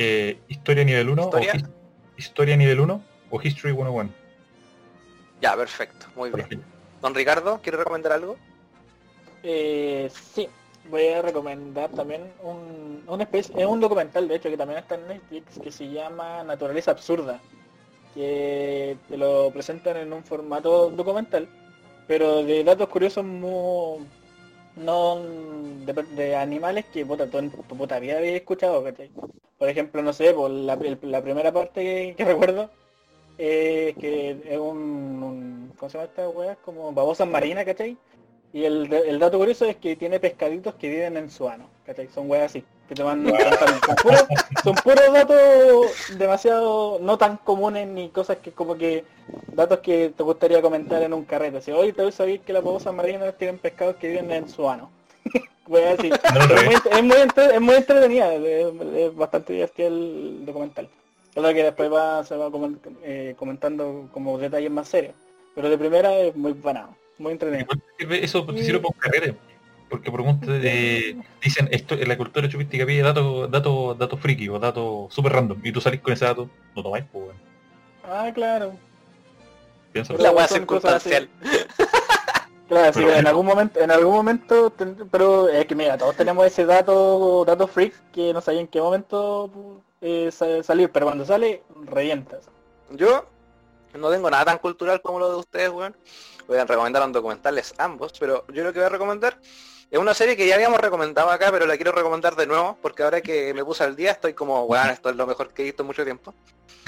Eh, historia nivel 1 ¿Historia? o his- Historia nivel 1 o History 101. Ya, perfecto. Muy bien. Don Ricardo, ¿quiere recomendar algo? Eh, sí, voy a recomendar también un, una especie, es un documental de hecho que también está en Netflix que se llama Naturaleza Absurda, que te lo presentan en un formato documental, pero de datos curiosos muy, no de, animales que puta, tú en tu puta vida habías escuchado, ¿cachai? Por ejemplo, no sé, por la, primera parte que, recuerdo es que es un, un- ¿cómo se llama esta weá? Como babosa marina, ¿cachai? Y el, el dato curioso es que tiene pescaditos que viven en su ano, ¿cachai? Son weas así, que te van contando. Son puros, son puros datos demasiado no tan comunes ni cosas que como que datos que te gustaría comentar en un carrete. Si hoy te sabéis que las babosas marinas tienen pescados que viven en su ano. Weas así. No lo Pero es, muy, es, muy entre- es muy entretenida, es, es bastante divertido el documental. Claro que después va, se va eh, comentando como detalles más serios. Pero de primera es muy buena, muy sirve- Eso te sirve para un carrete. Porque pregunta de, dicen esto en la cultura chupística pide datos datos datos friki o datos super random y tú salís con ese dato, no tomáis, pues bueno. Ah, claro. Piensa La así. circunstancial. Claro, sí, Pero- en algún momento, en algún momento, ten- pero es que mira, todos tenemos ese dato, dato freak que no sabía en qué momento eh, sa- salir, pero cuando sale, revientas. Yo no tengo nada tan cultural como lo de ustedes, weón. Voy a recomendar un documentales ambos, pero yo lo que voy a recomendar es una serie que ya habíamos recomendado acá, pero la quiero recomendar de nuevo, porque ahora que me puse al día estoy como, weón, esto es lo mejor que he visto en mucho tiempo.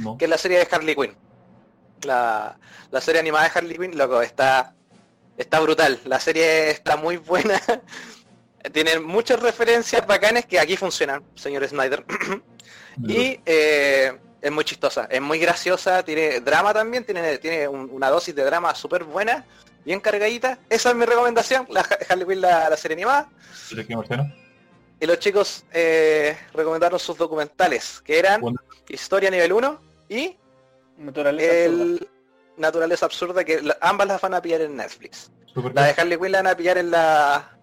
No. Que es la serie de Harley Quinn. La, la serie animada de Harley Quinn, loco, está, está brutal. La serie está muy buena. Tiene muchas referencias bacanes que aquí funcionan, señor Snyder. Y eh, es muy chistosa, es muy graciosa, tiene drama también, tiene, tiene un- una dosis de drama súper buena, bien cargadita. Esa es mi recomendación, la Ha- Harley Quinn, la, la serie animada. Y los chicos eh, recomendaron sus documentales, que eran Bueno. Historia Nivel 1 y Naturaleza absurda. el Naturaleza Absurda, que la- ambas las van a pillar en Netflix. Super La de Harley Quinn la van a pillar en la...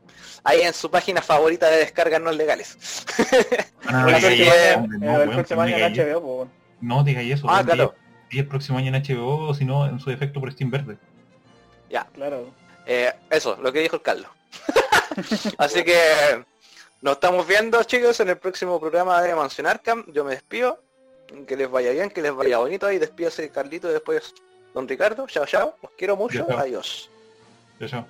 Ahí en su página favorita de descargas no legales. Ah, eh, no, diga en eso. Ah, claro. di el próximo año en HBO, o si no, en su defecto por Steam Verde. Claro. Eh, eso, lo que dijo el Carlos. Así que nos estamos viendo chicos en el próximo programa de Mansion Arkham. Yo me despido. Que les vaya bien, que les vaya bonito. Y despídase Carlito y después Don Ricardo. Chao, chao. Os quiero mucho. Chao, chao. Adiós. Yo, yo.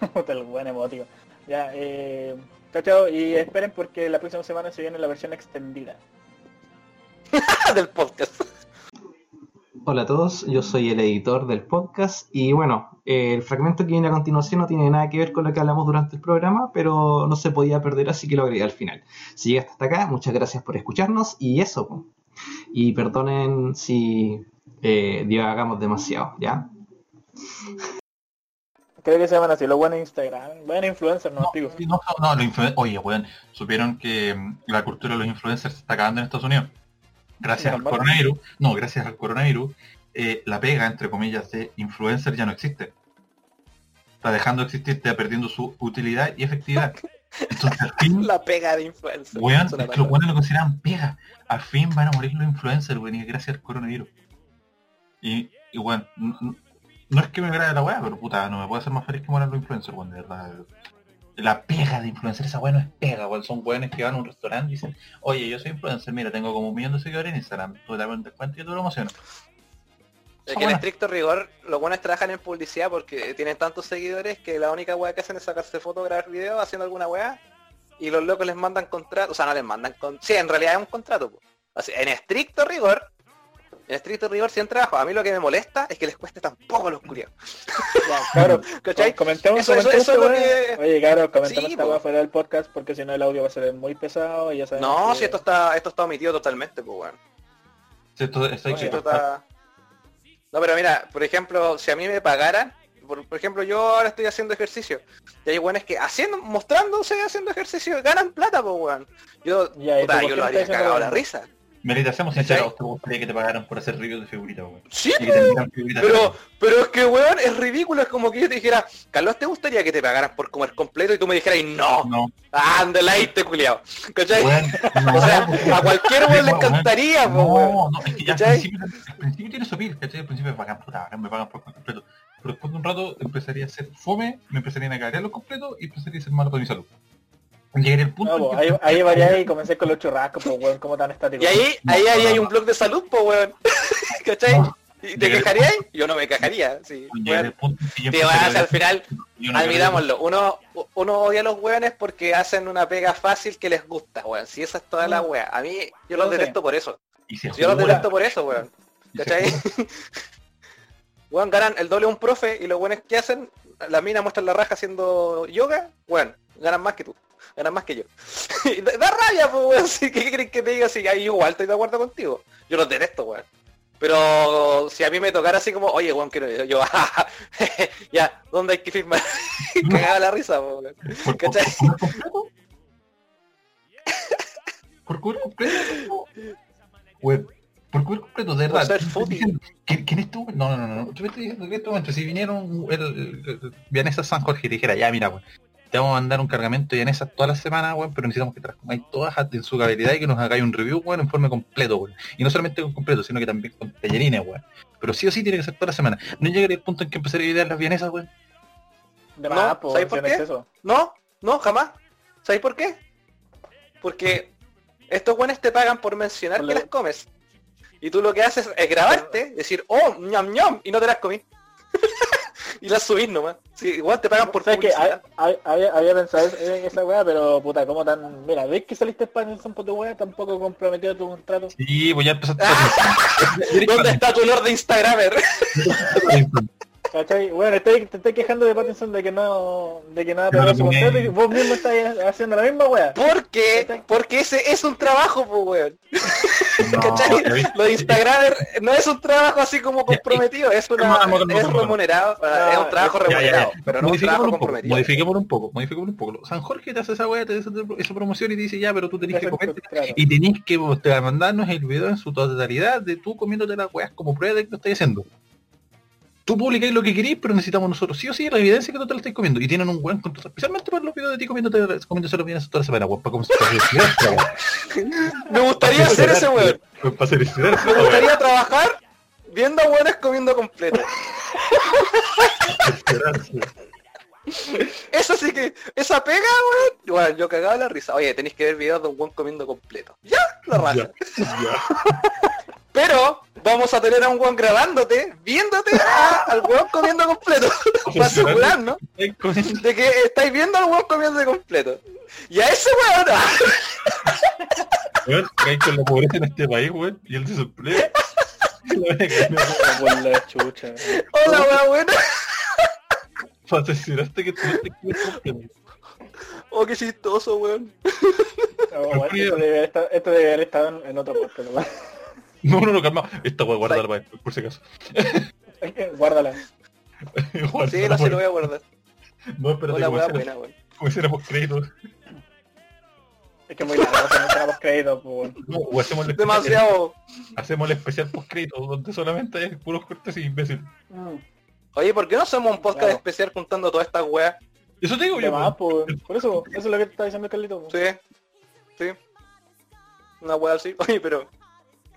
Puta, el buen emotivo. Ya, eh, chao, chao, y esperen porque la próxima semana se viene la versión extendida. Del podcast. Hola a todos, yo soy el editor del podcast y bueno, eh, el fragmento que viene a continuación no tiene nada que ver con lo que hablamos durante el programa, pero no se podía perder así que lo agregué al final. Si llegaste hasta acá, muchas gracias por escucharnos y eso. Y perdonen si eh, divagamos demasiado, ¿ya? Creo que se llaman así, los buenos Instagram, buenos influencers, no, No, digo. no, no, los influen- Oye, weón, supieron que mm, la cultura de los influencers se está acabando en Estados Unidos. Gracias al coronavirus, no, gracias al coronavirus, eh, la pega, entre comillas, de influencer ya no existe. Está dejando de existir, está perdiendo su utilidad y efectividad. Entonces, al fin, La pega de influencer. weón, Suena es que los weones lo consideran pega. Al fin van a morir los influencers, weón, y gracias al coronavirus. Y, y weón, no es que me agrade la weá, pero puta, no me puede hacer más feliz que mueran los influencers, weón, de verdad. La pega de influencer, esa weá no es pega, weón, son weones que van a un restaurante y dicen, oye, yo soy influencer, mira, tengo como un millón de seguidores en Instagram, tú dame un descuento y yo te lo emociono. Es que en estricto rigor, los buenos trabajan en publicidad porque tienen tantos seguidores que la única weá que hacen es sacarse fotos, grabar videos haciendo alguna weá y los locos les mandan contrato, o sea, no les mandan con... Sí, en realidad es un contrato. po. En estricto rigor, en estricto rigor si en trabajo, a mí lo que me molesta es que les cueste tan poco a los curiados. Claro, ¿Cachai? comentemos, Eso- eso- comentemos eso es esta que-. Oye, claro, comentemos Sí, esta po. weá fuera del podcast porque si no el audio va a ser muy pesado y ya sabemos No, que- si esto está, esto está omitido totalmente, pues bueno. Sí, esto- Oye, que Esto está- No, pero mira, por ejemplo, si a mí me pagaran, por, por ejemplo, yo ahora estoy haciendo ejercicio, y hay weones que haciendo, mostrándose haciendo ejercicio, ganan plata, pues weón. Yo, Ya, ¿y puta, yo lo no haciendo cagado la risa. Melita, seamos sinceros, ¿te gustaría que te pagaran por hacer reviews de figuritas, weón? Sí, Pero, pero es que weón, es ridículo, es como que yo te dijera, Carlos, ¿te gustaría que te pagaran por comer completo? Y tú me dijeras, no, No, ándale ahí, te culiao. ¿Cachai? weón, no, O sea, a cualquier weón le Weón, encantaría, weón. No, no, es que ya al principio, al principio tiene su pil, ¿cachai? Al principio me pagan, puta, me pagan por completo. Pero después de un rato empezaría a ser fome, me empezarían a caer los completos y empezaría a ser malo para mi salud. Llegaría el punto No, que- ahí, ahí varié y comencé con los churrascos, pues weón, como tan estático. Y ahí, ahí, ahí hay un blog de salud, po, weón. ¿Cachai? No. ¿Y te Llegué- quejarías? Yo no me quejaría, sí. Weón. el punto en que Te vas al final, no admirámoslo, uno, uno odia a los weones porque hacen una pega fácil que les gusta, weón. Si esa es toda la Mm. wea. A mí, yo los No detesto por eso. Yo los detesto por eso, weón. ¿Cachai? Weón, ganan el doble a un profe y los buenos que hacen, la mina muestra la raja haciendo yoga, weón, ganan más que tú, ganan más que yo. Da, da rabia, pues, weón, si, ¿qué crees que te diga? Si ahí igual estoy de acuerdo contigo. Yo los detesto, weón. Pero si a mí me tocara así como, oye, weón, quiero yo, yo, ya, ¿dónde hay que firmar? Cagaba la risa, pues, weón. ¿Por, por, ¿Cachai? por comer completo? ¿Por comer completo? Weón, por comer completo, de verdad. ser ¿Tú me estás fútil. diciendo ¿Quién, es tú? No, no, no, no. Me estás diciendo que en este momento, si vinieron el, el, San Jorge y dijera, ya mira, weón, te vamos a mandar un cargamento de Vianesas toda la semana, weón, pero necesitamos que te las comáis todas en su cabalidad y que nos hagáis un review, weón, en forma completo, weón. Y no solamente con completo, sino que también con tallarines, weón. Pero sí o sí tiene que ser toda la semana. No llegaría el punto en que empezaría a idear las Vianesas, weón. De No, po, ¿sabes por en qué? No, no, jamás. ¿Sabes por qué? Porque estos buenos te pagan por mencionar que la- las comes. Y tú lo que haces es grabarte, decir, oh, ñam ñam, y no te las comí. y las subís nomás. Sí, igual te pagan por ¿Sabes que publicidad. había, había pensado en esa weá, pero puta, como tan... Mira, ¿ves que saliste para el tu weá? Tampoco comprometido tu contrato. Sí, pues ya empezaste ¿Dónde está tu lord de Instagramer? ¿Cachai? Bueno, estoy, te estoy quejando de Pattinson de que no... De que no ha pagado No, su no, contrato y no. vos mismo estás haciendo la misma weá. Porque, porque ese es un trabajo, pues, weón. No, ¿Cachai? Lo de Instagramer no es un trabajo así como comprometido, es una es remunerado, No, es un trabajo es- Ya, ya, remunerado, ya. pero no un trabajo un poco, comprometido. modifiquémoslo un poco, modifiquémoslo un poco. San Jorge te hace esa weá, te hace esa promoción y te dice ya, pero tú tenés que Ese comer contrato. y tenés que mandarnos el video en su totalidad de tú comiéndote las weas como prueba de que lo estás haciendo. Tú publicáis lo que queréis, pero necesitamos nosotros sí o sí la evidencia que tú te la estás comiendo. Y tienen un buen contrato, especialmente para los videos de ti comiéndote, comiéndose los bienes toda la semana, weón, para como Me gustaría hacer ese weón. Me gustaría trabajar viendo weones comiendo completo. Eso sí que, esa pega, weón. Bueno, yo cagaba la risa. Oye, tenéis que ver videos de un weón comiendo completo. Ya, la raja. Ya, ya. Pero vamos a tener a un weón grabándote, viéndote a- al weón comiendo completo. para asegurarnos de que estáis viendo al weón comiendo completo. Y a ese weón, ah, Weón, que hay con la pobreza en este país, weón, y el desempleo. Hola weón, buena. Para asegurarte que tú no te quedes completo. Oh, qué chistoso, weón. No, bueno, esto debe haber estado- esto debe haber estado en, en otro podcast, ¿no? No, no, no, calma. Esta weá guardar para por si acaso. Guárdala. Guárdala Sí, no se lo voy a guardar. No, espérate, Hola, como buena, weón. como post crédito. Es que es muy largo, no tenemos crédito, pues. No, o hacemos el especial, Demasiado. hacemos el especial post crédito, donde solamente hay puros cortes y imbécil. Mm. Oye, ¿por qué no hacemos un podcast Claro. especial juntando todas estas weas? Eso te digo De yo. más. Por eso, eso es lo que te está diciendo Carlito. Sí. Sí. Una wea así. Oye, pero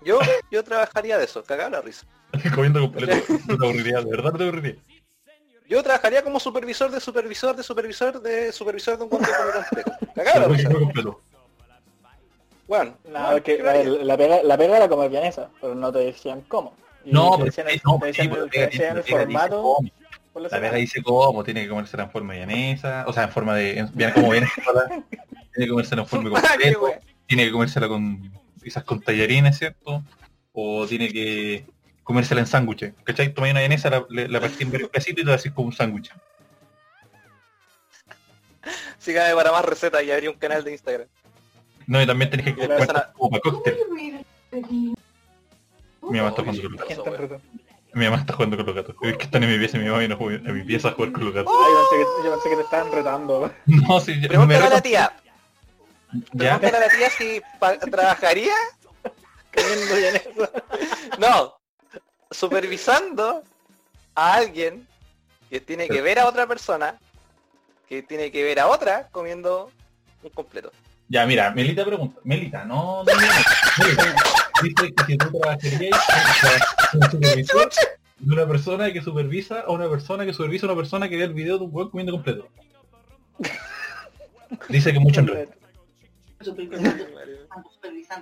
yo, yo trabajaría de eso, cagaba la risa. Comiendo completo. No te aburriría, de verdad no te aburriría. Yo trabajaría como supervisor de supervisor de supervisor de supervisor de un guante come completo. Cagaba la risa. Bueno, No, es que a ver, la pega, la pega era comer vienesa, pero no te decían cómo. No, pero el, no, el- formato. cómo. la pega dice cómo, tiene que comérsela en forma de mayonesa, o sea, en forma de, viene como viene tiene que comérsela en forma de Ah, completo, tiene que comérsela con quizás con tallarines, ¿cierto? O tiene que comérsela en sándwiches, ¿cachai? Toma una mayonesa, la, la, partí en varios pedacitos y te la haces como un sándwich. Sígame para más recetas y abrí un canal de Instagram. No, y también tenés que comer como para cóctel. Mi mamá está Oye, jugando con los gatos. Mi mamá está jugando con los gatos. Es que están en mi pieza y mi mamá viene a mi pieza a jugar con los gatos. Ay, yo pensé que, yo pensé que te estaban retando. No, sí, me Pregúntale a la tía. Ya, Pregúntale a la tía si trabajaría. Cayendo ya en eso. No. Supervisando a alguien que tiene que ver a otra persona, que tiene que ver a otra comiendo un completo. Ya, mira, Melita pregunta. Melita, no, dice que si tú trabajarías como supervisor de una persona que supervisa a una persona que supervisa a una persona que ve el video de un weón comiendo completo. Dice que mucho enredo. Supervisando,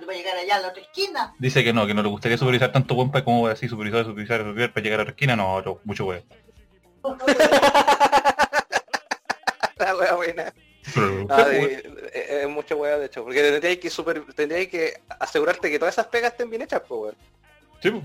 para llegar allá a la otra esquina. Dice que no, que no le gustaría supervisar tanto para como así supervisar, supervisar, supervisar para llegar a la esquina, no, no, mucho weón. La wea buena. Pero- Ah, de- eh, es mucho wea de hecho, porque tendríais que super, tendríais que asegurarte que todas esas pegas estén bien hechas, pues weón. Sí.